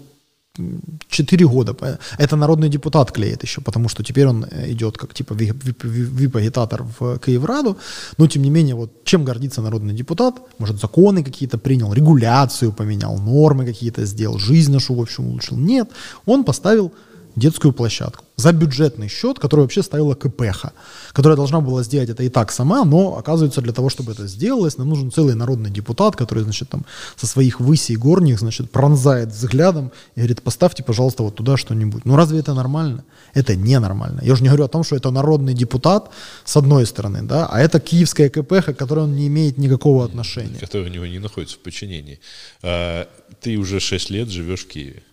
4 года. Это народный депутат клеит еще, потому что теперь он э, идет как типа вип-агитатор в Киевраду. Но тем не менее, вот чем гордится народный депутат? Может, законы какие-то принял, регуляцию поменял, нормы какие-то сделал, жизнь нашу, в общем, улучшил. Нет, он поставил детскую площадку за бюджетный счет, который вообще ставила КПХ, которая должна была сделать это и так сама, но оказывается для того, чтобы это сделалось, нам нужен целый народный депутат, который, значит, там со своих высей горних, значит, пронзает взглядом и говорит, поставьте, пожалуйста, вот туда что-нибудь. Ну разве это нормально? Это ненормально. Я уже не говорю о том, что это народный депутат с одной стороны, да, а это киевская КПХ, к которой он не имеет никакого отношения. Которая у него не находится в подчинении. А, ты уже 6 лет живешь в Киеве.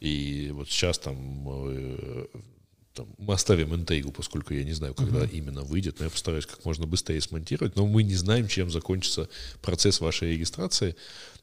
И вот сейчас там, э, там мы оставим интейгу, поскольку я не знаю, когда uh-huh. именно выйдет, но я постараюсь как можно быстрее смонтировать. Но мы не знаем, чем закончится процесс вашей регистрации.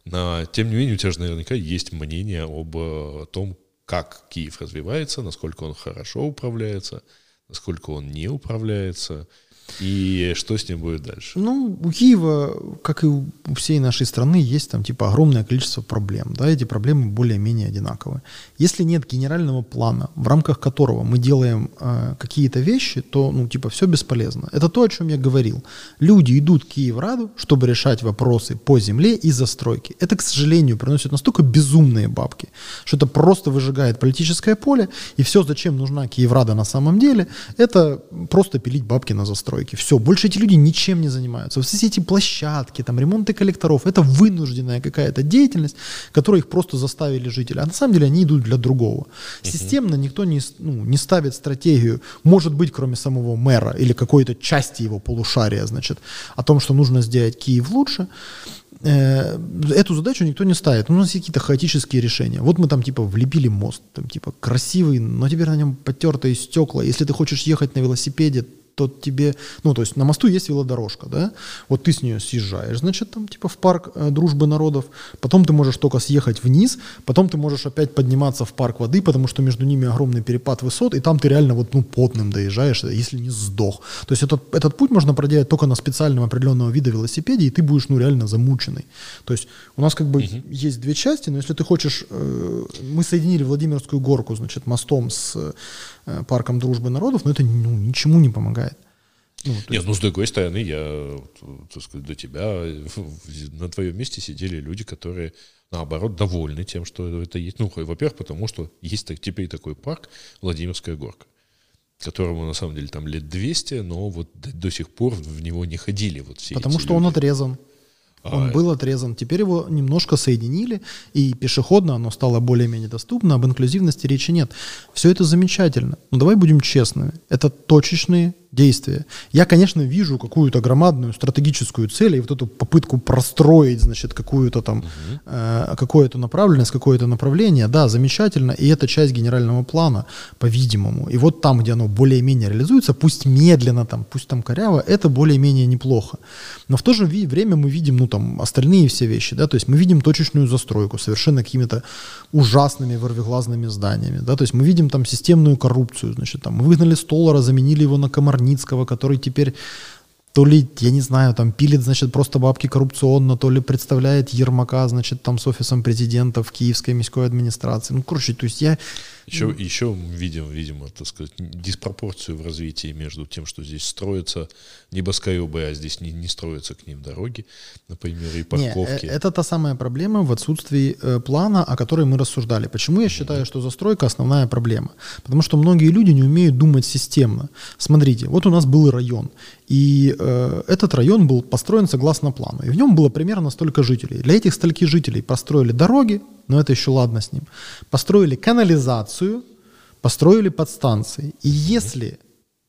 Но, тем не менее, у тебя же наверняка есть мнение об э, том, как Киев развивается, насколько он хорошо управляется, насколько он не управляется – и что с ним будет дальше? Ну, у Киева, как и у всей нашей страны, есть там типа огромное количество проблем. Да, эти проблемы более-менее одинаковые. Если нет генерального плана, в рамках которого мы делаем э, какие-то вещи, то, ну, типа, все бесполезно. Это то, о чем я говорил. Люди идут в Киевраду, чтобы решать вопросы по земле и застройке. Это, к сожалению, приносит настолько безумные бабки, что это просто выжигает политическое поле, и все, зачем нужна Киеврада на самом деле, это просто пилить бабки на застройку стройки. Все, больше эти люди ничем не занимаются. Все эти площадки, там, ремонты коллекторов, это вынужденная какая-то деятельность, которую их просто заставили жители. А на самом деле они идут для другого. Системно никто не, ну, не ставит стратегию, может быть, кроме самого мэра или какой-то части его полушария, значит, о том, что нужно сделать Киев лучше. э, эту задачу никто не ставит. У нас есть какие-то хаотические решения. Вот мы там типа влепили мост, там типа красивый, но теперь на нем потертые стекла. Если ты хочешь ехать на велосипеде, то тебе, ну, то есть на мосту есть велодорожка, да, вот ты с нее съезжаешь, значит, там, типа, в парк э, дружбы народов, потом ты можешь только съехать вниз, потом ты можешь опять подниматься в парк воды, потому что между ними огромный перепад высот, и там ты реально вот, ну, потным доезжаешь, если не сдох. То есть этот, этот путь можно проделать только на специальном определенного вида велосипеде, и ты будешь, ну, реально замученный. То есть у нас как бы угу. есть две части, но если ты хочешь, э, мы соединили Владимирскую горку, значит, мостом с э, парком дружбы народов, но это, ну, ничему не помогает. Ну, Нет, есть... ну с другой стороны, я, так сказать, до тебя на твоем месте сидели люди, которые, наоборот, довольны тем, что это есть. Ну, во-первых, потому что есть теперь такой парк Владимирская горка которому на самом деле там лет 200, но вот до, до сих пор в него не ходили вот все Потому что люди. он отрезан. Он а, был отрезан. Теперь его немножко соединили, и пешеходно оно стало более-менее доступно, об инклюзивности речи нет. Все это замечательно. Но давай будем честными. Это точечные действия. Я, конечно, вижу какую-то громадную стратегическую цель и вот эту попытку простроить, значит, какую-то там, угу. э, какую-то направленность, какое-то направление. Да, замечательно. И это часть генерального плана, по-видимому. И вот там, где оно более-менее реализуется, пусть медленно там, пусть там коряво, это более-менее неплохо. Но в то же время мы видим, ну, там, остальные все вещи, да, то есть мы видим точечную застройку совершенно какими-то ужасными ворвиглазными зданиями, да, то есть мы видим там системную коррупцию, значит, там, выгнали Столара, заменили его на комарни, Магнитского, который теперь то ли, я не знаю, там пилит, значит, просто бабки коррупционно, то ли представляет Ермака, значит, там с офисом президента в Киевской міської администрации. Ну, короче, то есть я еще, еще видим, видимо, так сказать, диспропорцию в развитии между тем, что здесь строятся небоскребы, а здесь не, не строятся к ним дороги, например, и парковки. Не, это та самая проблема в отсутствии э, плана, о которой мы рассуждали. Почему я считаю, mm-hmm. что застройка основная проблема? Потому что многие люди не умеют думать системно. Смотрите, вот у нас был район, и э, этот район был построен согласно плану, и в нем было примерно столько жителей. Для этих стольких жителей построили дороги, но это еще ладно с ним. Построили канализацию, построили подстанции. И если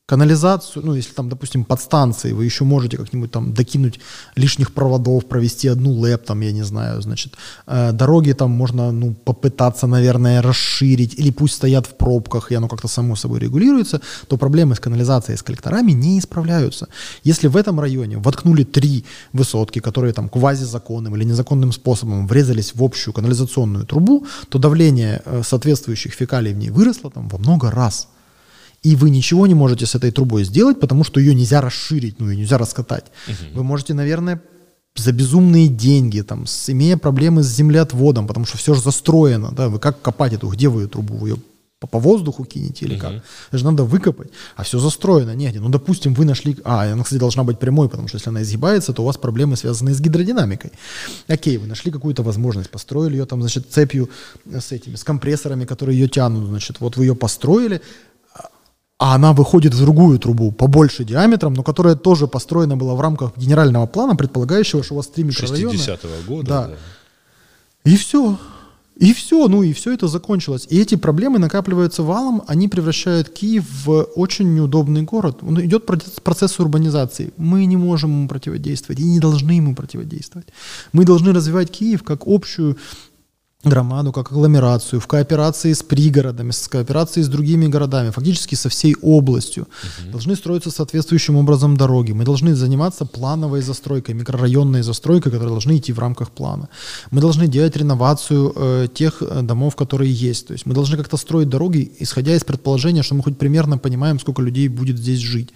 канализацию, ну, если там, допустим, подстанции, вы еще можете как-нибудь там докинуть лишних проводов, провести одну лэп, там, я не знаю, значит, э, дороги там можно, ну, попытаться, наверное, расширить, или пусть стоят в пробках, и оно как-то само собой регулируется, то проблемы с канализацией, с коллекторами не исправляются. Если в этом районе воткнули три высотки, которые там квазизаконным или незаконным способом врезались в общую канализационную трубу, то давление э, соответствующих фекалий в ней выросло там во много раз и вы ничего не можете с этой трубой сделать, потому что ее нельзя расширить, ну ее нельзя раскатать. Угу. Вы можете, наверное, за безумные деньги, там, с, имея проблемы с землеотводом, потому что все же застроено, да, вы как копать эту, где вы ее трубу, вы ее по, по воздуху кинете или угу. как? Это же надо выкопать, а все застроено негде. Ну, допустим, вы нашли, а, она, кстати, должна быть прямой, потому что если она изгибается, то у вас проблемы связанные с гидродинамикой. Окей, вы нашли какую-то возможность, построили ее там, значит, цепью с этими, с компрессорами, которые ее тянут, значит, вот вы ее построили, а она выходит в другую трубу, побольше диаметром, но которая тоже построена была в рамках генерального плана, предполагающего, что у вас три микрорайона. 60-го года. Да. да. И все. И все, ну и все это закончилось. И эти проблемы накапливаются валом, они превращают Киев в очень неудобный город. Он идет процесс урбанизации. Мы не можем ему противодействовать и не должны ему противодействовать. Мы должны развивать Киев как общую громаду как агломерацию, в кооперации с пригородами, с кооперацией с другими городами, фактически со всей областью. Угу. Должны строиться соответствующим образом дороги. Мы должны заниматься плановой застройкой, микрорайонной застройкой, которые должны идти в рамках плана. Мы должны делать реновацию э, тех э, домов, которые есть. То есть мы должны как-то строить дороги, исходя из предположения, что мы хоть примерно понимаем, сколько людей будет здесь жить.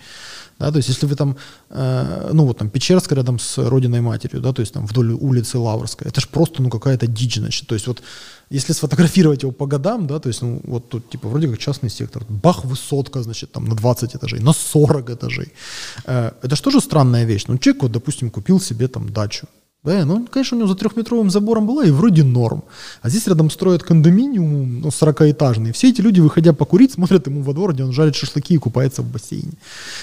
Да, то есть если вы там, э, ну вот там Печерская рядом с родиной матерью, да, то есть там вдоль улицы Лаврской, это же просто ну какая-то дичь, значит. То есть вот если сфотографировать его по годам, да, то есть ну вот тут типа вроде как частный сектор, бах, высотка, значит, там на 20 этажей, на 40 этажей. Э, это же тоже странная вещь. Ну человек вот, допустим, купил себе там дачу, да, ну, конечно, у него за трехметровым забором была и вроде норм. А здесь рядом строят кондоминиум, ну, 40-этажный. Все эти люди, выходя покурить, смотрят ему во двор, где он жарит шашлыки и купается в бассейне.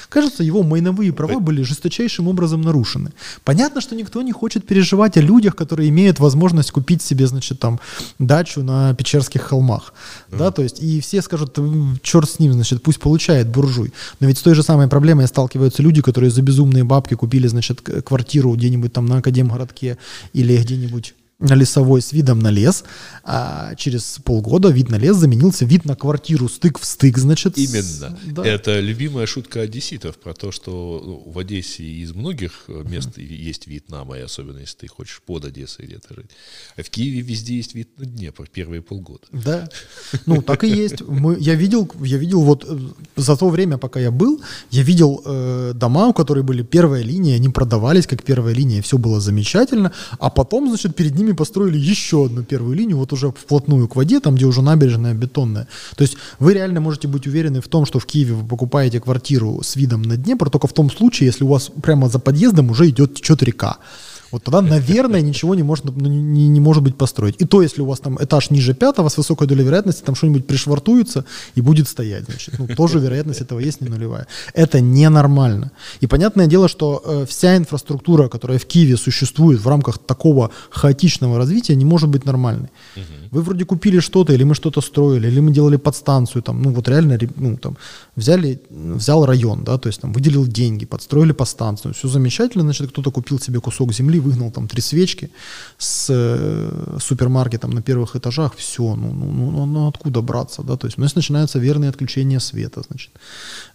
Кажется, его майновые права были жесточайшим образом нарушены. Понятно, что никто не хочет переживать о людях, которые имеют возможность купить себе, значит, там, дачу на Печерских холмах. Mm. Да, то есть, и все скажут, черт с ним, значит, пусть получает буржуй. Но ведь с той же самой проблемой сталкиваются люди, которые за безумные бабки купили, значит, квартиру где-нибудь там на Академгород городке или где-нибудь лесовой с видом на лес, а через полгода вид на лес заменился вид на квартиру стык в стык, значит. Именно. Да. Это любимая шутка одесситов про то, что ну, в Одессе из многих мест uh-huh. есть вид на море, особенно если ты хочешь под Одессой где-то жить. А в Киеве везде есть вид на Днепр первые полгода. Да. Ну, так и есть. Мы, я видел, я видел вот э, за то время, пока я был, я видел э, дома, у которых были первая линия, они продавались как первая линия, все было замечательно, а потом, значит, перед ними ними построили еще одну первую линию, вот уже вплотную к воде, там, где уже набережная бетонная. То есть вы реально можете быть уверены в том, что в Киеве вы покупаете квартиру с видом на Днепр, только в том случае, если у вас прямо за подъездом уже идет течет река. Вот тогда, наверное, ничего не может, ну, не, не может быть построить. И то, если у вас там этаж ниже пятого, с высокой долей вероятности, там что-нибудь пришвартуется и будет стоять. Значит, ну, тоже вероятность этого есть не нулевая. Это ненормально. И понятное дело, что э, вся инфраструктура, которая в Киеве существует в рамках такого хаотичного развития, не может быть нормальной. Угу. Вы вроде купили что-то, или мы что-то строили, или мы делали подстанцию, там, ну вот реально, ну там, взяли, взял район, да, то есть там выделил деньги, подстроили подстанцию, все замечательно, значит, кто-то купил себе кусок земли, выгнал там три свечки с э, супермаркетом на первых этажах, все, ну, ну, ну, ну откуда браться, да, то есть у нас начинаются верные отключения света, значит.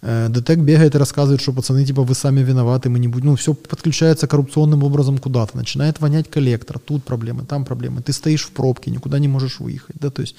Э, ДТЭК бегает и рассказывает, что пацаны, типа, вы сами виноваты, мы не будем, ну, все подключается коррупционным образом куда-то, начинает вонять коллектор, тут проблемы, там проблемы, ты стоишь в пробке, никуда не можешь выехать, да, то есть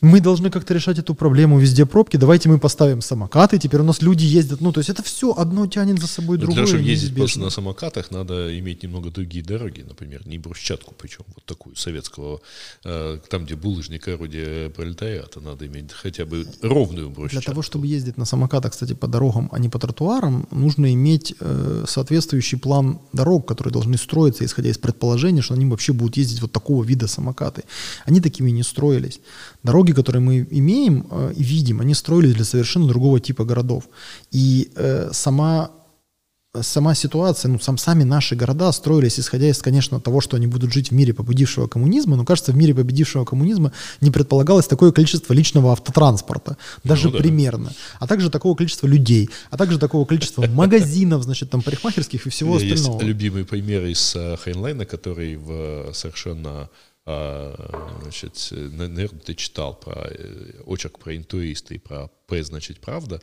мы должны как-то решать эту проблему, везде пробки, давайте мы поставим самокаты, теперь у нас люди ездят, ну, то есть это все одно тянет за собой другое. Для того, чтобы ездить просто на самокатах, надо иметь немного другие дороги, например, не брусчатку, причем вот такую советского, э, там, где булыжник орудие пролетариата, надо иметь хотя бы ровную брусчатку. Для того, чтобы ездить на самокатах, кстати, по дорогам, а не по тротуарам, нужно иметь э, соответствующий план дорог, которые должны строиться, исходя из предположения, что они вообще будут ездить вот такого вида самокаты. Они такими не строились. Дороги, которые мы имеем э, и видим, они строились для совершенно другого типа городов. И э, сама сама ситуация, ну, сам, сами наши города строились, исходя из, конечно, того, что они будут жить в мире победившего коммунизма, но, кажется, в мире победившего коммунизма не предполагалось такое количество личного автотранспорта, даже ну, да. примерно, а также такого количества людей, а также такого количества магазинов, значит, там, парикмахерских и всего остального. Есть любимый пример из э, Хайнлайна, который в совершенно а, значит, наверное, ты читал про э, очерк про интуиста и про П, значит, правда,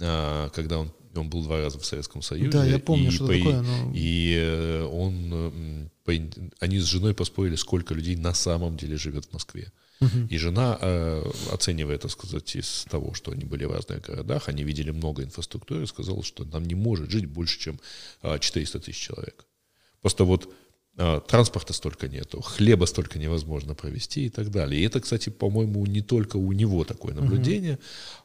а, когда он, он был два раза в Советском Союзе. Да, я помню, и, что по, такое. Но... И э, он, по, они с женой поспорили, сколько людей на самом деле живет в Москве. И жена, э, оценивая, так сказать, из того, что они были в разных городах, они видели много инфраструктуры, сказала, что нам не может жить больше, чем 400 тысяч человек. Просто вот а, транспорта столько нету, хлеба столько невозможно провести и так далее. И это, кстати, по-моему, не только у него такое наблюдение, угу.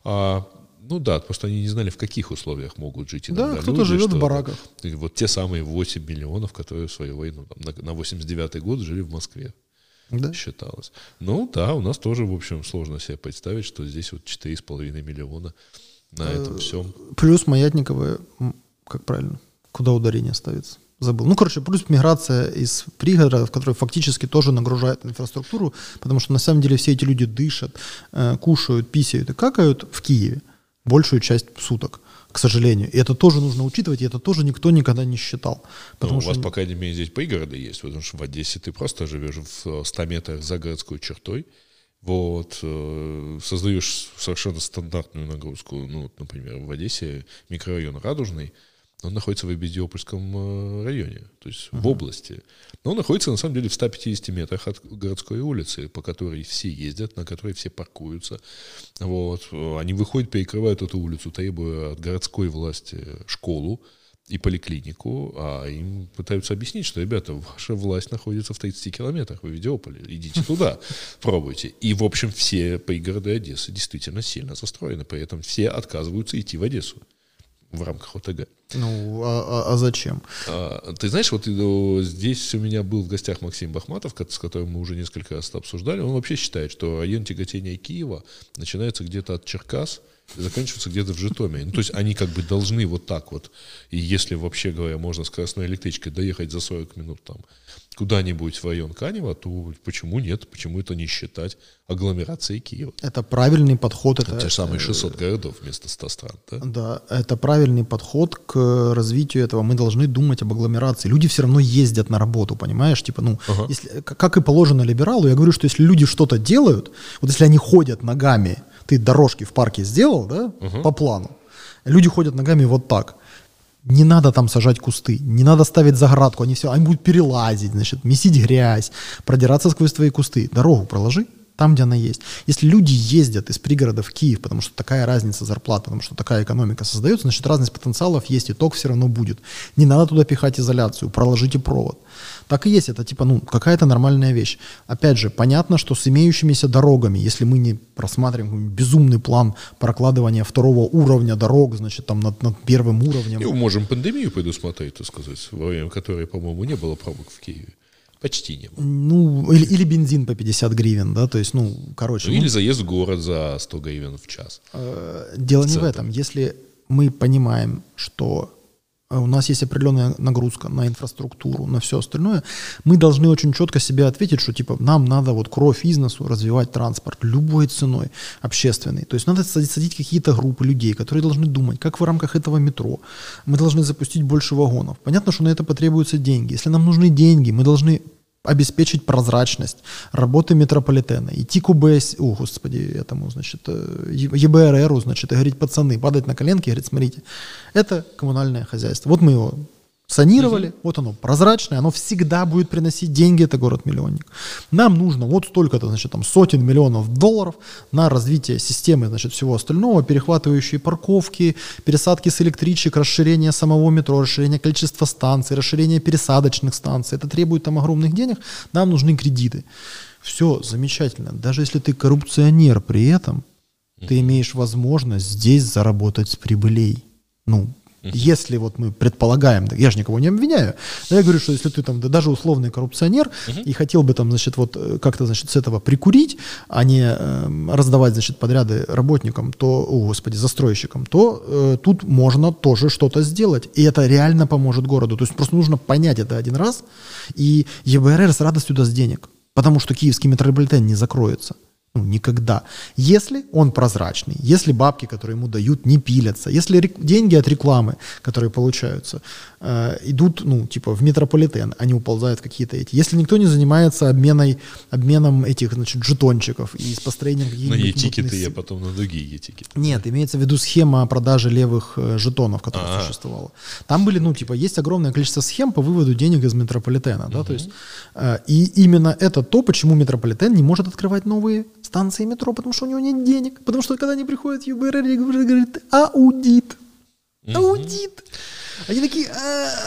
а ну да, просто они не знали, в каких условиях могут жить иногда Да, кто-то живет в бараках. Вот те самые 8 миллионов, которые в свою войну, там, на, на 89 год жили в Москве. Да. Считалось. Ну да, у нас тоже, в общем, сложно себе представить, что здесь вот 4,5 миллиона на этом всем. Плюс Маятниковые, как правильно, куда ударение ставится? Забыл. Ну, короче, плюс миграция из пригородов, которые фактически тоже нагружают инфраструктуру, потому что на самом деле все эти люди дышат, э, кушают, писают и какают в Киеве большую часть суток, к сожалению. И это тоже нужно учитывать, и это тоже никто никогда не считал. Потому ну, у вас, что... по крайней мере, здесь пригороды есть, потому что в Одессе ты просто живешь в 100 метрах за городской чертой, вот, э, создаешь совершенно стандартную нагрузку, ну, например, в Одессе микрорайон Радужный – он находится в Обезиопольском э, районе, то есть uh-huh. в области. Но он находится, на самом деле, в 150 метрах от городской улицы, по которой все ездят, на которой все паркуются. Вот. Они выходят, перекрывают эту улицу, требуя от городской власти школу и поликлинику, а им пытаются объяснить, что, ребята, ваша власть находится в 30 километрах, вы в Идиополе, идите туда, <laughs> пробуйте. И, в общем, все пригороды Одессы действительно сильно застроены, при этом все отказываются идти в Одессу в рамках ОТГ. Ну, а, а, а зачем? А, ты знаешь, вот ну, здесь у меня был в гостях Максим Бахматов, с которым мы уже несколько раз обсуждали. Он вообще считает, что район тяготения Киева начинается где-то от Черкас заканчиваются где-то в Житомире. Ну, то есть они как бы должны вот так вот, и если вообще говоря, можно скоростной электричкой доехать за 40 минут там куда-нибудь в район Канева, то почему нет? Почему это не считать агломерацией Киева? Это правильный подход. Это, это те же самые 600 городов вместо 100 стран, да? Да, это правильный подход к развитию этого. Мы должны думать об агломерации. Люди все равно ездят на работу, понимаешь? Типа, ну, ага. если, как и положено либералу, я говорю, что если люди что-то делают, вот если они ходят ногами, ты дорожки в парке сделал, да, угу. по плану, люди ходят ногами вот так – не надо там сажать кусты, не надо ставить заградку, они все, они будут перелазить, значит, месить грязь, продираться сквозь твои кусты. Дорогу проложи там, где она есть. Если люди ездят из пригорода в Киев, потому что такая разница зарплат, потому что такая экономика создается, значит, разность потенциалов есть, и ток все равно будет. Не надо туда пихать изоляцию, проложите провод. Так и есть, это типа, ну, какая-то нормальная вещь. Опять же, понятно, что с имеющимися дорогами, если мы не просматриваем безумный план прокладывания второго уровня дорог, значит, там над, над первым уровнем. Мы можем пандемию предусмотреть, так сказать, во время которой, по-моему, не было пробок в Киеве. Почти не было. Ну, или, или бензин по 50 гривен, да, то есть, ну, короче. Ну, или ну, заезд в город за 100 гривен в час. Э, дело в не в этом. Если мы понимаем, что у нас есть определенная нагрузка на инфраструктуру, на все остальное, мы должны очень четко себе ответить, что типа нам надо вот кровь бизнесу развивать транспорт любой ценой общественный. То есть надо садить какие-то группы людей, которые должны думать, как в рамках этого метро мы должны запустить больше вагонов. Понятно, что на это потребуются деньги. Если нам нужны деньги, мы должны обеспечить прозрачность работы метрополитена, идти к УБС, о, господи, этому, значит, э, ЕБРРу, значит, и говорить, пацаны, падать на коленки и говорить, смотрите, это коммунальное хозяйство. Вот мы его санировали, угу. вот оно прозрачное, оно всегда будет приносить деньги, это город-миллионник. Нам нужно вот столько-то, значит, там сотен миллионов долларов на развитие системы, значит, всего остального, перехватывающие парковки, пересадки с электричек, расширение самого метро, расширение количества станций, расширение пересадочных станций. Это требует там огромных денег, нам нужны кредиты. Все замечательно. Даже если ты коррупционер при этом, ты имеешь возможность здесь заработать с прибылей. Ну, Uh-huh. Если вот мы предполагаем, я же никого не обвиняю, но я говорю, что если ты там да, даже условный коррупционер uh-huh. и хотел бы там, значит, вот э, как-то, значит, с этого прикурить, а не э, раздавать, значит, подряды работникам, то, о, господи, застройщикам, то э, тут можно тоже что-то сделать, и это реально поможет городу. То есть просто нужно понять это один раз, и ЕБРР с радостью даст денег, потому что киевский метрополитен не закроется. Ну, никогда. Если он прозрачный, если бабки, которые ему дают, не пилятся, если деньги от рекламы, которые получаются, э, идут, ну, типа, в метрополитен, они уползают какие-то эти. Если никто не занимается обменой, обменом этих, значит, жетончиков и с построением каких-то... На e-тикеты я потом на другие e-тикеты. Нет, имеется в виду схема продажи левых э, жетонов, которая А-а-а. существовала. Там были, ну, типа, есть огромное количество схем по выводу денег из метрополитена, угу. да, то есть, э, и именно это то, почему метрополитен не может открывать новые станции метро, потому что у него нет денег. Потому что когда они приходят в ЮБР, говорят, аудит. Аудит. Они такие...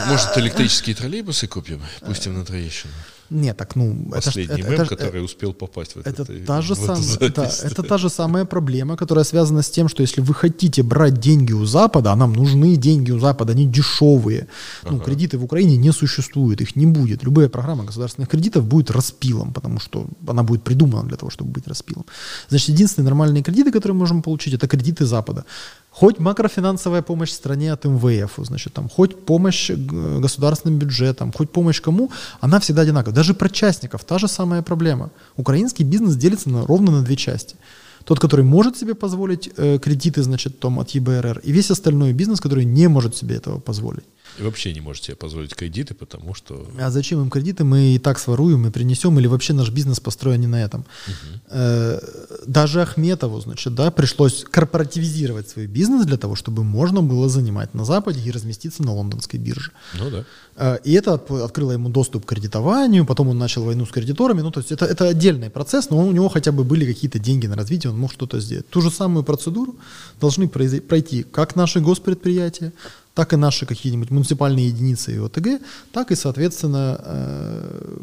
Может, электрические троллейбусы купим? Пустим на Троещину. Нет, так ну... Последний это, мем, это, который это, успел попасть в это. Это, та же сам, это, это та же самая проблема, которая связана с тем, что если вы хотите брать деньги у Запада, а нам нужны деньги у Запада, они дешевые. Ну, ага. кредиты в Украине не существует, их не будет. Любая программа государственных кредитов будет распилом, потому что она будет придумана для того, чтобы быть распилом. Значит, единственные нормальные кредиты, которые мы можем получить, это кредиты Запада. Хоть макрофинансовая помощь стране от МВФ, значит, там, хоть помощь государственным бюджетам, хоть помощь кому, она всегда одинаковая. Даже про частников та же самая проблема. Украинский бизнес делится на, ровно на две части. Тот, который может себе позволить э, кредиты, значит, том, от ЕБРР, и весь остальной бизнес, который не может себе этого позволить. И вообще не можете себе позволить кредиты, потому что... А зачем им кредиты? Мы и так своруем и принесем, или вообще наш бизнес построен не на этом. Угу. Даже Ахметову, значит, да, пришлось корпоративизировать свой бизнес для того, чтобы можно было занимать на Западе и разместиться на лондонской бирже. Ну да. Э, и это открыло ему доступ к кредитованию, потом он начал войну с кредиторами. Ну, то есть это, это отдельный процесс, но у него хотя бы были какие-то деньги на развитие, он мог что-то сделать. Ту же самую процедуру должны пройти как наши госпредприятия, так и наши какие-нибудь муниципальные единицы и ОТГ, так и, соответственно, э,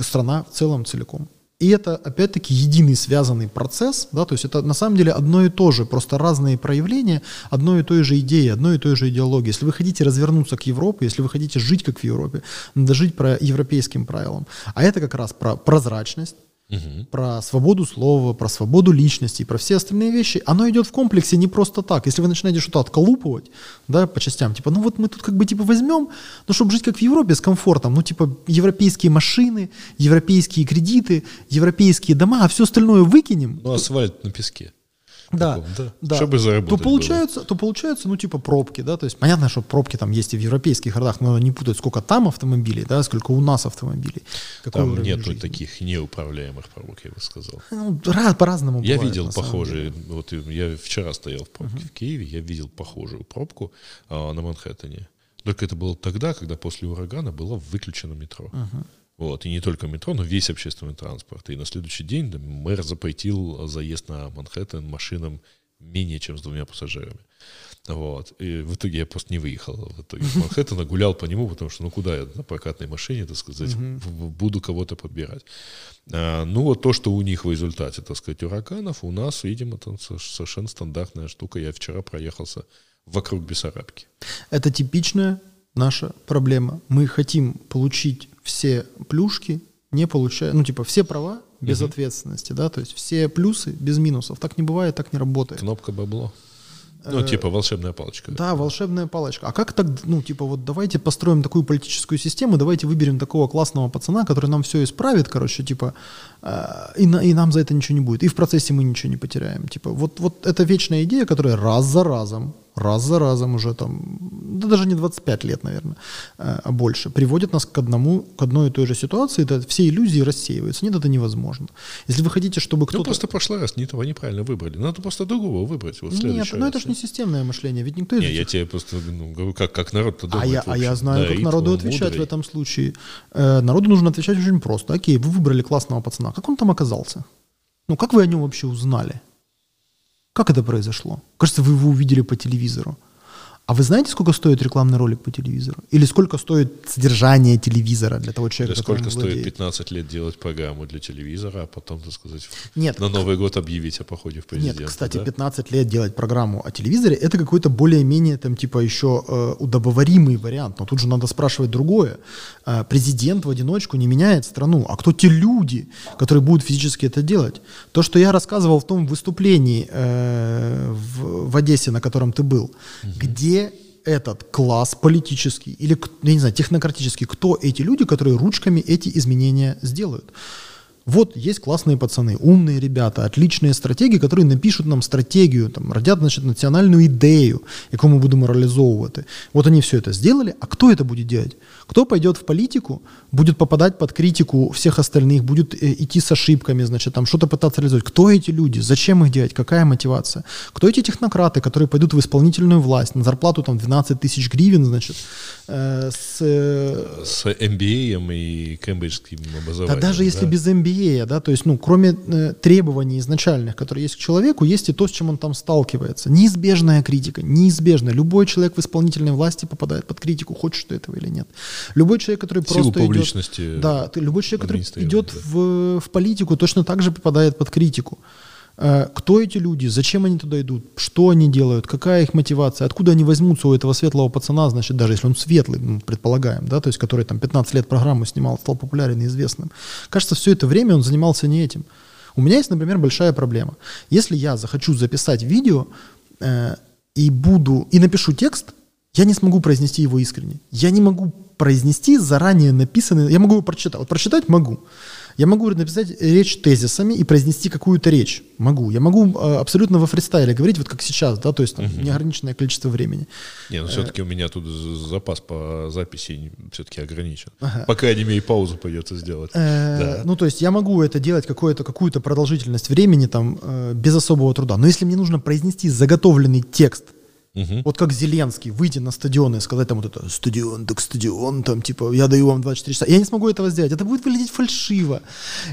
страна в целом целиком. И это, опять-таки, единый связанный процесс, да, то есть это на самом деле одно и то же, просто разные проявления одной и той же идеи, одной и той же идеологии. Если вы хотите развернуться к Европе, если вы хотите жить как в Европе, надо жить по европейским правилам. А это как раз про прозрачность, про свободу слова, про свободу личности, про все остальные вещи, оно идет в комплексе не просто так. Если вы начинаете что-то отколупывать, да, по частям, типа, ну вот мы тут как бы типа возьмем, ну чтобы жить как в Европе с комфортом, ну типа европейские машины, европейские кредиты, европейские дома, а все остальное выкинем. Ну асфальт на песке. Да, таком, да. да. Чтобы заработать то получается, то получается, ну типа пробки, да, то есть понятно, что пробки там есть и в европейских городах, но не путать, сколько там автомобилей, да, сколько у нас автомобилей. Какой Там жизни. таких неуправляемых пробок, я бы сказал. Ну, по-разному Я бывает, видел похожие, вот и я вчера стоял в пробке в Киеве, я видел похожую пробку а, на Манхэттене. Только это было тогда, когда после урагана было выключено метро. Вот, и не только метро, но весь общественный транспорт. И на следующий день мэр запретил заезд на Манхэттен машинам менее чем с двумя пассажирами. Вот. И в итоге я просто не выехал в итоге из <laughs> Манхэттена, гулял по нему, потому что ну куда я на прокатной машине, так сказать, в- буду кого-то подбирать. А, ну вот то, что у них в результате, так сказать, ураганов, у нас, видимо, со- совершенно стандартная штука. Я вчера проехался вокруг Бессарабки. Это типичная наша проблема. Мы хотим получить все плюшки, не получая, ну типа все права без ответственности, да, то есть все плюсы без минусов. Так не бывает, так не работает. Кнопка бабло. Ну, типа волшебная палочка. Да, волшебная палочка. А как так, ну, типа, вот давайте построим такую политическую систему, давайте выберем такого классного пацана, который нам все исправит, короче, типа, э, и, на- и нам за это ничего не будет. И в процессе мы ничего не потеряем. Типа, вот, вот это вечная идея, которая раз за разом, раз за разом уже там, да даже не 25 лет, наверное, э, а больше, приводит нас к одному, к одной и той же ситуации, это все иллюзии рассеиваются. Нет, это невозможно. Если вы хотите, чтобы Ну, кто-то... просто в прошлый раз не того неправильно выбрали. Надо просто другого выбрать. Вот в Нет, ну это же не системное мышление, ведь никто из Не, этих я тебе просто ну, говорю, как, как народ-то А думает. я, в а я знаю, Да, как народу отвечать в мудрый. этом случае. Э, народу нужно отвечать очень просто. Окей, вы выбрали классного пацана. Как он там оказался? Ну, как вы о нем вообще узнали? Как это произошло? Кажется, вы его увидели по телевизору. А вы знаете, сколько стоит рекламный ролик по телевизору? Или сколько стоит содержание телевизора для того Или человека, сколько которым стоит владеет? 15 лет делать программу для телевизора, а потом, так сказать, Нет, на Новый год объявить о походе в президенты. Нет, кстати, да? 15 лет делать программу о телевизоре, это какой-то более-менее там типа еще э, удобоваримый вариант. Но тут же надо спрашивать другое. Э, президент в одиночку не меняет страну. А кто те люди, которые будут физически это делать? То, что я рассказывал в том выступлении э, в, в Одессе, на котором ты был, где этот класс политический или, я не знаю, технократический, кто эти люди, которые ручками эти изменения сделают? Вот есть классные пацаны, умные ребята, отличные стратегії, которые напишут нам стратегию, там, родят, значит, национальную идею, яку ми будемо реалізовувати. Вот они все это сделали, а кто это будет делать? Кто пойдет в политику, будет попадать под критику всех остальных, будет э, идти с ошибками, значит, там что-то пытаться реализовать? Кто эти люди? Зачем их делать? Какая мотивация? Кто эти технократы, которые пойдут в исполнительную власть на зарплату там 12 тысяч гривен, значит, э, с э, С MBA и кембриджским да образованием. даже если да? без MBA, да, то есть, ну, кроме э, требований изначальных, которые есть к человеку, есть и то, с чем он там сталкивается. Неизбежная критика, неизбежная. Любой человек в исполнительной власти попадает под критику, хочешь ты этого или нет. Любой человек, который силу просто идет... Да, ты, любой человек, который идет да. в, в политику, точно так же попадает под критику. Э, Кто эти люди? Зачем они туда идут? Что они делают? Какая их мотивация? Откуда они возьмутся у этого светлого пацана, значит, даже если он светлый, ну, предполагаем, да, то есть который там 15 лет программу снимал, стал популярен и известным. Кажется, все это время он занимался не этим. У меня есть, например, большая проблема. Если я захочу записать видео э, и буду, и напишу текст, я не смогу произнести его искренне. Я не могу произнести заранее написанный, я могу его прочитать. Вот прочитать могу. Я могу написать речь тезисами и произнести какую-то речь. Могу. Я могу э, абсолютно во фристайле говорить, вот как сейчас, да, то есть там, неограниченное количество времени. Не, ну все-таки у меня тут запас по записи все-таки ограничен. Ага. По крайней мере, паузу придется сделать. Э, Да. Ну, то есть я могу это делать какое-то, какую-то продолжительность времени там э, без особого труда. Но если мне нужно произнести заготовленный текст, Мгм. вот как Зеленский, выйти на стадион и сказать там вот это «стадион, так стадион», там типа «я даю вам 24 часа», я не смогу этого сделать. Это будет выглядеть фальшиво.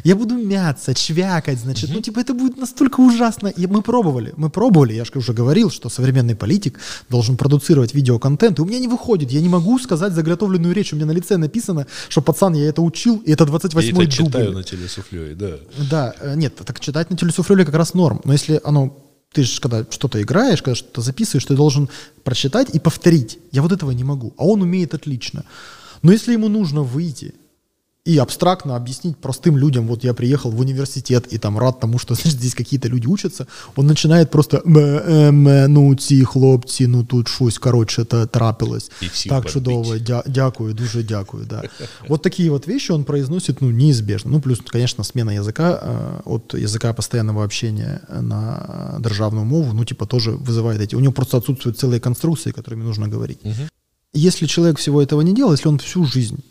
Я буду мяться, чвякать, значит. Ну, типа это будет настолько ужасно. И мы пробовали, мы пробовали. Я же уже говорил, что современный политик должен продуцировать видеоконтент. И у меня не выходит. Я не могу сказать заготовленную речь. У меня на лице написано, что пацан, я это учил, и это Я 28-й это читаю дубль. на телесуфлере, да. Да, э, нет, так читать на телесуфлёре как раз норм. Но если оно, ты же когда что-то играешь, когда что-то записываешь, ты должен прочитать и повторить. Я вот этого не могу, а он умеет отлично. Но если ему нужно выйти и абстрактно объяснить простым людям, вот я приехал в университет и там рад тому, что <laughs> значит, здесь какие-то люди учатся, он начинает просто «М, ну ці хлопці, ну тут щось, короче, это трапилось. Так чудово, дя, дякую, дуже дякую, да. <laughs> Вот такие вот вещи он произносит, ну, неизбежно. Ну, плюс, конечно, смена языка, э, от языка постоянного общения на державную мову, ну, типа, тоже вызывает эти... У него просто отсутствуют целые конструкции, которыми нужно говорить. Если человек всего этого не делал, если он всю жизнь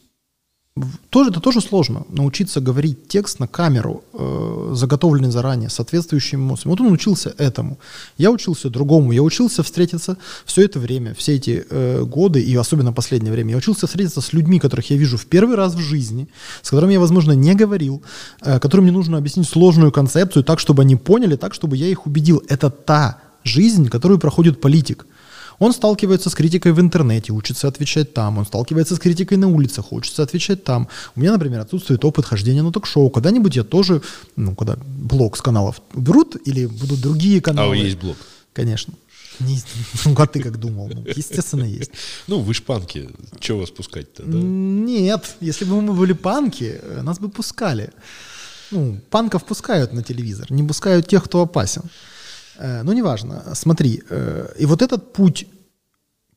тоже, это тоже сложно. Научиться говорить текст на камеру, э, заготовленный заранее, соответствующим эмоциям. Вот он учился этому. Я учился другому. Я учился встретиться все это время, все эти э, годы, и особенно последнее время. Я учился встретиться с людьми, которых я вижу в первый раз в жизни, с которыми я, возможно, не говорил, э, которым мне нужно объяснить сложную концепцию так, чтобы они поняли, так, чтобы я их убедил. Это та жизнь, которую проходит политик. Он сталкивается с критикой в интернете, учится отвечать там. Он сталкивается с критикой на улицах, учится отвечать там. У меня, например, отсутствует опыт хождения на ток-шоу. Когда-нибудь я тоже, ну, когда блок с каналов берут или будут другие А каналы. есть блог? Конечно. Не- <laughs> ну, а ты как думал? Ну, естественно, есть. Ну, вы ж панки. Чего вас пускать-то, да? Нет, если бы мы были панки, э, нас бы пускали. Ну, панков пускают на телевизор, не пускают тех, кто опасен. Э, Ну, неважно. Смотри, э, и вот этот путь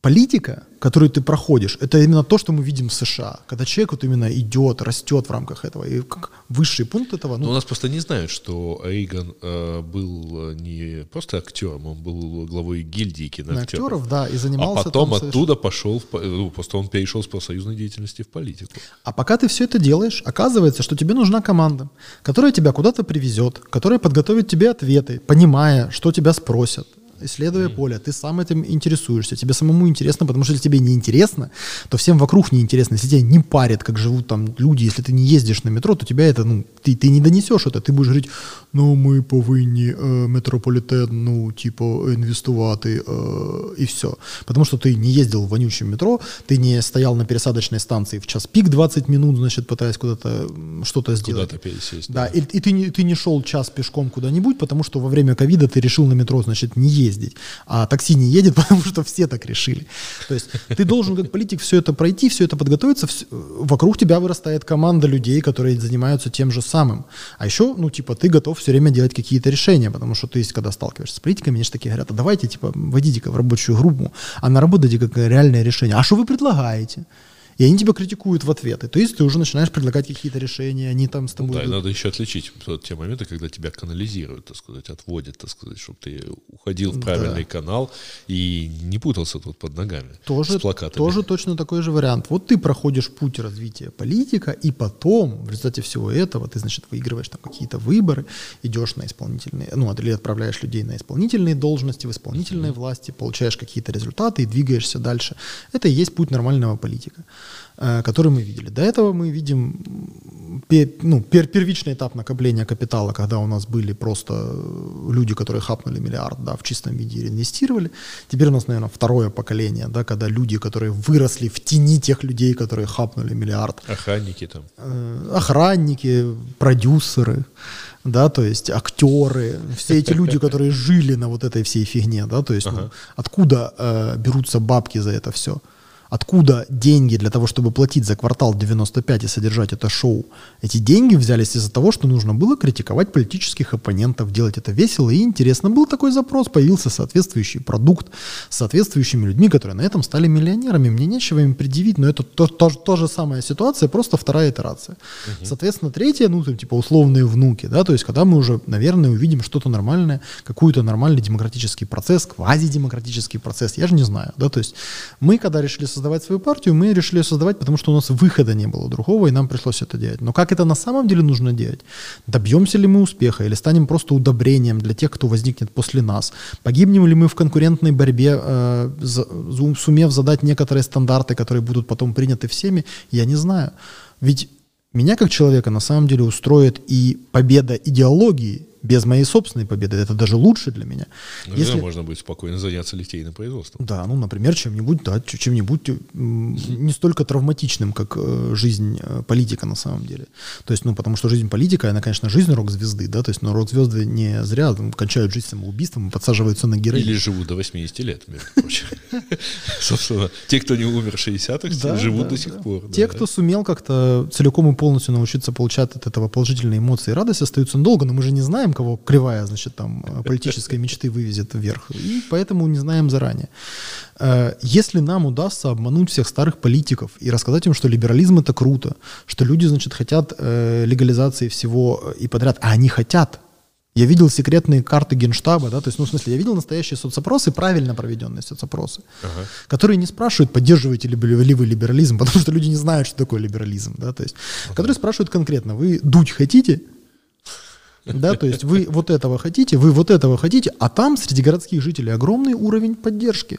политика, который ты проходишь, это именно то, что мы видим в США. Когда человек вот именно идет, растет в рамках этого. И как высший пункт этого, Но у ну, нас просто не знают, что Рейган э, был э, не просто актером, он был главой гильдии киноактеров. актеров, да, и А занимался потом там оттуда пошел, в ну, просто он перешел с профсоюзной деятельности в политику. А пока ты все это делаешь, оказывается, что тебе нужна команда, которая тебя куда-то привезет, которая подготовит тебе ответы, понимая, что тебя спросят, исследуя поле, ты сам этим интересуешься, тебе самому интересно, потому что если тебе не интересно, то всем вокруг не интересно. Если тебя не парит, как живут там люди, если ты не ездишь на метро, то тебя это, ну, ты, ты не донесешь это, ты будешь говорить, ну, ми повинні е, метрополітен, ну, типу, інвестувати, е, і все. Потому что ты не ездил в вонючем метро, ты не стоял на пересадочной станции в час пик 20 минут, значит, пытаясь куда-то м, что-то сделать. Куда-то пересесть. Да, и, и ты, не, ты не шел час пешком куда-нибудь, потому что во время ковида ты решил на метро, значит, не ездить. а такси не едет, <laughs> потому что все так решили. То есть ты должен как политик все это пройти, все это подготовиться. вс- вокруг тебя вырастает команда людей, которые занимаются тем же самым. А еще, ну, типа, ты готов все время делать какие-то решения, потому что ты, когда сталкиваешься с политиками, они же такие говорят, а давайте, типа, войдите-ка в рабочую группу, а наработайте как реальное решение. А что вы предлагаете? И они тебя критикуют в ответ. И то есть ты уже начинаешь предлагать какие-то решения, они там с Ну тобой... да, и надо еще отличить те моменты, когда тебя канализируют, так сказать, отводят, так сказать, чтобы ты уходил в правильный канал и не путался тут под ногами Тоже, с плакатами. тоже точно такой же вариант. Вот ты проходишь путь развития политика, и потом, в результате всего этого, ты, значит, выигрываешь там какие-то выборы, идешь на исполнительные, ну, или отправляешь людей на исполнительные должности, в исполнительной власти, получаешь какие-то результаты и двигаешься дальше. Это и есть путь нормального политика, который мы видели. До этого мы видим ну, пер- первичный этап накопления капитала, когда у нас были просто э, люди, которые хапнули миллиард да, в чистом виде и реинвестировали. Теперь у нас, наверное, второе поколение, да, когда люди, которые выросли в тени тех людей, которые хапнули миллиард, Охранники там. э, охранники, продюсеры, да, то есть актеры, все эти люди, <laughs> которые жили на вот этой всей фигне, да, то есть ну, откуда э, берутся бабки за это все? Откуда деньги для того, чтобы платить за квартал 95 и содержать это шоу? Эти деньги взялись из-за того, что нужно было критиковать политических оппонентов, делать это весело и интересно. Был такой запрос, появился соответствующий продукт с соответствующими людьми, которые на этом стали миллионерами. Мне нечего им предъявить, но это то, то, то же самая ситуация, просто вторая итерация. Соответственно, третья, ну, типа условные внуки, да, то есть когда мы уже, наверное, увидим что-то нормальное, какой-то нормальный демократический процесс, квазидемократический процесс, я же не знаю, да, то есть мы, когда решили создавать свою партию, мы решили создавать, потому что у нас выхода не было другого, и нам пришлось это делать. Но как это на самом деле нужно делать? Добьемся ли мы успеха или станем просто удобрением для тех, кто возникнет после нас? Погибнем ли мы в конкурентной борьбе, э, сумев задать некоторые стандарты, которые будут потом приняты всеми? Я не знаю. Ведь меня как человека на самом деле устроит и победа идеологии, без моей собственной победы. Это даже лучше для меня. Ну, Если... можно будет спокойно заняться литейным производством. Да, ну, например, чем-нибудь, да, чем-нибудь не столько травматичным, как э, жизнь э, политика на самом деле. То есть, ну, потому что жизнь политика, она, конечно, жизнь рок-звезды, да, то есть, но рок-звезды не зря там, кончают жизнь самоубийством и подсаживаются на героин. Или живут до 80 лет, между прочим. <laughs> Собственно, те, кто не умер в 60-х, живут до сих пор. Те, кто сумел как-то целиком и полностью научиться получать от этого положительные эмоции и радость, остаются долго, но мы же не знаем, кого кривая, значит, там, э, политической мечты вывезет вверх. И поэтому не знаем заранее. Э, если нам удастся обмануть всех старых политиков и рассказать им, что либерализм это круто, что люди, значит, хотят э, легализации всего и подряд, а они хотят, я видел секретные карты Генштаба, да, то есть, ну, в смысле, я видел настоящие соцопросы, правильно проведенные соцопросы, ага. которые не спрашивают, поддерживаете ли вы либерализм, <laughs> потому что люди не знают, что такое либерализм, да, то есть, ага. которые спрашивают конкретно, вы дуть хотите? Да, то есть вы вот этого хотите, вы вот этого хотите, а там среди городских жителей огромный уровень поддержки.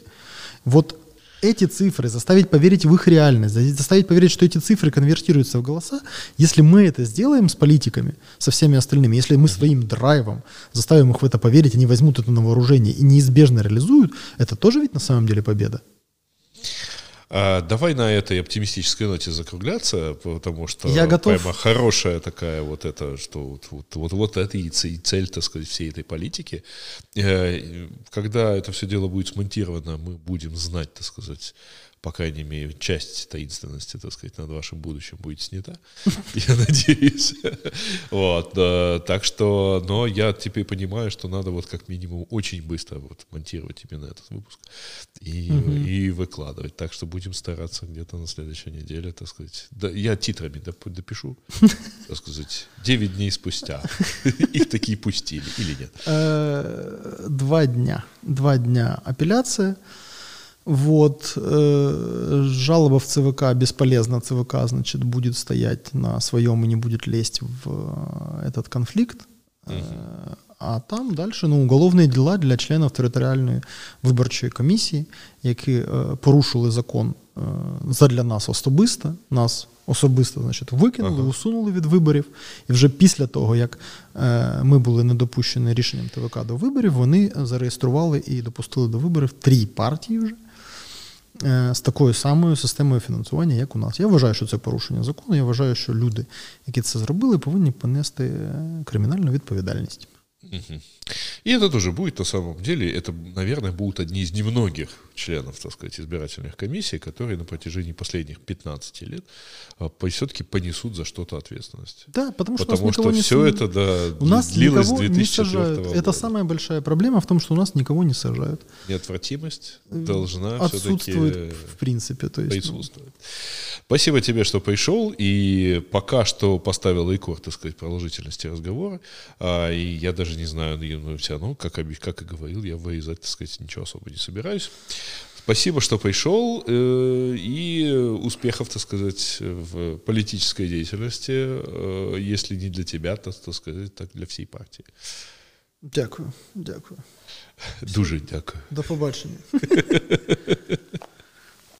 Вот эти цифры, заставить поверить в их реальность, заставить поверить, что эти цифры конвертируются в голоса, если мы это сделаем с политиками, со всеми остальными, если мы своим драйвом заставим их в это поверить, они возьмут это на вооружение и неизбежно реализуют, это тоже ведь на самом деле победа. А, давай на этой оптимистической ноте закругляться, потому что Я готов. прямо хорошая такая вот это, что вот, вот, вот, вот это и цель, так сказать, всей этой политики. Э, когда это все дело будет смонтировано, мы будем знать, так сказать, по крайней мере, часть таинственности, так сказать, над вашим будущим будет снята, <laughs> я надеюсь. <laughs> Вот, так что, но я теперь понимаю, что надо вот как минимум очень быстро вот монтировать именно этот выпуск и, и выкладывать. Так что будем стараться где-то на следующей неделе, так сказать. Да, я титрами допишу, <laughs> так сказать, 9 дней спустя. Их такие пустили или нет? Э, два дня. Два дня апелляция. Вот, э, жалоба в ЦВК бесполезна, ЦВК, значит, будет стоять на своем и не будет лезть в э, этот конфликт. Э, а там дальше ну, уголовні дела для членів територіальної виборчої комісії, які е, порушили закон е, задля нас особисто, нас особисто значить, викинули, ага. усунули від виборів. І вже після того, як е, ми були недопущені рішенням ТВК до виборів, вони зареєстрували і допустили до виборів три партії вже. Е, з такою самою системою фінансування, як у нас. Я вважаю, що це порушення закону. Я вважаю, що люди, які це зробили, повинні понести е, кримінальну відповідальність. Угу. И это тоже будет на самом деле, это, наверное, будут одни из немногих членов, так сказать, избирательных комиссий, которые на протяжении последних 15 лет а, все-таки понесут за что-то ответственность. Да, потому что, потому что не все это да, у нас длилось с 2004 года. Это самая большая проблема в том, что у нас никого не сажают. Неотвратимость э, должна Отсутствует в принципе. То есть, присутствовать. Спасибо тебе, что пришел, и пока что поставил рекорд, так сказать, продолжительности разговора, а, и я даже не знаю, но все равно, как, как и говорил, я вырезать, так сказать, ничего особо не собираюсь. Спасибо, что пришел, э, и успехов, так сказать, в политической деятельности, э, если не для тебя, то, так сказать, так для всей партии. Дякую, дякую. Дуже дякую. До побачення. <laughs>